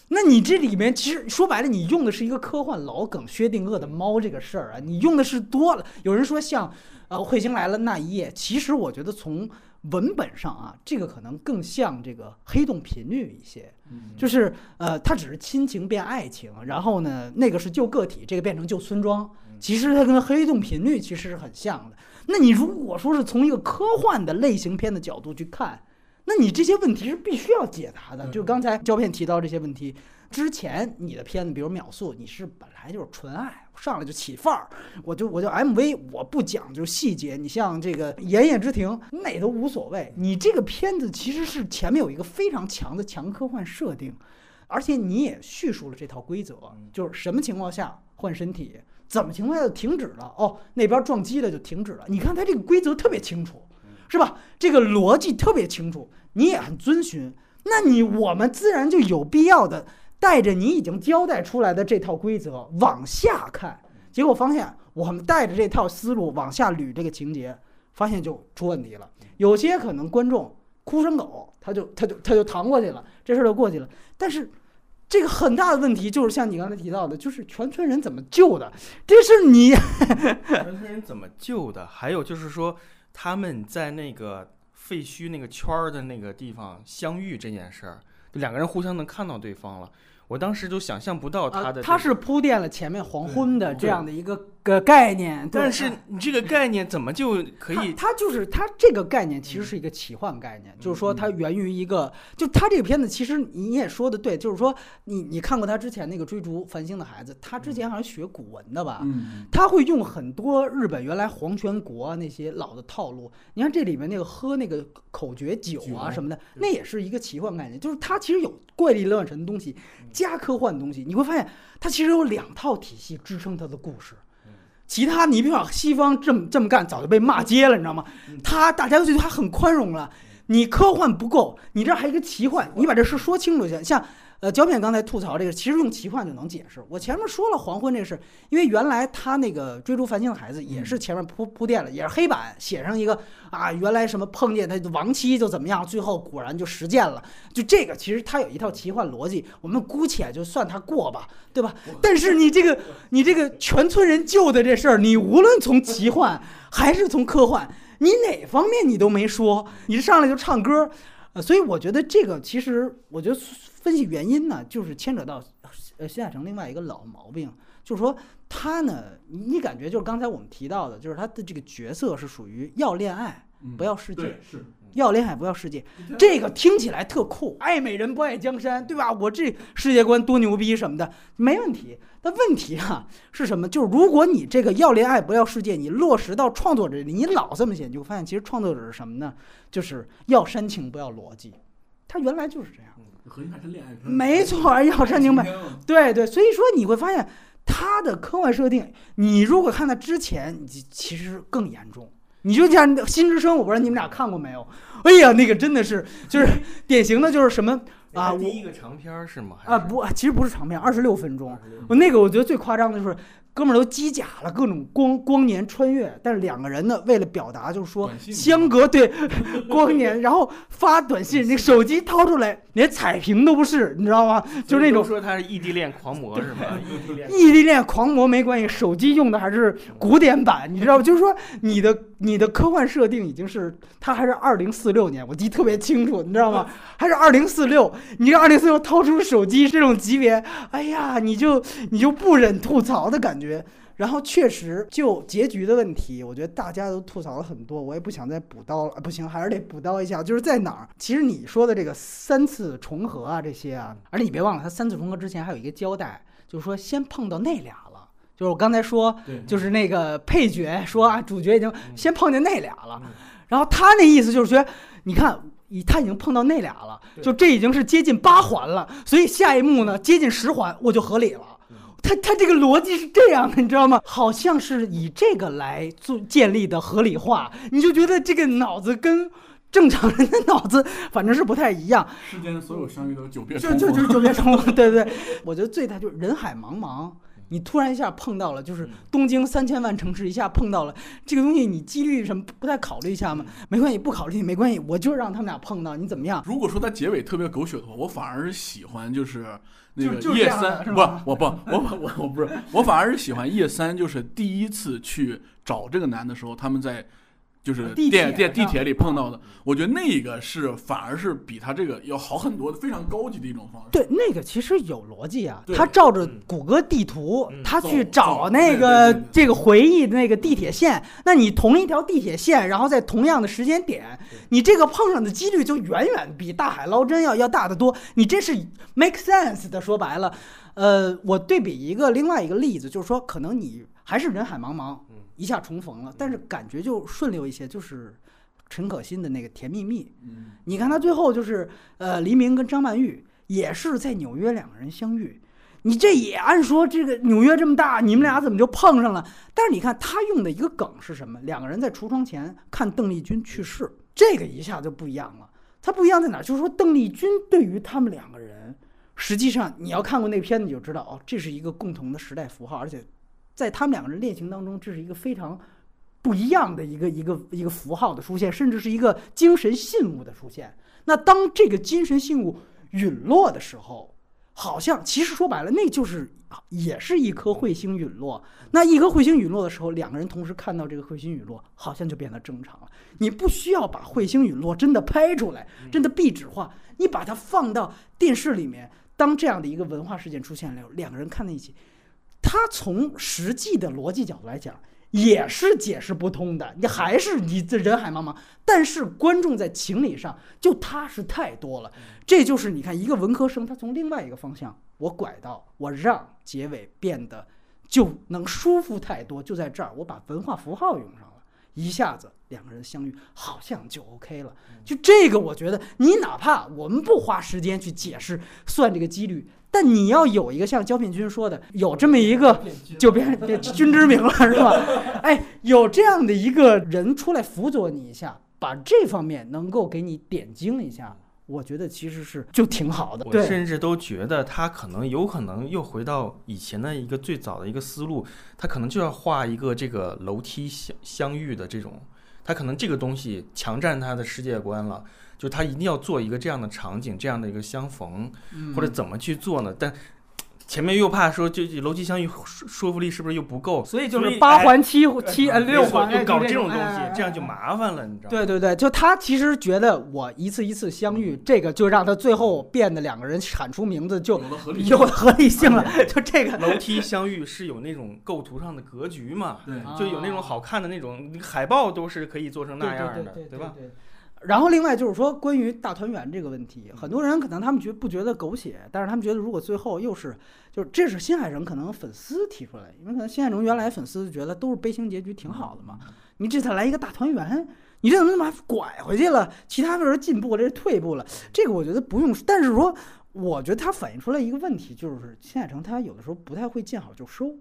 那你这里面其实说白了，你用的是一个科幻老梗薛定谔的猫这个事儿啊，你用的是多了。有人说像呃彗星来了那一夜，其实我觉得从文本上啊，这个可能更像这个黑洞频率一些。就是呃，它只是亲情变爱情，然后呢，那个是旧个体，这个变成旧村庄。其实它跟黑洞频率其实是很像的。那你如果说是从一个科幻的类型片的角度去看，那你这些问题是必须要解答的。就刚才胶片提到这些问题之前，你的片子比如秒速，你是本来就是纯爱，上来就起范儿，我就我就 MV，我不讲究细节。你像这个《炎夜之庭》，那都无所谓。你这个片子其实是前面有一个非常强的强科幻设定，而且你也叙述了这套规则，就是什么情况下换身体，怎么情况下就停止了。哦，那边撞击了就停止了。你看它这个规则特别清楚，是吧？这个逻辑特别清楚，你也很遵循。那你我们自然就有必要的带着你已经交代出来的这套规则往下看，结果发现我们带着这套思路往下捋这个情节，发现就出问题了。有些可能观众哭声狗，他就他就他就扛过去了，这事儿就过去了。但是这个很大的问题就是像你刚才提到的，就是全村人怎么救的，这是你全村人怎么救的？还有就是说他们在那个废墟那个圈儿的那个地方相遇这件事儿，就两个人互相能看到对方了。我当时就想象不到他的、啊这个，他是铺垫了前面黄昏的这样的一个个概念，但是你这个概念怎么就可以？它它就是它这个概念其实是一个奇幻概念，就是说它源于一个，就它这个片子其实你也说的对，就是说你你看过他之前那个追逐繁星的孩子，他之前好像学古文的吧，嗯，他会用很多日本原来皇权国啊那些老的套路。你看这里面那个喝那个口诀酒啊什么的，那也是一个奇幻概念，就是它其实有怪力乱神的东西加科幻的东西，你会发现它其实有两套体系支撑它的故事。其他你比方西方这么这么干，早就被骂街了，你知道吗？他大家都觉得他很宽容了。你科幻不够，你这还有一个奇幻，你把这事说清楚去。像呃，胶片刚才吐槽这个，其实用奇幻就能解释。我前面说了黄昏这个事，因为原来他那个追逐繁星的孩子也是前面铺铺垫了，也是黑板写上一个啊，原来什么碰见他的亡妻就怎么样，最后果然就实践了。就这个其实他有一套奇幻逻辑，我们姑且就算他过吧，对吧？但是你这个你这个全村人救的这事儿，你无论从奇幻还是从科幻，你哪方面你都没说，你上来就唱歌，呃，所以我觉得这个其实，我觉得分析原因呢，就是牵扯到呃新海城另外一个老毛病，就是说他呢，你你感觉就是刚才我们提到的，就是他的这个角色是属于要恋爱不要世界，要恋爱不要世界，这个听起来特酷，爱美人不爱江山，对吧？我这世界观多牛逼什么的，没问题。但问题啊是什么？就是如果你这个要恋爱不要世界，你落实到创作者里，你老这么写，你就会发现其实创作者是什么呢？就是要煽情不要逻辑。他原来就是这样，核心还是恋爱片，没错，要煽情不感情片对对，所以说你会发现他的科幻设定，你如果看他之前，你其实更严重。你就像《新之声》，我不知道你们俩看过没有？哎呀，那个真的是就是典型的，就是什么啊，第一个长片儿是吗？啊不，其实不是长片，二十六分钟。我那个我觉得最夸张的就是，哥们儿都机甲了，各种光光年穿越，但是两个人呢，为了表达就是说相隔对 光年，然后发短信，那手机掏出来连彩屏都不是，你知道吗？就是那种都说他是异地恋狂魔是吗？异地恋异地恋狂魔没关系，手机用的还是古典版，你知道吗？就是说你的你的科幻设定已经是他还是二零四六年，我记得特别清楚，你知道吗？还是二零四六，你这二零四六掏出手机这种级别，哎呀，你就你就不忍吐槽的感觉。然后确实就结局的问题，我觉得大家都吐槽了很多，我也不想再补刀了。不行，还是得补刀一下，就是在哪儿？其实你说的这个三次重合啊，这些啊，而且你别忘了，他三次重合之前还有一个交代，就是说先碰到那俩了。就是我刚才说，就是那个配角说啊，主角已经先碰见那俩了，然后他那意思就是觉得，你看。已他已经碰到那俩了，就这已经是接近八环了，所以下一幕呢接近十环我就合理了。他他这个逻辑是这样的，你知道吗？好像是以这个来做建立的合理化，你就觉得这个脑子跟正常人的脑子反正是不太一样。世间所有相遇都久别就重逢。就就是久别重逢，对对对。我觉得最大就是人海茫茫，你突然一下碰到了，就是东京三千万城市一下碰到了这个东西，你几率什么不太考虑一下吗？没关系，不考虑没关系，我就让他们俩碰到，你怎么样？如果说它结尾特别狗血的话，我反而是喜欢就是那个叶三，不，我不，我我我不是，我反而是喜欢叶三，就是第一次去找这个男的时候，他们在就是地电铁电地铁里碰到的，我觉得那个是反而是比他这个要好很多的，非常高级的一种方式。对，那个其实有逻辑啊。对他照着谷歌地图，嗯他去找那个这个回忆的那个地铁线。那你同一条地铁线，然后在同样的时间点，你这个碰上的几率就远远比大海捞针要要大得多。你这是 make sense 的，说白了，呃，我对比一个另外一个例子，就是说，可能你还是人海茫茫，一下重逢了，但是感觉就顺溜一些，就是陈可辛的那个《甜蜜蜜》。嗯，你看他最后就是，呃，黎明跟张曼玉也是在纽约两个人相遇。你这也按说这个纽约这么大，你们俩怎么就碰上了？但是你看他用的一个梗是什么？两个人在橱窗前看邓丽君去世，这个一下就不一样了。他不一样在哪儿？就是说邓丽君对于他们两个人，实际上你要看过那个片子，你就知道哦，这是一个共同的时代符号，而且在他们两个人恋情当中，这是一个非常不一样的一个一个一个符号的出现，甚至是一个精神信物的出现。那当这个精神信物陨落的时候，好像其实说白了，那就是也是一颗彗星陨落。那一颗彗星陨落的时候，两个人同时看到这个彗星陨落，好像就变得正常了。你不需要把彗星陨落真的拍出来，真的壁纸化，你把它放到电视里面，当这样的一个文化事件出现了，两个人看在一起，它从实际的逻辑角度来讲。也是解释不通的，你还是你这人海茫茫，但是观众在情理上就踏实太多了。这就是你看一个文科生，他从另外一个方向我拐到，我让结尾变得就能舒服太多，就在这儿，我把文化符号用上了，一下子两个人相遇，好像就 OK 了。就这个，我觉得你哪怕我们不花时间去解释算这个几率，但你要有一个像焦品君说的，有这么一个就别别君之名了，是吧？哎，有这样的一个人出来辅佐你一下，把这方面能够给你点睛一下，我觉得其实是就挺好的。我，甚至都觉得他可能有可能又回到以前的一个最早的一个思路，他可能就要画一个这个楼梯相相遇的这种，他可能这个东西强占他的世界观了，就他一定要做一个这样的场景，这样的一个相逢，嗯或者怎么去做呢？但前面又怕说，就楼梯相遇说说服力是不是又不够？所以就是八环七七呃六环，就搞哎这种东西哎，这样就麻烦了，你知道吗？对对对，就他其实觉得我一次一次相遇，这个就让他最后变得两个人喊出名字就有了合理性。了，就这个。楼梯相遇是有那种构图上的格局嘛，对，就有那种好看的那种海报都是可以做成那样的，对吧？对然后另外就是说，关于大团圆这个问题，很多人可能他们觉不觉得狗血，但是他们觉得如果最后又是，就是这是新海诚可能粉丝提出来，因为可能新海诚原来粉丝觉得都是悲情结局挺好的嘛，你这次来一个大团圆，你这怎么把拐回去了？其他人进步了，这是退步了，这个我觉得不用，但是说，我觉得它反映出来一个问题，就是新海诚他有的时候不太会见好就收。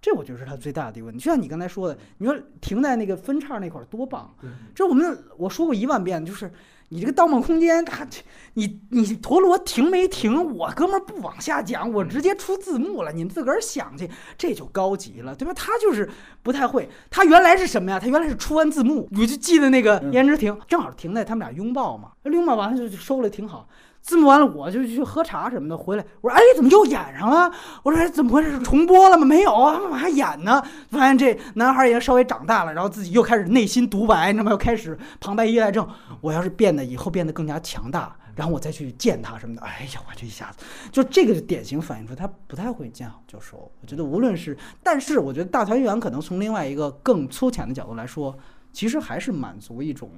这我觉得是他最大的一个问题，就像你刚才说的，你说停在那个分叉那块儿多棒，这我们我说过一万遍，就是你这个《盗梦空间》，它你你陀螺停没停？我哥们儿不往下讲，我直接出字幕了，你们自个儿想去，这就高级了，对吧？他就是不太会，他原来是什么呀？他原来是出完字幕，我就记得那个嗯颜值停，正好停在他们俩拥抱嘛，拥抱完了就就收了，挺好。字幕完了，我就去喝茶什么的，回来我说：“哎，怎么又演上了？”我说：“哎，怎么回事？重播了吗？没有啊，他们还演呢。”发现这男孩也稍微长大了，然后自己又开始内心独白，那么又开始旁白依赖症。我要是变得以后变得更加强大，然后我再去见他什么的。哎呀，我这一下子就这个典型反映出他不太会见好就收。我觉得无论是，但是我觉得大团圆可能从另外一个更粗浅的角度来说，其实还是满足一种。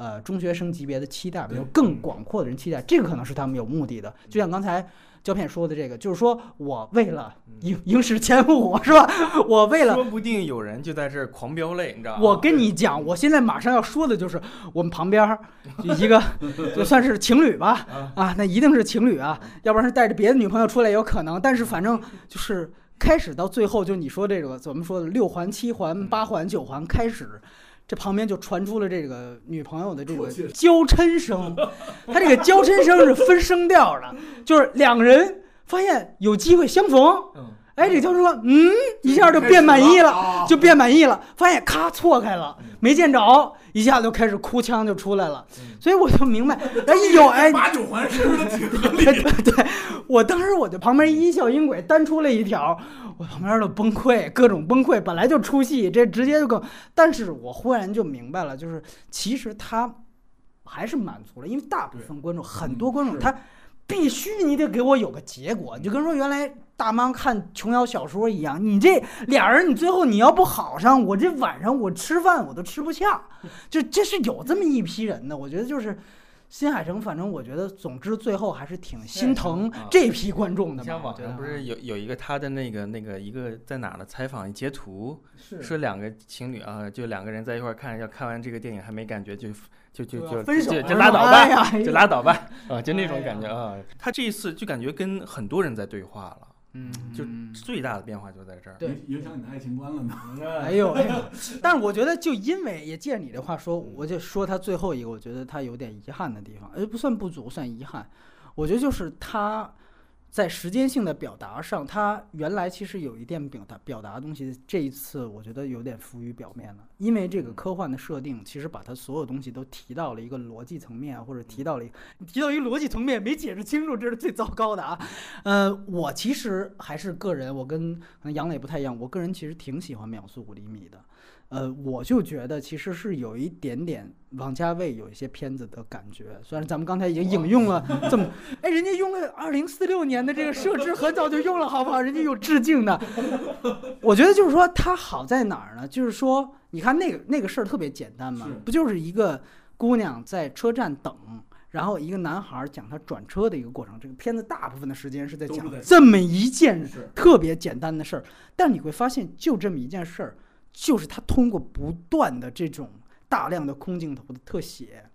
呃，中学生级别的期待，比如更广阔的人期待，这个可能是他们有目的的。就像刚才胶片说的这个，就是说我为了影影史前五，是吧？我为了，说不定有人就在这儿狂飙泪，你知道吗？我跟你讲，我现在马上要说的就是我们旁边一个，就算是情侣吧，啊，那一定是情侣啊，要不然是带着别的女朋友出来也有可能。但是反正就是开始到最后，就你说这个怎么说的，六环、七环、八环、九环开始。这旁边就传出了这个女朋友的这个娇嗔声，他这个娇嗔声是分声调的，就是两个人发现有机会相逢，哎，这教授说，嗯，一下就变满意了，就变满意了，发现咔错开了，没见着，一下就开始哭腔就出来了，所以我就明白，哎呦，哎，八九环是不是挺合 理？对对，我当时我就旁边一笑音轨单出了一条。我旁边都崩溃，各种崩溃，本来就出戏，这直接就更。但是我忽然就明白了，就是其实他还是满足了，因为大部分观众，很多观众他必须你得给我有个结果，就跟说原来大妈看琼瑶小说一样，你这俩人你最后你要不好上，我这晚上我吃饭我都吃不下，就这是有这么一批人的，我觉得就是。新海诚，反正我觉得，总之最后还是挺心疼这批观众的。像网上不是有有一个他的那个那个一个在哪的采访截图，说两个情侣啊，就两个人在一块看，要看完这个电影还没感觉，就就就就分手就拉倒吧，就拉倒吧，啊，就那种感觉啊。他这一次就感觉跟很多人在对话了。嗯，就最大的变化就在这儿，对，影响你的爱情观了呢。哎呦哎呦，但是我觉得就因为也借着你的话说，我就说他最后一个，我觉得他有点遗憾的地方，哎，不算不足，算遗憾。我觉得就是他。在时间性的表达上，它原来其实有一点表达表达的东西，这一次我觉得有点浮于表面了。因为这个科幻的设定，其实把它所有东西都提到了一个逻辑层面，或者提到了提到一个逻辑层面没解释清楚，这是最糟糕的啊。呃，我其实还是个人，我跟杨磊不太一样，我个人其实挺喜欢秒速五厘米的。呃，我就觉得其实是有一点点王家卫有一些片子的感觉，虽然咱们刚才已经引用了这么，哎，人家用了二零四六年的这个设置，很早就用了，好不好？人家有致敬的。我觉得就是说它好在哪儿呢？就是说，你看那个那个事儿特别简单嘛，不就是一个姑娘在车站等，然后一个男孩讲他转车的一个过程。这个片子大部分的时间是在讲这么一件特别简单的事儿，但你会发现就这么一件事儿。就是他通过不断的这种大量的空镜头的特写，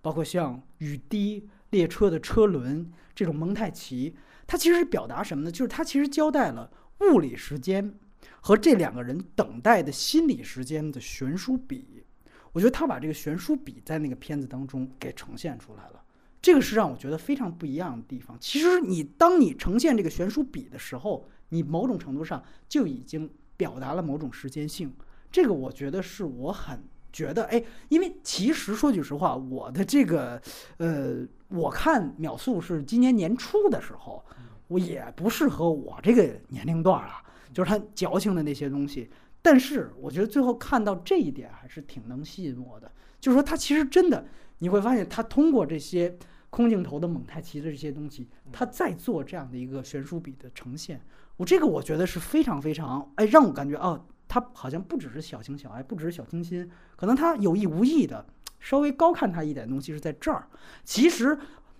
包括像雨滴、列车的车轮这种蒙太奇，它其实是表达什么呢？就是它其实交代了物理时间和这两个人等待的心理时间的悬殊比。我觉得他把这个悬殊比在那个片子当中给呈现出来了，这个是让我觉得非常不一样的地方。其实你当你呈现这个悬殊比的时候，你某种程度上就已经。表达了某种时间性，这个我觉得是我很觉得哎，因为其实说句实话，我的这个呃，我看秒速是今年年初的时候，我也不适合我这个年龄段啊，就是他矫情的那些东西。但是我觉得最后看到这一点还是挺能吸引我的，就是说他其实真的你会发现，他通过这些空镜头的蒙太奇的这些东西，他在做这样的一个悬殊比的呈现。我这个我觉得是非常非常哎，让我感觉哦，他好像不只是小情小爱，不只是小清新，可能他有意无意的稍微高看他一点东西是在这儿。其实，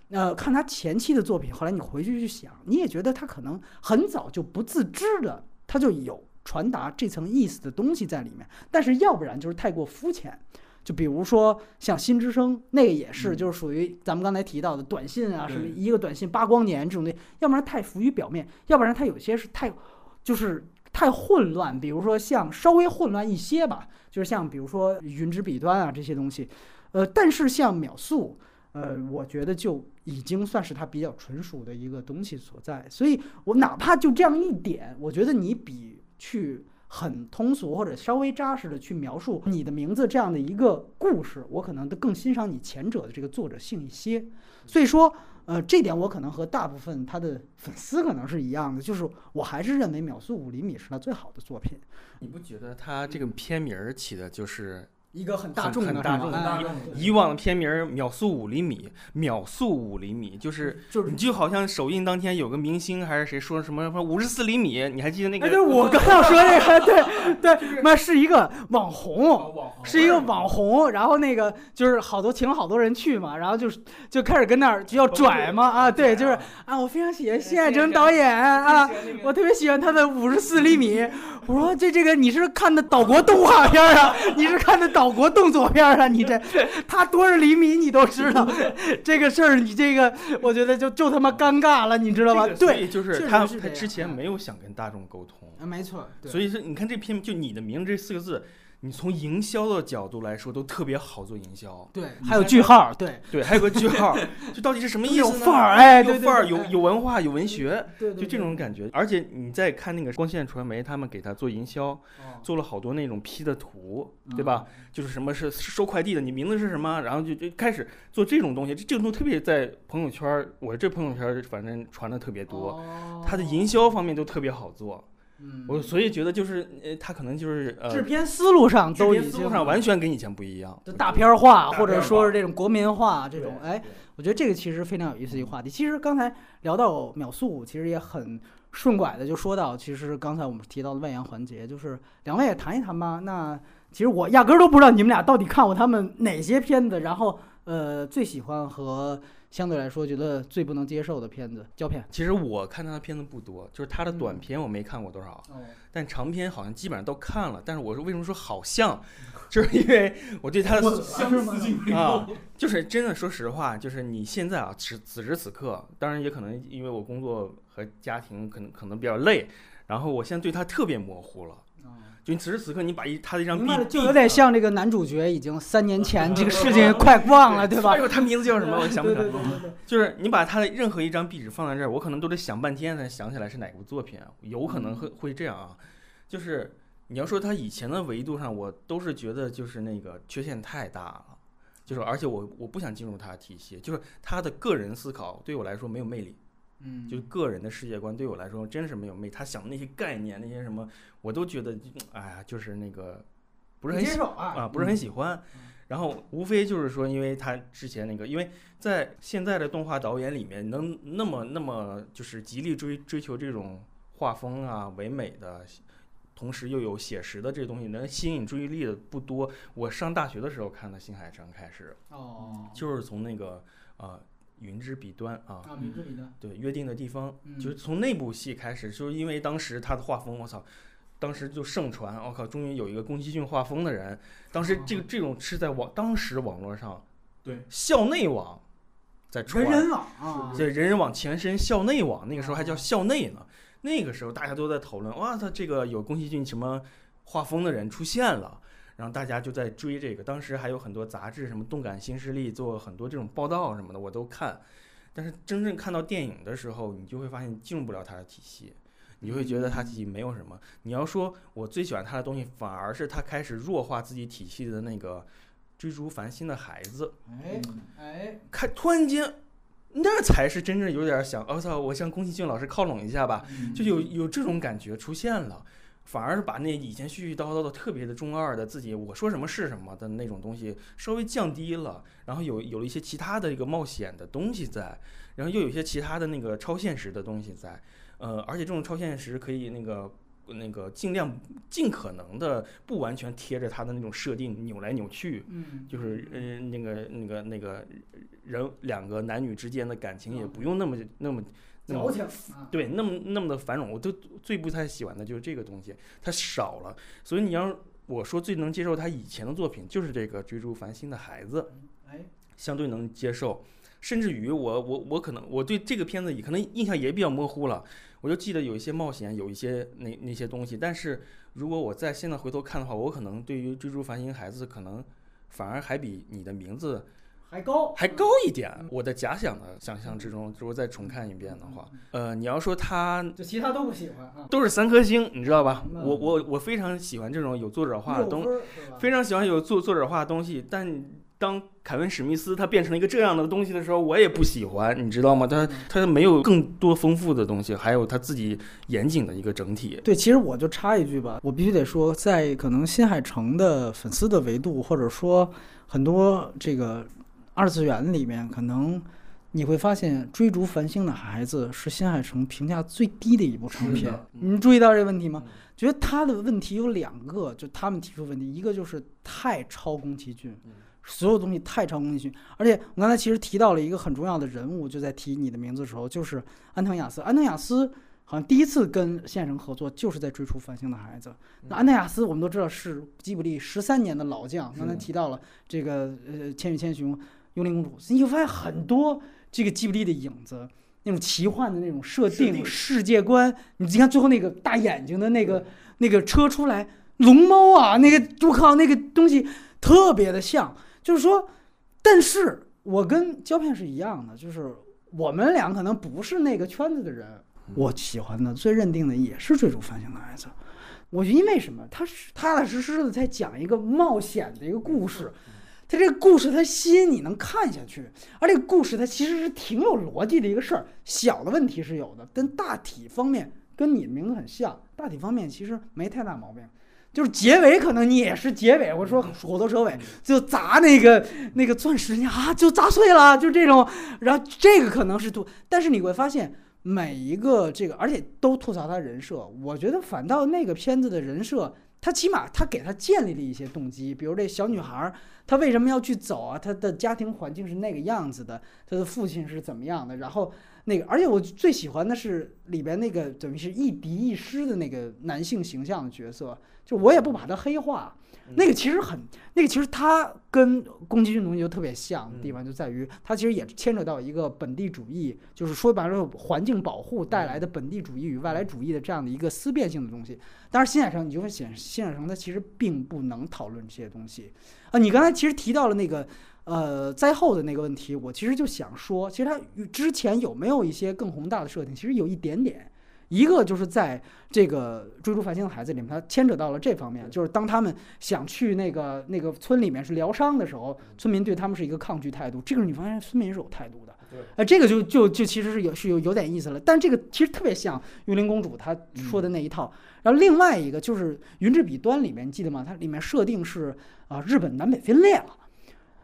呃，看他前期的作品，后来你回去去想，你也觉得他可能很早就不自知的，他就有传达这层意思的东西在里面。但是要不然就是太过肤浅。就比如说像新之声，那个也是，就是属于咱们刚才提到的短信啊，什么一个短信八光年这种的，要不然太浮于表面，要不然它有些是太，就是太混乱。比如说像稍微混乱一些吧，就是像比如说云之彼端啊这些东西，呃，但是像秒速，呃，我觉得就已经算是它比较纯熟的一个东西所在。所以我哪怕就这样一点，我觉得你比去。很通俗或者稍微扎实的去描述你的名字这样的一个故事，我可能更欣赏你前者的这个作者性一些。所以说，呃，这点我可能和大部分他的粉丝可能是一样的，就是我还是认为《秒速五厘米》是他最好的作品。你不觉得他这个片名起的就是一个很大众的很大众以以往的片名儿秒速五厘米，秒速五厘米，就是。就是你就好像首映当天有个明星还是谁说什么什么五十四厘米，你还记得那个？哎，对，我刚要说这个，对 对，那是一个网红，网是一个网红，然后那个就是好多请了好多人去嘛，然后就是就开始跟那儿就要拽嘛啊，对，就是啊，我非常喜欢谢爱成导演啊，我特别喜欢他的五十四厘米。我说这这个你是看的岛国动画片啊，你是看的岛国动作片啊，你这 他多少厘米你都知道，这个事儿你这个我觉得就就他妈尴尬了，你知道吧？对，就是他他之前嗯。没有想跟大众沟通，啊没错，所以说你看这片就你的名这四个字，你从营销的角度来说都特别好做营销。对，还有句号，对，对，还有个句号，这到底是什么意思呢？有范儿哎有范儿，有有文化，有文学，对就这种感觉。而且你再看那个光线传媒，他们给他做营销，哦做了好多那种 P 的图，嗯对吧？就是什么是收快递的，你名字是什么？然后就就开始做这种东西，这这种东西特别在朋友圈儿，我这朋友圈儿反正传的特别多，哦它的营销方面都特别好做。嗯我所以觉得就是呃，他可能就是呃，制片思路上都已经思路上完全跟以前不一样。就大片儿化，或者说是这种国民化这种，哎，我觉得这个其实非常有意思一个话题。其实刚才聊到秒速，其实也很顺拐的就说到，其实刚才我们提到的外延环节，就是两位也谈一谈吧。那其实我压根儿都不知道你们俩到底看过他们哪些片子，然后呃最喜欢和相对来说觉得最不能接受的片子，胶片。其实我看他的片子不多，就是他的短嗯片我没看过多少，哦，但长片好像基本上都看了。但是我说为什么说好像，就是因为我对他的相似性没有啊，就是真的，说实话，就是你现在啊，此此时此刻，当然也可能因为我工作和家庭可能可能比较累，然后我现在对他特别模糊了。就你此时此刻，你把一他的一张壁明白了，，就有点像这个男主角已经三年前这个事情 快忘了，对吧哎？呦，他名字叫什么？我想不起来。对对对对对。就是你把他的任何一张壁纸放在这儿，我可能都得想半天才想起来是哪部作品啊，有可能会会这样啊。就是你要说他以前的维度上，我都是觉得就是那个缺陷太大了，就是而且我我不想进入他的体系，就是他的个人思考对我来说没有魅力，嗯，就是个人的世界观对我来说真是没有魅力。他想的那些概念那些什么，我都觉得哎呀，就是那个不是很喜接受啊啊，不是很喜欢。然后无非就是说，因为他之前那个，因为在现在的动画导演里面，能那么那么就是极力追追求这种画风啊唯美的，同时又有写实的这东西，能吸引注意力的不多。我上大学的时候看的《新海诚》开始，哦，就是从那个呃云之彼端啊，啊，云之彼端，对约定的地方，嗯就是从那部戏开始，就是因为当时他的画风，我操。当时就盛传，我靠，终于有一个宫崎骏画风的人。当时这个这种是在网当时网络上，对校内网在传，人人网啊，对人人网前身校内网，那个时候还叫校内呢。那个时候大家都在讨论，哇，他这个有宫崎骏什么画风的人出现了，然后大家就在追这个。当时还有很多杂志，什么动感新势力做很多这种报道什么的，我都看。但是真正看到电影的时候，你就会发现进入不了他的体系，你就会觉得他体系没有什么。你要说我最喜欢他的东西，反而是他开始弱化自己体系的那个追逐繁星的孩子。哎哎，看突然间，那才是真正有点想，我、操，我向宫崎骏老师靠拢一下吧，就有有这种感觉出现了。反而是把那以前絮絮叨叨的特别的中二的自己我说什么是什么的那种东西稍微降低了，然后有有了一些其他的一个冒险的东西在，然后又有一些其他的那个超现实的东西在，呃，而且这种超现实可以那个那个尽量尽可能的不完全贴着他的那种设定扭来扭去，嗯，就是嗯那个那个那个人两个男女之间的感情也不用那么那么矫情啊，对那么那么的繁荣，我都最不太喜欢的就是这个东西，它少了。所以你要我说最能接受他以前的作品，就是这个《追逐繁星的孩子》，哎，相对能接受。甚至于我我我可能我对这个片子也可能印象也比较模糊了，我就记得有一些冒险，有一些那那些东西。但是如果我在现在回头看的话，我可能对于《追逐繁星孩子》可能反而还比你的名字还高还高一点。我的假想的想象之中，如果再重看一遍的话，呃，你要说他就其他都不喜欢啊，都是三颗星，你知道吧？嗯我我我非常喜欢这种有作者画的东六分儿是吧非常喜欢有作作者画的东西，但当凯文史密斯他变成了一个这样的东西的时候，我也不喜欢，你知道吗？他他没有更多丰富的东西，还有他自己严谨的一个整体。对，其实我就插一句吧，我必须得说，在可能新海诚的粉丝的维度，或者说很多这个二次元里面，可能你会发现《追逐繁星的孩子》是新海诚评价最低的一部长片。你注意到这个问题吗？觉得他的问题有两个，就他们提出问题，一个就是太超宫崎骏。所有东西太超宫崎骏，而且我刚才其实提到了一个很重要的人物，就在提你的名字的时候，就是安藤雅思。安藤雅思好像第一次跟现成合作，就是在追出繁星的孩子。那安藤雅思我们都知道是吉卜力十三年的老将，刚才提到了这个呃《千与千寻》《幽灵公主》，你会发现很多这个吉卜力的影子，那种奇幻的那种设定、世界观。你看最后那个大眼睛的那个那个车出来，龙猫啊，那个我靠，那个东西特别的像。就是说，但是我跟胶片是一样的，就是我们俩可能不是那个圈子的人。我喜欢的、最认定的也是《追逐繁星的孩子》。我因为什么？他是踏踏实实的在讲一个冒险的一个故事，他这个故事他吸引你能看下去，而这个故事它其实是挺有逻辑的一个事儿。小的问题是有的，但大体方面跟你的名字很像，大体方面其实没太大毛病。就是结尾可能你也是结尾，我说虎头蛇尾就砸那个那个钻石你啊，就砸碎了，就这种。然后这个可能是吐，但是你会发现每一个这个，而且都吐槽他人设。我觉得反倒那个片子的人设，他起码他给他建立了一些动机，比如这小女孩她为什么要去走啊？她的家庭环境是那个样子的，她的父亲是怎么样的？然后那个，而且我最喜欢的是里边那个等于是亦敌亦师的那个男性形象的角色。就我也不把他黑化，那个其实很，那个其实它跟宫崎骏东西就特别像的地方就在于，它其实也牵扯到一个本地主义，就是说白了环境保护带来的本地主义与外来主义的这样的一个思辨性的东西。但是，新海诚你就会显，新海诚他其实并不能讨论这些东西啊。你刚才其实提到了那个呃灾后的那个问题，我其实就想说，其实他之前有没有一些更宏大的设定？其实有一点点。一个就是在这个追逐繁星的孩子里面，他牵扯到了这方面，就是当他们想去那个那个村里面是疗伤的时候，村民对他们是一个抗拒态度。这个你发现村民是有态度的，呃，这个就就就其实是有是有有点意思了。但这个其实特别像幽灵公主她说的那一套。然后另外一个就是云之彼端里面，你记得吗？它里面设定是啊，日本南北分裂了，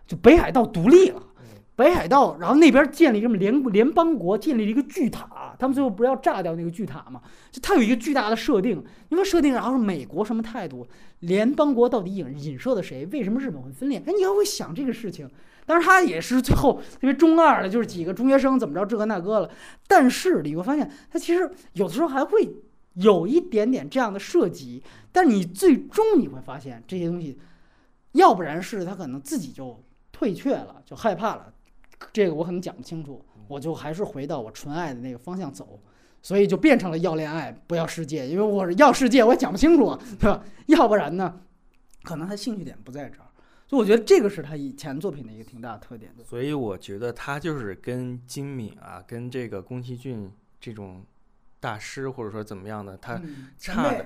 就北海道独立了。北海道，然后那边建立这么联联邦国，建立了一个巨塔。他们最后不是要炸掉那个巨塔吗？就它有一个巨大的设定，因为设定，然后是美国什么态度？联邦国到底影影射的谁？为什么日本会分裂？哎，你要会想这个事情。当然，他也是最后特别中二的，就是几个中学生怎么着这个那个了。但是你会发现，他其实有的时候还会有一点点这样的设计。但你最终你会发现这些东西，要不然是他可能自己就退却了，就害怕了。这个我可能讲不清楚，我就还是回到我纯爱的那个方向走，所以就变成了要恋爱不要世界，因为我是要世界，我也讲不清楚，对吧？要不然呢，可能他兴趣点不在这儿，所以我觉得这个是他以前作品的一个挺大的特点。所以我觉得他就是跟金敏啊，跟这个宫崎骏这种大师或者说怎么样的，他差的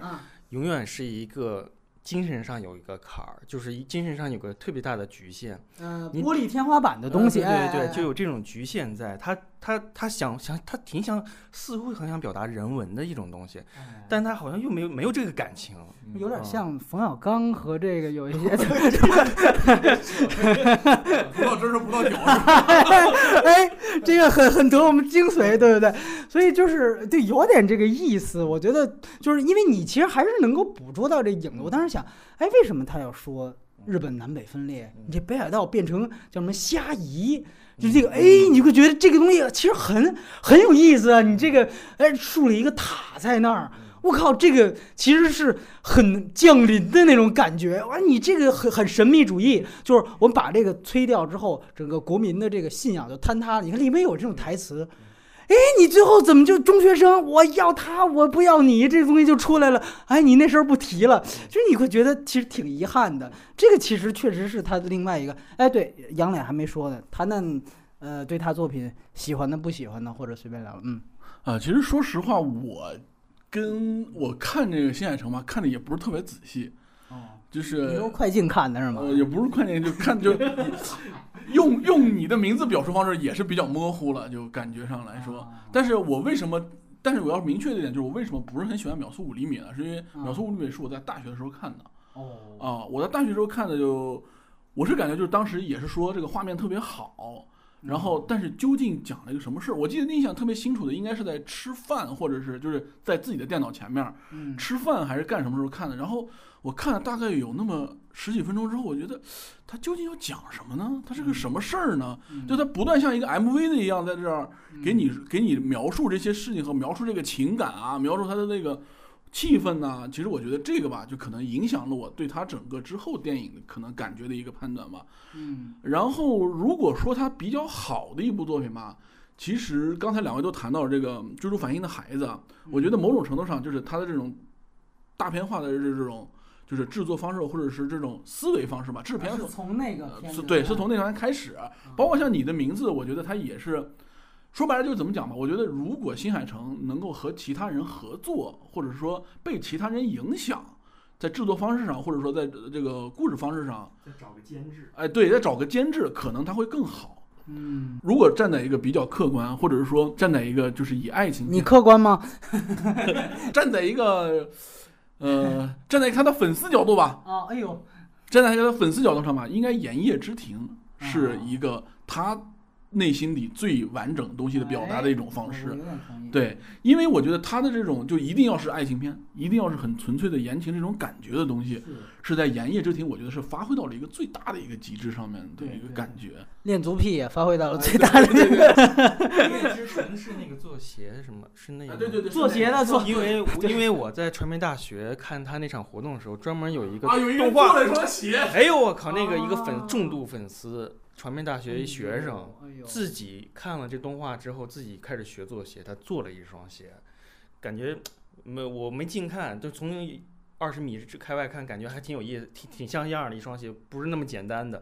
永远是一个。精神上有一个坎儿，就是一精神上有个特别大的局限，嗯，玻璃天花板的东西，对对对，就有这种局限在，他他他想想，他挺想，似乎很想表达人文的一种东西，但他好像又没有没有这个感情，有点像冯小刚和这个有一些，葡萄汁是葡萄酒，哎，这个很很得我们精髓，对不对？所以就是对，有点这个意思。我觉得就是因为你其实还是能够捕捉到这影子。我当时想，哎，为什么他要说日本南北分裂？你这北海道变成叫什么虾夷？就这个，哎，你会觉得这个东西其实很很有意思啊！你这个，哎，竖了一个塔在那儿，我靠，这个其实是很降临的那种感觉。哇，你这个很很神秘主义，就是我们把这个催掉之后，整个国民的这个信仰就坍塌了。你看里面有这种台词，哎，你最后怎么就中学生？我要他，我不要你，这东西就出来了。哎，你那时候不提了，就是你会觉得其实挺遗憾的。这个其实确实是他的另外一个。哎，对，杨磊还没说呢，他那。呃，对他作品喜欢的、不喜欢的，或者随便聊，嗯，啊，其实说实话，我跟我看这个新海诚吧，看的也不是特别仔细，就你都是快进看的是吗？呃也不是快进就看就 用用你的名字表述方式也是比较模糊了，就感觉上来说。啊但是我为什么？但是我要明确一点就是，我为什么不是很喜欢秒速五厘米呢？是因为嗯秒速五厘米是我在大学的时候看的哦啊，我在大学时候看的就，我是感觉就是当时也是说这个画面特别好，然后但是究竟讲了一个什么事儿？我记得印象特别清楚的，应该是在吃饭，或者是就是在自己的电脑前面嗯吃饭还是干什么时候看的。然后我看了大概有那么十几分钟之后，我觉得他究竟要讲什么呢？他是个什么事儿呢？嗯就他不断像一个 MV 的一样在这儿给你给你描述这些事情和描述这个情感啊，描述他的那个气氛呐、其实我觉得这个吧，就可能影响了我对他整个之后电影可能感觉的一个判断吧。嗯然后如果说他比较好的一部作品吧，其实刚才两位都谈到了这个《追逐繁星的孩子》啊，我觉得某种程度上就是他的这种大片化的这这种就是制作方式或者是这种思维方式吧，制片是从那个对是从那个开始，包括像你的名字，我觉得它也是。说白了就是怎么讲吧？我觉得如果新海诚能够和其他人合作，或者说被其他人影响，在制作方式上，或者说在这个故事方式上，再找个监制，哎，对，再找个监制，可能他会更好。嗯，如果站在一个比较客观，或者是说站在一个就是以爱情你，客观吗？站在一个呃，站在他的粉丝角度吧，啊，哎呦，站在他的粉丝角度上吧，应该《炎夜之庭》是啊一个他内心里最完整东西的表达的一种方式。对，因为我觉得他的这种就一定要是爱情片，一定要是很纯粹的言情这种感觉的东西，是是在《炎夜之庭》我觉得是发挥到了一个最大的一个极致上面的一个感觉。恋足癖也发挥到了哎最大的对对对夜之城是那个做鞋什么？是那个？啊对对对，做鞋的做因为因为我在传媒大学看他那场活动的时候，专门有一个啊，有一个动画做了一双鞋，哎呦我靠，那个一个啊粉重度粉丝，传媒大学一学生，自己看了这动画之后，自己开始学做鞋，他做了一双鞋，感觉没我没近看，就从二十米之开外看，感觉还挺有意思，挺挺像样的一双鞋，不是那么简单的。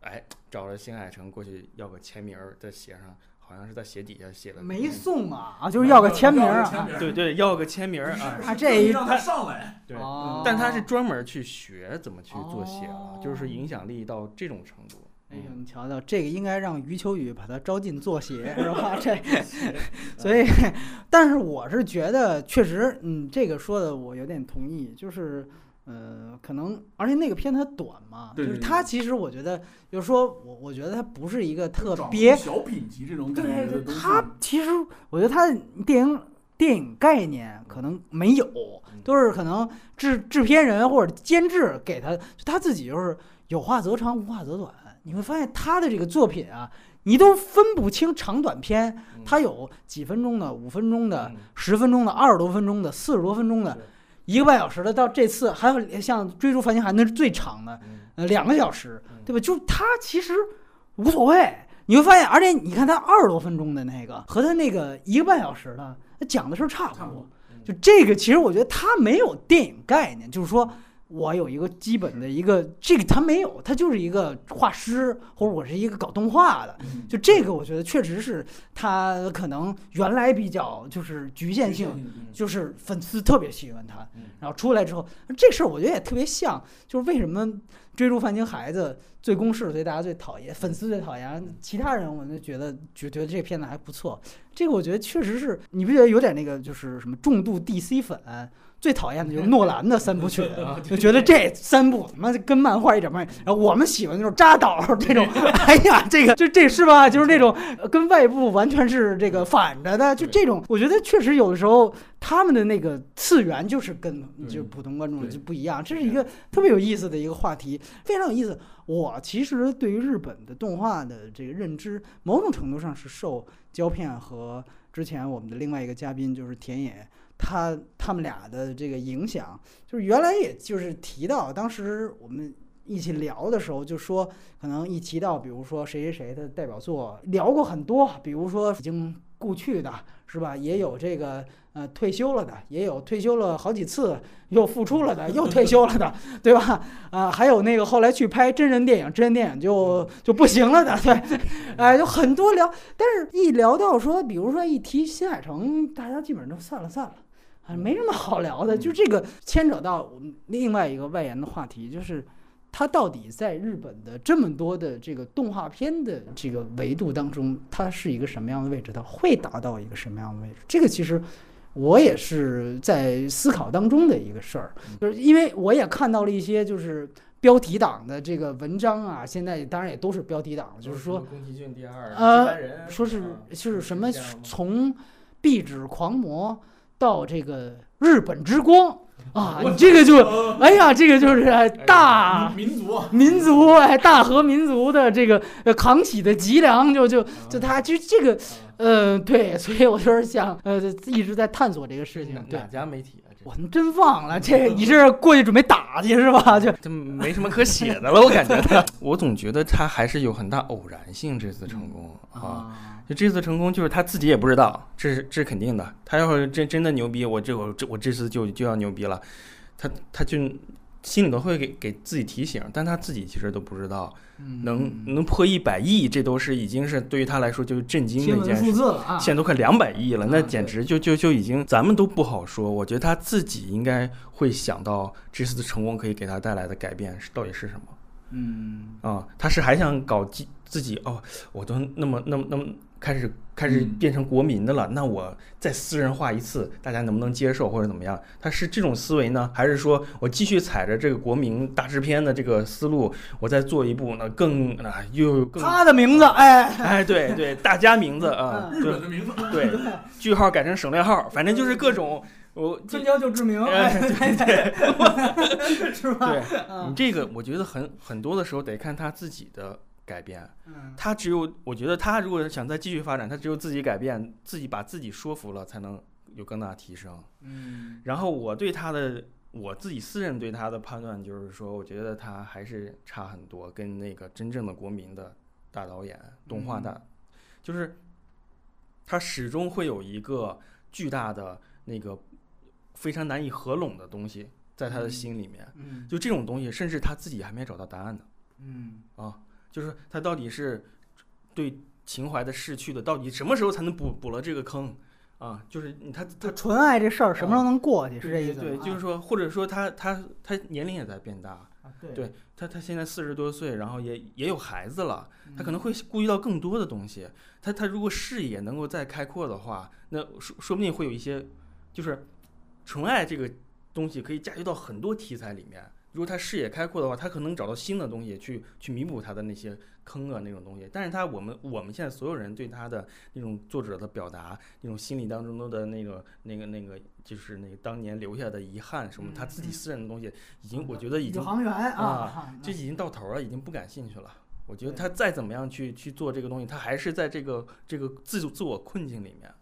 哎，找了新海诚过去要个签名儿在鞋上，好像是在鞋底下写了没送啊，啊，就是要个签名儿啊。对对，要个签名儿啊。啊，这一让他上来，对，哦但他是专门去学怎么去做鞋了，哦就是影响力到这种程度。哎呦，你瞧瞧，这个应该让余秋雨把他招进作协，是吧？这，所以，但是我是觉得，确实，嗯，这个说的我有点同意，就是，呃，可能，而且那个片它短嘛，对对就是它其实我觉得，就是说我我觉得它不是一个特别，小品级这种感对对，觉的东西。它其实我觉得它电影电影概念可能没有，都是可能制制片人或者监制给他，就他自己就是有话则长，无话则短。你会发现他的这个作品啊，你都分不清长短篇，他有几分钟的、五分钟的、嗯十分钟的、二十多分钟的、四十多分钟的，一个半小时的。到这次还有像《追逐繁星海》那是最长的，嗯呃，两个小时嗯，对吧？就他其实无所谓，你会发现，而且你看他二十多分钟的那个和他那个一个半小时的，他讲的事儿差不多差不多。就这个，其实我觉得他没有电影概念，就是说我有一个基本的一个这个他没有，他就是一个画师，或者我是一个搞动画的。嗯就这个，我觉得确实是他可能原来比较就是局限性，就是粉丝特别喜欢他嗯，然后出来之后，这事儿我觉得也特别像，就是为什么追逐繁星孩子最公式，所以大家最讨厌，粉丝最讨厌，其他人我就觉得觉觉得这片子还不错。这个我觉得确实是，你不觉得有点那个就是什么重度 DC 粉？最讨厌的就是 诺兰的三部曲，就觉得这三部他妈跟漫画一点关系。然后我们喜欢那种扎导这种，哎呀，这个就这是吧？就是那种呃跟外部完全是这个反着的，就这种，我觉得确实有的时候他们的那个次元就是跟就普通观众就不一样，这是一个特别有意思的一个话题，非常有意思。我其实对于日本的动画的这个认知，某种程度上是受胶片和之前我们的另外一个嘉宾就是田野。他他们俩的这个影响，就是原来也就是提到，当时我们一起聊的时候，就说可能一提到，比如说谁谁谁的代表作，聊过很多，比如说已经故去的，是吧？也有这个呃退休了的，也有退休了好几次又复出了的，又退休了的，对吧？啊、还有那个后来去拍真人电影，真人电影就就不行了的，对，哎，有很多聊，但是一聊到说，比如说一提新海诚，大家基本上都散了散了。啊，没什么好聊的。就这个牵扯到另外一个外延的话题，就是它到底在日本的这么多的这个动画片的这个维度当中，它是一个什么样的位置？它会达到一个什么样的位置？这个其实。我也是在思考当中的一个事儿，就是因为我也看到了一些就是标题党的这个文章啊，现在当然也都是标题党，就是说，宫崎骏第二，呃，说是是什么从壁纸狂魔到这个日本之光。啊，你这个就，哎呀，这个就是大民族，民族哎，大和民族的这个扛起的脊梁，就就就他，其实这个，呃，对，所以我就是想，呃，一直在探索这个事情。哪家媒体啊？我真忘了，这你是过去准备打去是吧？就这没什么可写的了，我感觉他，我总觉得他还是有很大偶然性，这次成功啊。就这次成功，就是他自己也不知道，这是这是肯定的。他要是真真的牛逼，我这我这我这次就就要牛逼了，他他就心里头会给给自己提醒，但他自己其实都不知道，能能破一百亿，这都是已经是对于他来说就是震惊的一件事。现在都快两百亿了，那简直就就就已经咱们都不好说。我觉得他自己应该会想到这次的成功可以给他带来的改变是到底是什么。嗯啊，他是还想搞自自己哦，我都那么那么那么。开始开始变成国民的了，那我再私人化一次，大家能不能接受或者怎么样？他是这种思维呢，还是说我继续踩着这个国民大制片的这个思路，我再做一部呢？更啊又更他的名字，哎哎对对，大家名字啊，日本的名字，对，句号改成省略号，反正就是各种我 专交就知名，对对，是吧？对你这个，我觉得很很多的时候得看他自己的。改变，他只有我觉得他如果想再继续发展，他只有自己改变，自己把自己说服了，才能有更大提升。嗯，然后我对他的我自己私人对他的判断就是说，我觉得他还是差很多，跟那个真正的国民的大导演、动画大，就是他始终会有一个巨大的那个非常难以合拢的东西在他的心里面。嗯，就这种东西，甚至他自己还没找到答案呢。嗯，啊。就是他到底是对情怀的逝去的，到底什么时候才能补补了这个坑啊？就是他他纯爱这事儿什么时候能过去？是这意思对，就是说，或者说他他他年龄也在变大，对，对他他现在四十多岁，然后也也有孩子了，他可能会顾及到更多的东西。他他如果视野能够再开阔的话，那说说不定会有一些，就是纯爱这个东西可以嫁接到很多题材里面。如果他视野开阔的话，他可能找到新的东西去去弥补他的那些坑啊那种东西。但是他我们我们现在所有人对他的那种作者的表达，那种心理当中的那个那个那个，就是那个当年留下的遗憾什么，他自己私人的东西，已经我觉得已经航员啊，就已经到头了，已经不感兴趣了。我觉得他再怎么样去去做这个东西，他还是在这个这个自自我困境里面。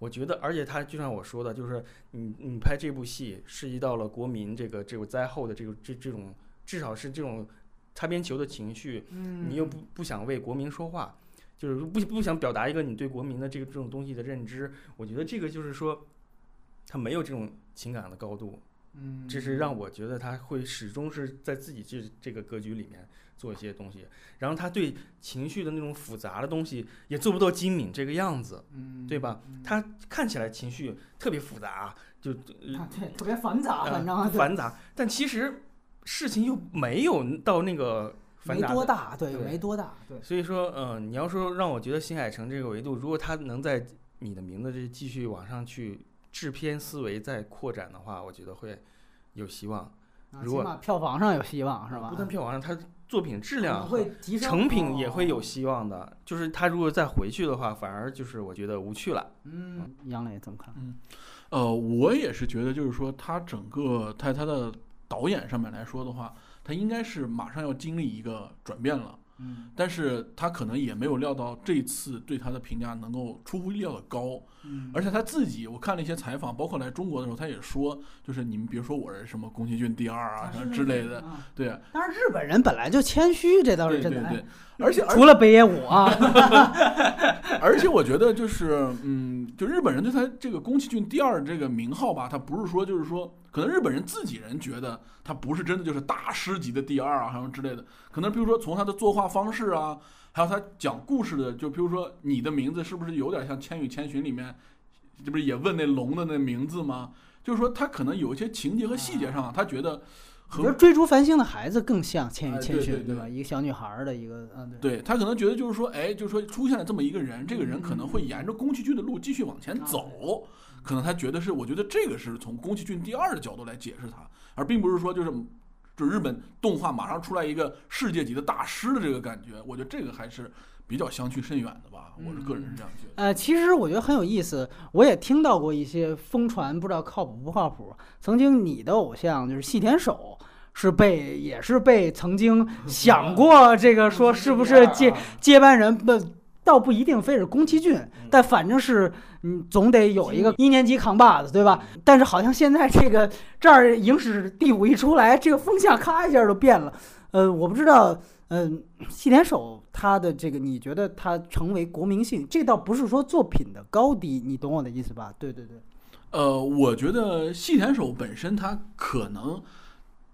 我觉得，而且他就像我说的，就是你你拍这部戏涉及到了国民这个这个灾后的这个这这种至少是这种擦边球的情绪，你又不不想为国民说话，就是不不想表达一个你对国民的这个这种东西的认知。我觉得这个就是说，他没有这种情感的高度，嗯，这是让我觉得他会始终是在自己这这个格局里面。做一些东西，然后他对情绪的那种复杂的东西也做不到精敏这个样子，嗯，对吧？他看起来情绪特别复杂，就对，特别繁杂，反正繁杂，但其实事情又没有到那个没多大，对，没多大，对。所以说，嗯，你要说让我觉得新海诚这个维度，如果他能在你的名字这继续往上去制片思维再扩展的话，我觉得会有希望。如果票房上有希望是吧？不但票房上，他作品质量会提升，成品也会有希望的。就是他如果再回去的话，反而就是我觉得无趣了。嗯，杨磊怎么看？嗯，呃，我也是觉得，就是说他整个在他的导演上面来说的话，他应该是马上要经历一个转变了。嗯，但是他可能也没有料到这次对他的评价能够出乎意料的高。嗯，而且他自己，我看了一些采访，包括来中国的时候，他也说，就是你们别说我是什么宫崎骏第二啊什么之类的，对。但是日本人本来就谦虚，这倒是真的。对对对。而且除了北野武啊，而且我觉得就是，嗯，就日本人对他这个宫崎骏第二这个名号吧，他不是说就是说，可能日本人自己人觉得他不是真的就是大师级的第二啊什么之类的，可能比如说从他的作画方式啊。还有他讲故事的，就比如说你的名字是不是有点像《千与千寻》里面，这不是也问那龙的那名字吗？就是说他可能有一些情节和细节上，他觉得和追逐繁星的孩子更像《千与哎千寻》对吧？一个小女孩的一个，嗯，对。对他可能觉得就是说，哎，就是说出现了这么一个人，这个人可能会沿着宫崎骏的路继续往前走，可能他觉得是，我觉得这个是从宫崎骏第二的角度来解释他，而并不是说就是。就日本动画马上出来一个世界级的大师的这个感觉，我觉得这个还是比较相去甚远的吧。我是个人是这样觉得。呃，其实我觉得很有意思，我也听到过一些疯传，不知道靠谱不靠谱。曾经你的偶像就是细田守，是被也是被曾经想 过这个说是不是接接班人不。倒不一定非是宫崎骏，但反正是，嗯，总得有一个一年级扛把子，对吧？但是好像现在这个这儿影史第五一出来，这个风向咔一下就变了。呃，我不知道，嗯、细田守他的这个，你觉得他成为国民性，这倒不是说作品的高低，你懂我的意思吧？对对对，呃，我觉得细田守本身他可能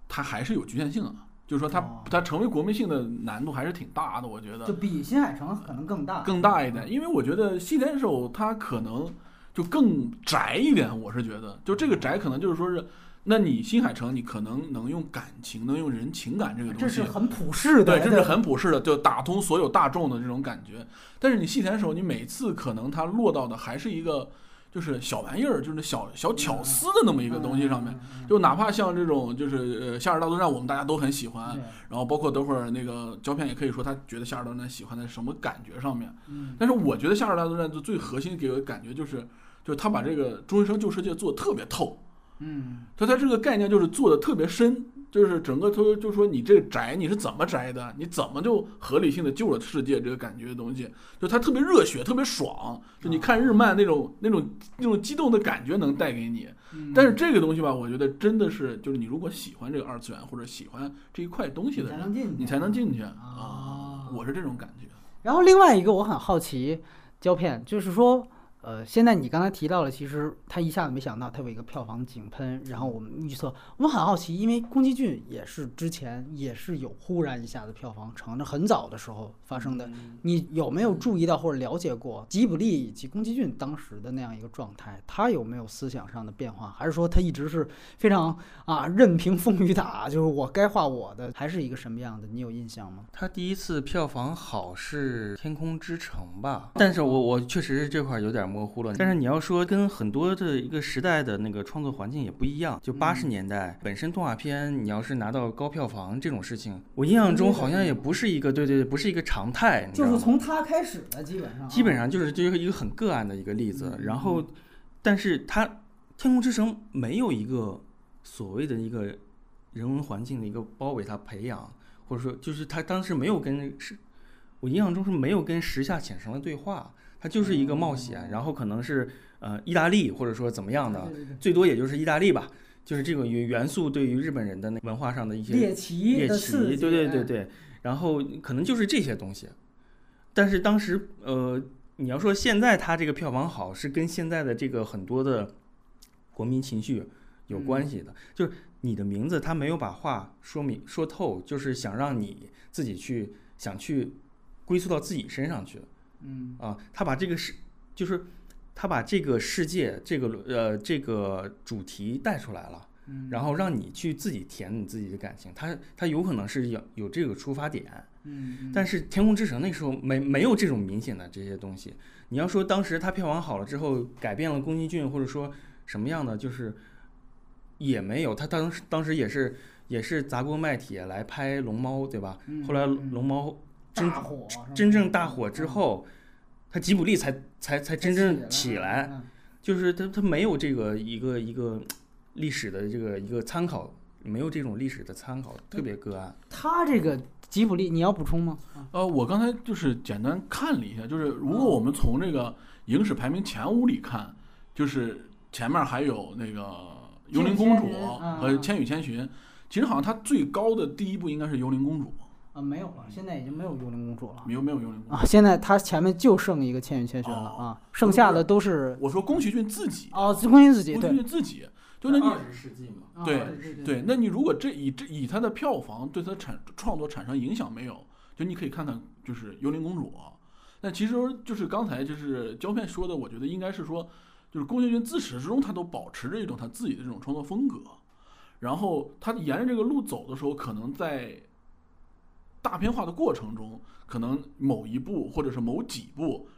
他还是有局限性的，就是说它、哦。他成为国民性的难度还是挺大的，我觉得就比新海诚可能更大，更大一点，因为我觉得细田守他可能就更宅一点，我是觉得，就这个宅可能就是说是，那你新海诚你可能能用感情，能用人情感这个东西，这是很普世的，对，这是很普世的，就打通所有大众的这种感觉。但是你细田守，你每次可能他落到的还是一个就是小玩意儿，就是小小巧思的那么一个东西上面。嗯就哪怕像这种就是呃《夏日大作战》，我们大家都很喜欢，然后包括等会儿那个胶片也可以说他觉得《夏日大作战》喜欢在什么感觉上面。嗯但是我觉得《夏日大作战》的最核心给我的感觉就是，就是他把这个中学生旧世界做的特别透。嗯他他这个概念就是做的特别深，就是整个都就说你这个宅你是怎么宅的，你怎么就合理性的救了世界这个感觉的东西，就他特别热血，特别爽，就你看日漫那种那种那种激动的感觉能带给你。嗯但是这个东西吧，我觉得真的是就是你如果喜欢这个二次元或者喜欢这一块东西的人，你才能进去啊啊，我是这种感觉。然后另外一个我很好奇，胶片就是说，呃，现在你刚才提到了，其实他一下子没想到他有一个票房井喷，然后我们预测，我们很好奇，因为宫崎骏也是之前也是有忽然一下子票房成，那很早的时候发生的，你有没有注意到或者了解过吉卜力以及宫崎骏当时的那样一个状态？他有没有思想上的变化，还是说他一直是非常啊任凭风雨打，就是我该画我的，还是一个什么样的？你有印象吗？他第一次票房好是《天空之城》吧，但是我我确实是这块儿有点模糊了。但是你要说跟很多的一个时代的那个创作环境也不一样，就八十年代本身动画片你要是拿到高票房这种事情，我印象中好像也不是一个对对对，不是一个常态？就是从他开始的，基本上啊基本上就是就是一个很个案的一个例子。然后，但是它《天空之城》没有一个所谓的一个人文环境的一个包围它培养，或者说就是它当时没有跟是，我印象中是没有跟时下浅生的对话，它就是一个冒险，然后可能是呃意大利或者说怎么样的，最多也就是意大利吧。就是这个元元素对于日本人的那文化上的一些猎奇猎奇，对对对哎，对，然后可能就是这些东西。但是当时，呃，你要说现在它这个票房好，是跟现在的这个很多的国民情绪有关系的。就是你的名字，他没有把话说明说透，就是想让你自己去想去归宿到自己身上去嗯啊。他把这个世，就是他把这个世界这个呃这个主题带出来了。嗯，然后让你去自己填你自己的感情，他他有可能是有有这个出发点，嗯，但是《天空之城》那时候没没有这种明显的这些东西。你要说当时它票房好了之后改变了宫崎骏或者说什么样的，就是也没有。他当时当时也是也是砸锅卖铁来拍《龙猫》，对吧？嗯后来《嗯龙猫》真大火真正大火之后，他吉卜力才才才真正起起来。嗯就是他他没有这个一个一个历史的这个一个参考，没有这种历史的参考，特别个案。他这个吉卜力，你要补充吗？呃，我刚才就是简单看了一下，就是如果我们从这个影史排名前五里看，就是前面还有那个《幽灵公主》和《千与千寻》，其实好像它最高的第一部应该是《幽灵公主啊，没有了，现在已经没有幽灵公主了》，没有没有《幽灵公主》啊，现在他前面就剩一个千与千寻了哦啊，剩下的都是我说宫崎骏自己，哦，宫崎骏自己宫崎，骏自己，就那你十世纪嘛，对对对，那你如果这以这以他的票房对他产创作产生影响没有？就你可以看看，就是《幽灵公主》，那其实就是刚才就是胶片说的，我觉得应该是说，就是宫崎骏自始至终他都保持着一种他自己的这种创作风格，然后他沿着这个路走的时候，可能在大片化的过程中，可能某一部或者是某几部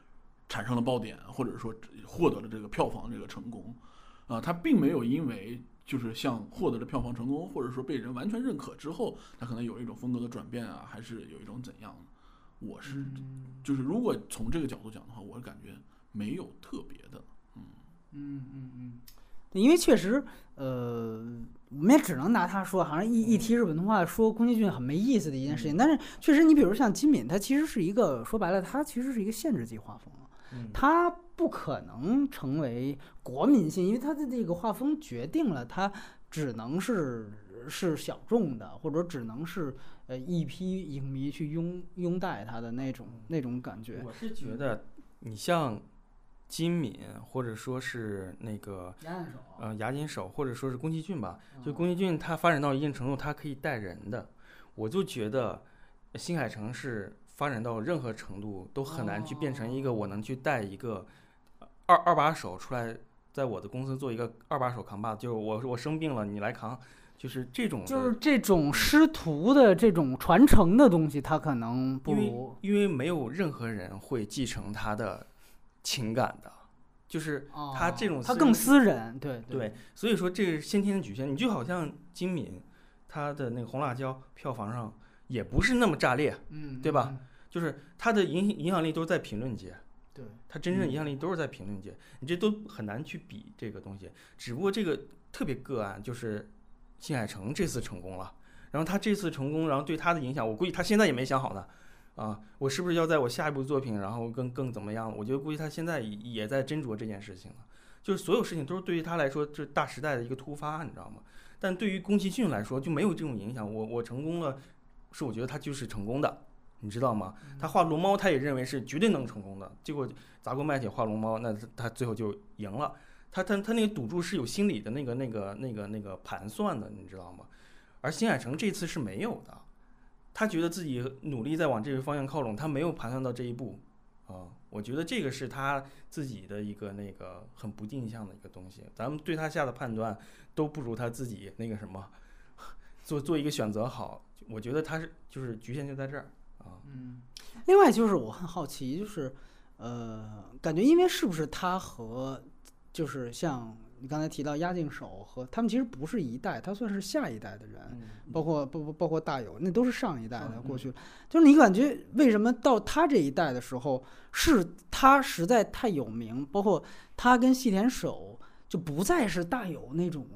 产生了爆点，或者说获得了这个票房这个成功，啊，它并没有因为就是像获得了票房成功，或者说被人完全认可之后，它可能有一种风格的转变啊，还是有一种怎样？我是就是如果从这个角度讲的话，我是感觉没有特别的，嗯。嗯嗯嗯，因为确实，呃，我们也只能拿他说，好像一一提日本动画，说宫崎骏很没意思的一件事情。但是确实，你比如像金敏，他其实是一个说白了，他其实是一个限制级画风，嗯他不可能成为国民性，因为他的这个画风决定了他只能是是小众的，或者只能是呃一批影迷去拥拥戴他的那种那种感觉。我是觉得你像金敏，或者说是那个呃牙金手，或者说是宫崎骏吧，就宫崎骏他发展到一定程度，他可以带人的，我就觉得新海诚是发展到任何程度都很难去变成一个我能去带一个二二把手出来，在我的公司做一个二把手扛把子，就是我我生病了你来扛，就是这种就是这种师徒的这种传承的东西，他可能不因为没有任何人会继承他的情感的，就是他这种哦他更私人对对，所以说这个是先天的局限。你就好像金敏，他的那个红辣椒票房上也不是那么炸裂，嗯，对吧嗯？就是他的影影响力都是在评论界，对，他真正的影响力都是在评论界，你这都很难去比这个东西。只不过这个特别个案就是新海诚这次成功了，然后他这次成功，然后对他的影响，我估计他现在也没想好呢。啊，我是不是要在我下一部作品，然后更更怎么样？我觉得估计他现在也也在斟酌这件事情了。就是所有事情都是对于他来说，这是大时代的一个突发，你知道吗？但对于宫崎骏来说就没有这种影响。我我成功了，是我觉得他就是成功的，你知道吗？他画龙猫，他也认为是绝对能成功的，结果砸锅卖铁画龙猫，那他他最后就赢了。他他他那个赌注是有心理的那个那个那个那个盘算的，你知道吗？而新海诚这次是没有的，他觉得自己努力在往这个方向靠拢，他没有盘算到这一步啊。我觉得这个是他自己的一个那个很不定向的一个东西。咱们对他下的判断都不如他自己那个什么做做一个选择好。我觉得他是就是局限就在这儿啊。嗯，另外就是我很好奇，就是呃，感觉因为是不是他和就是像你刚才提到押井守和他们其实不是一代，他算是下一代的人，嗯包括包包包括大友，那都是上一代的嗯过去了。就是你感觉为什么到他这一代的时候，是他实在太有名，包括他跟细田守就不再是大友那种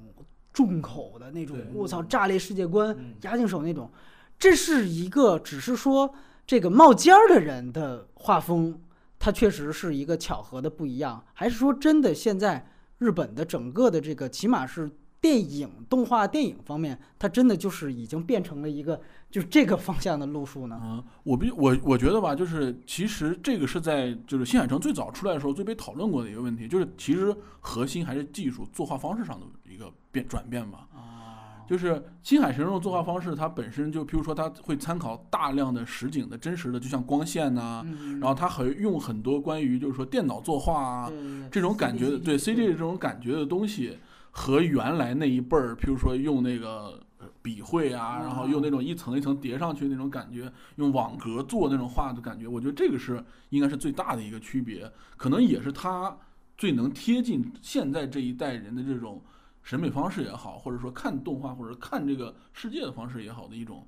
重口的那种对，我操炸裂世界观，嗯押井守那种，这是一个只是说这个冒尖儿的人的画风，他确实是一个巧合的不一样，还是说真的现在日本的整个的这个起码是电影动画电影方面，它真的就是已经变成了一个就是这个方向的路数呢？嗯，我比我我觉得吧，就是其实这个是在就是新海诚最早出来的时候最被讨论过的一个问题，就是其实核心还是技术作画方式上的一个变转变吧。啊，就是青海诚这种作画方式，它本身就，譬如说，它会参考大量的实景的真实的，就像光线呐、嗯然后它还用很多关于就是说电脑作画啊这种感觉的，对 CG 这种感觉的东西，和原来那一辈儿，譬如说用那个呃笔绘啊，然后用那种一层一层叠上去那种感觉，用网格做那种画的感觉，我觉得这个是应该是最大的一个区别，可能也是它最能贴近现在这一代人的这种审美方式也好，或者说看动画或者看这个世界的方式也好的一种，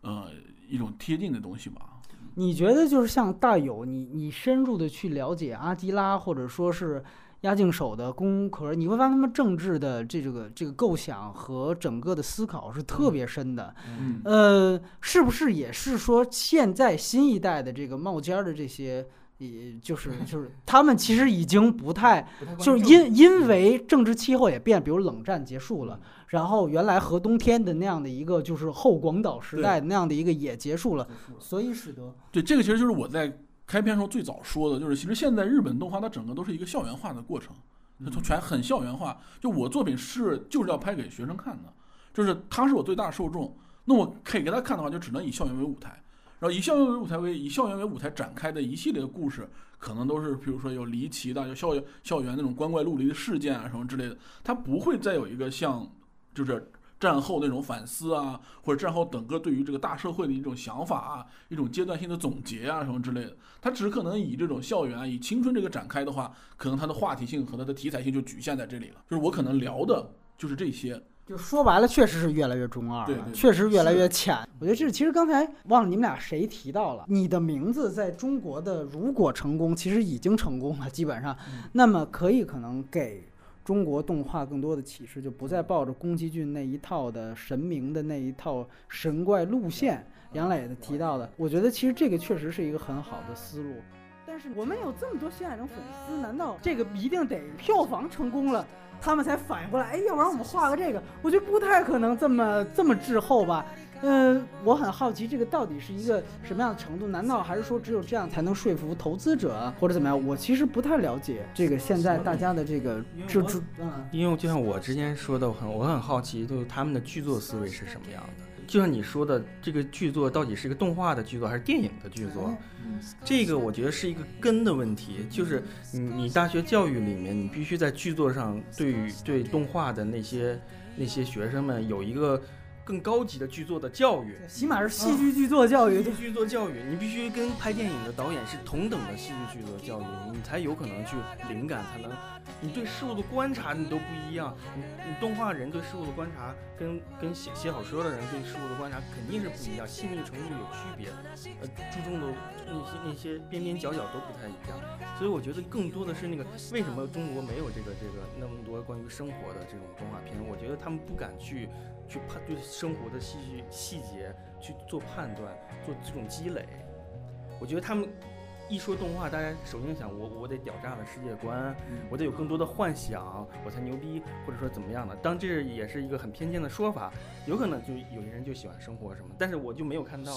呃，一种贴近的东西吧。你觉得就是像大友，你你深入的去了解阿基拉，或者说是押井守的工壳，你会发现他们政治的这个这个构想和整个的思考是特别深的。嗯呃，是不是也是说现在新一代的这个冒尖儿的这些，也就是就是他们其实已经不太，就是因因为政治气候也变，比如冷战结束了，然后原来核冬天的那样的一个就是后广岛时代那样的一个也结束了，所以使得对，这个其实就是我在开篇时候最早说的，就是其实现在日本动画它整个都是一个校园化的过程，它全很校园化。就我作品是就是要拍给学生看的，就是他是我最大的受众，那我可以给他看的话，就只能以校园为舞台。然后以校园为舞台为以校园为舞台展开的一系列的故事，可能都是比如说有离奇的，有校园校园那种光怪陆离的事件啊什么之类的，它不会再有一个像就是战后那种反思啊，或者战后整个对于这个大社会的一种想法啊，一种阶段性的总结啊什么之类的，它只可能以这种校园、以青春这个展开的话，可能它的话题性和它的题材性就局限在这里了。就是我可能聊的就是这些，就说白了，确实是越来越中二了，对对对确实越来越浅。我觉得这是其实刚才忘了你们俩谁提到了，你的名字在中国的如果成功，其实已经成功了，基本上，嗯那么可以可能给。中国动画更多的启示，就不再抱着宫崎骏那一套的神明的那一套神怪路线。杨磊的提到的，我觉得其实这个确实是一个很好的思路。但是我们有这么多新海诚粉丝，难道这个一定得票房成功了，他们才反应过来？哎，要不然我们画个这个？我觉得不太可能这么这么滞后吧。嗯，我很好奇这个到底是一个什么样的程度？难道还是说只有这样才能说服投资者，或者怎么样？我其实不太了解这个现在大家的这个制作，嗯，因为就像我之前说的，我很我很好奇，就是他们的剧作思维是什么样的。就像你说的，这个剧作到底是一个动画的剧作还是电影的剧作？这个我觉得是一个根的问题，就是你你大学教育里面，你必须在剧作上对于对动画的那些那些学生们有一个更高级的剧作的教育。起码是戏剧剧作教育戏。剧剧作教育，你必须跟拍电影的导演是同等的戏剧剧作教育，你才有可能去灵感，才能你对事物的观察你都不一样。你你动画人对事物的观察跟跟写写小说的人对事物的观察肯定是不一样，细腻程度有区别，呃，注重的那些那些边边角角都不太一样。所以我觉得更多的是那个为什么中国没有这个这个那么多关于生活的这种动画片？我觉得他们不敢去去判对生活的细细节去做判断，做这种积累。我觉得他们一说动画，大家首先想我我得屌炸了世界观，我得有更多的幻想，我才牛逼，或者说怎么样的。当这也是一个很偏见的说法，有可能就有些人就喜欢生活什么，但是我就没有看到。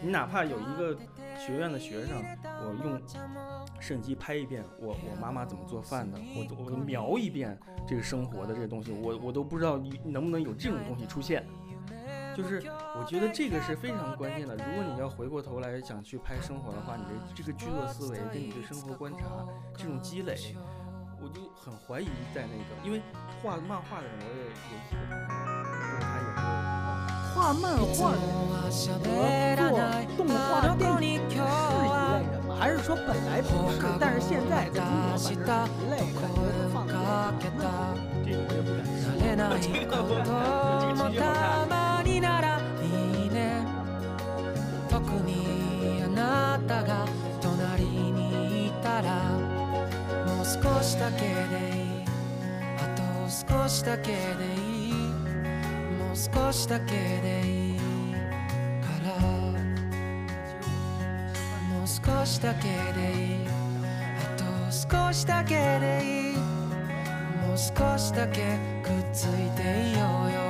你哪怕有一个学院的学生，我用摄影机拍一遍我我妈妈怎么做饭的，我我描一遍这个生活的这个东西，我我都不知道你能不能有这种东西出现。就是我觉得这个是非常关键的。如果你要回过头来想去拍生活的话，你的这个剧作思维跟你对生活观察这种积累，我就很怀疑在那个，因为画漫画的人我也有几个朋友，就是他也会。画漫画的人和做动画电影是一类人吗？还是说本来不是，但是现在在中国反正是一类人，感觉放在这个我也不敢说。れない这个我こと这个も区别好大 たが隣にいたらもう少しだけでいい。あと少しだけでいい。もう少しだけでいい。から。もう少しだけでいいあと少しだけでいい。もう少しだけくっついていようよ。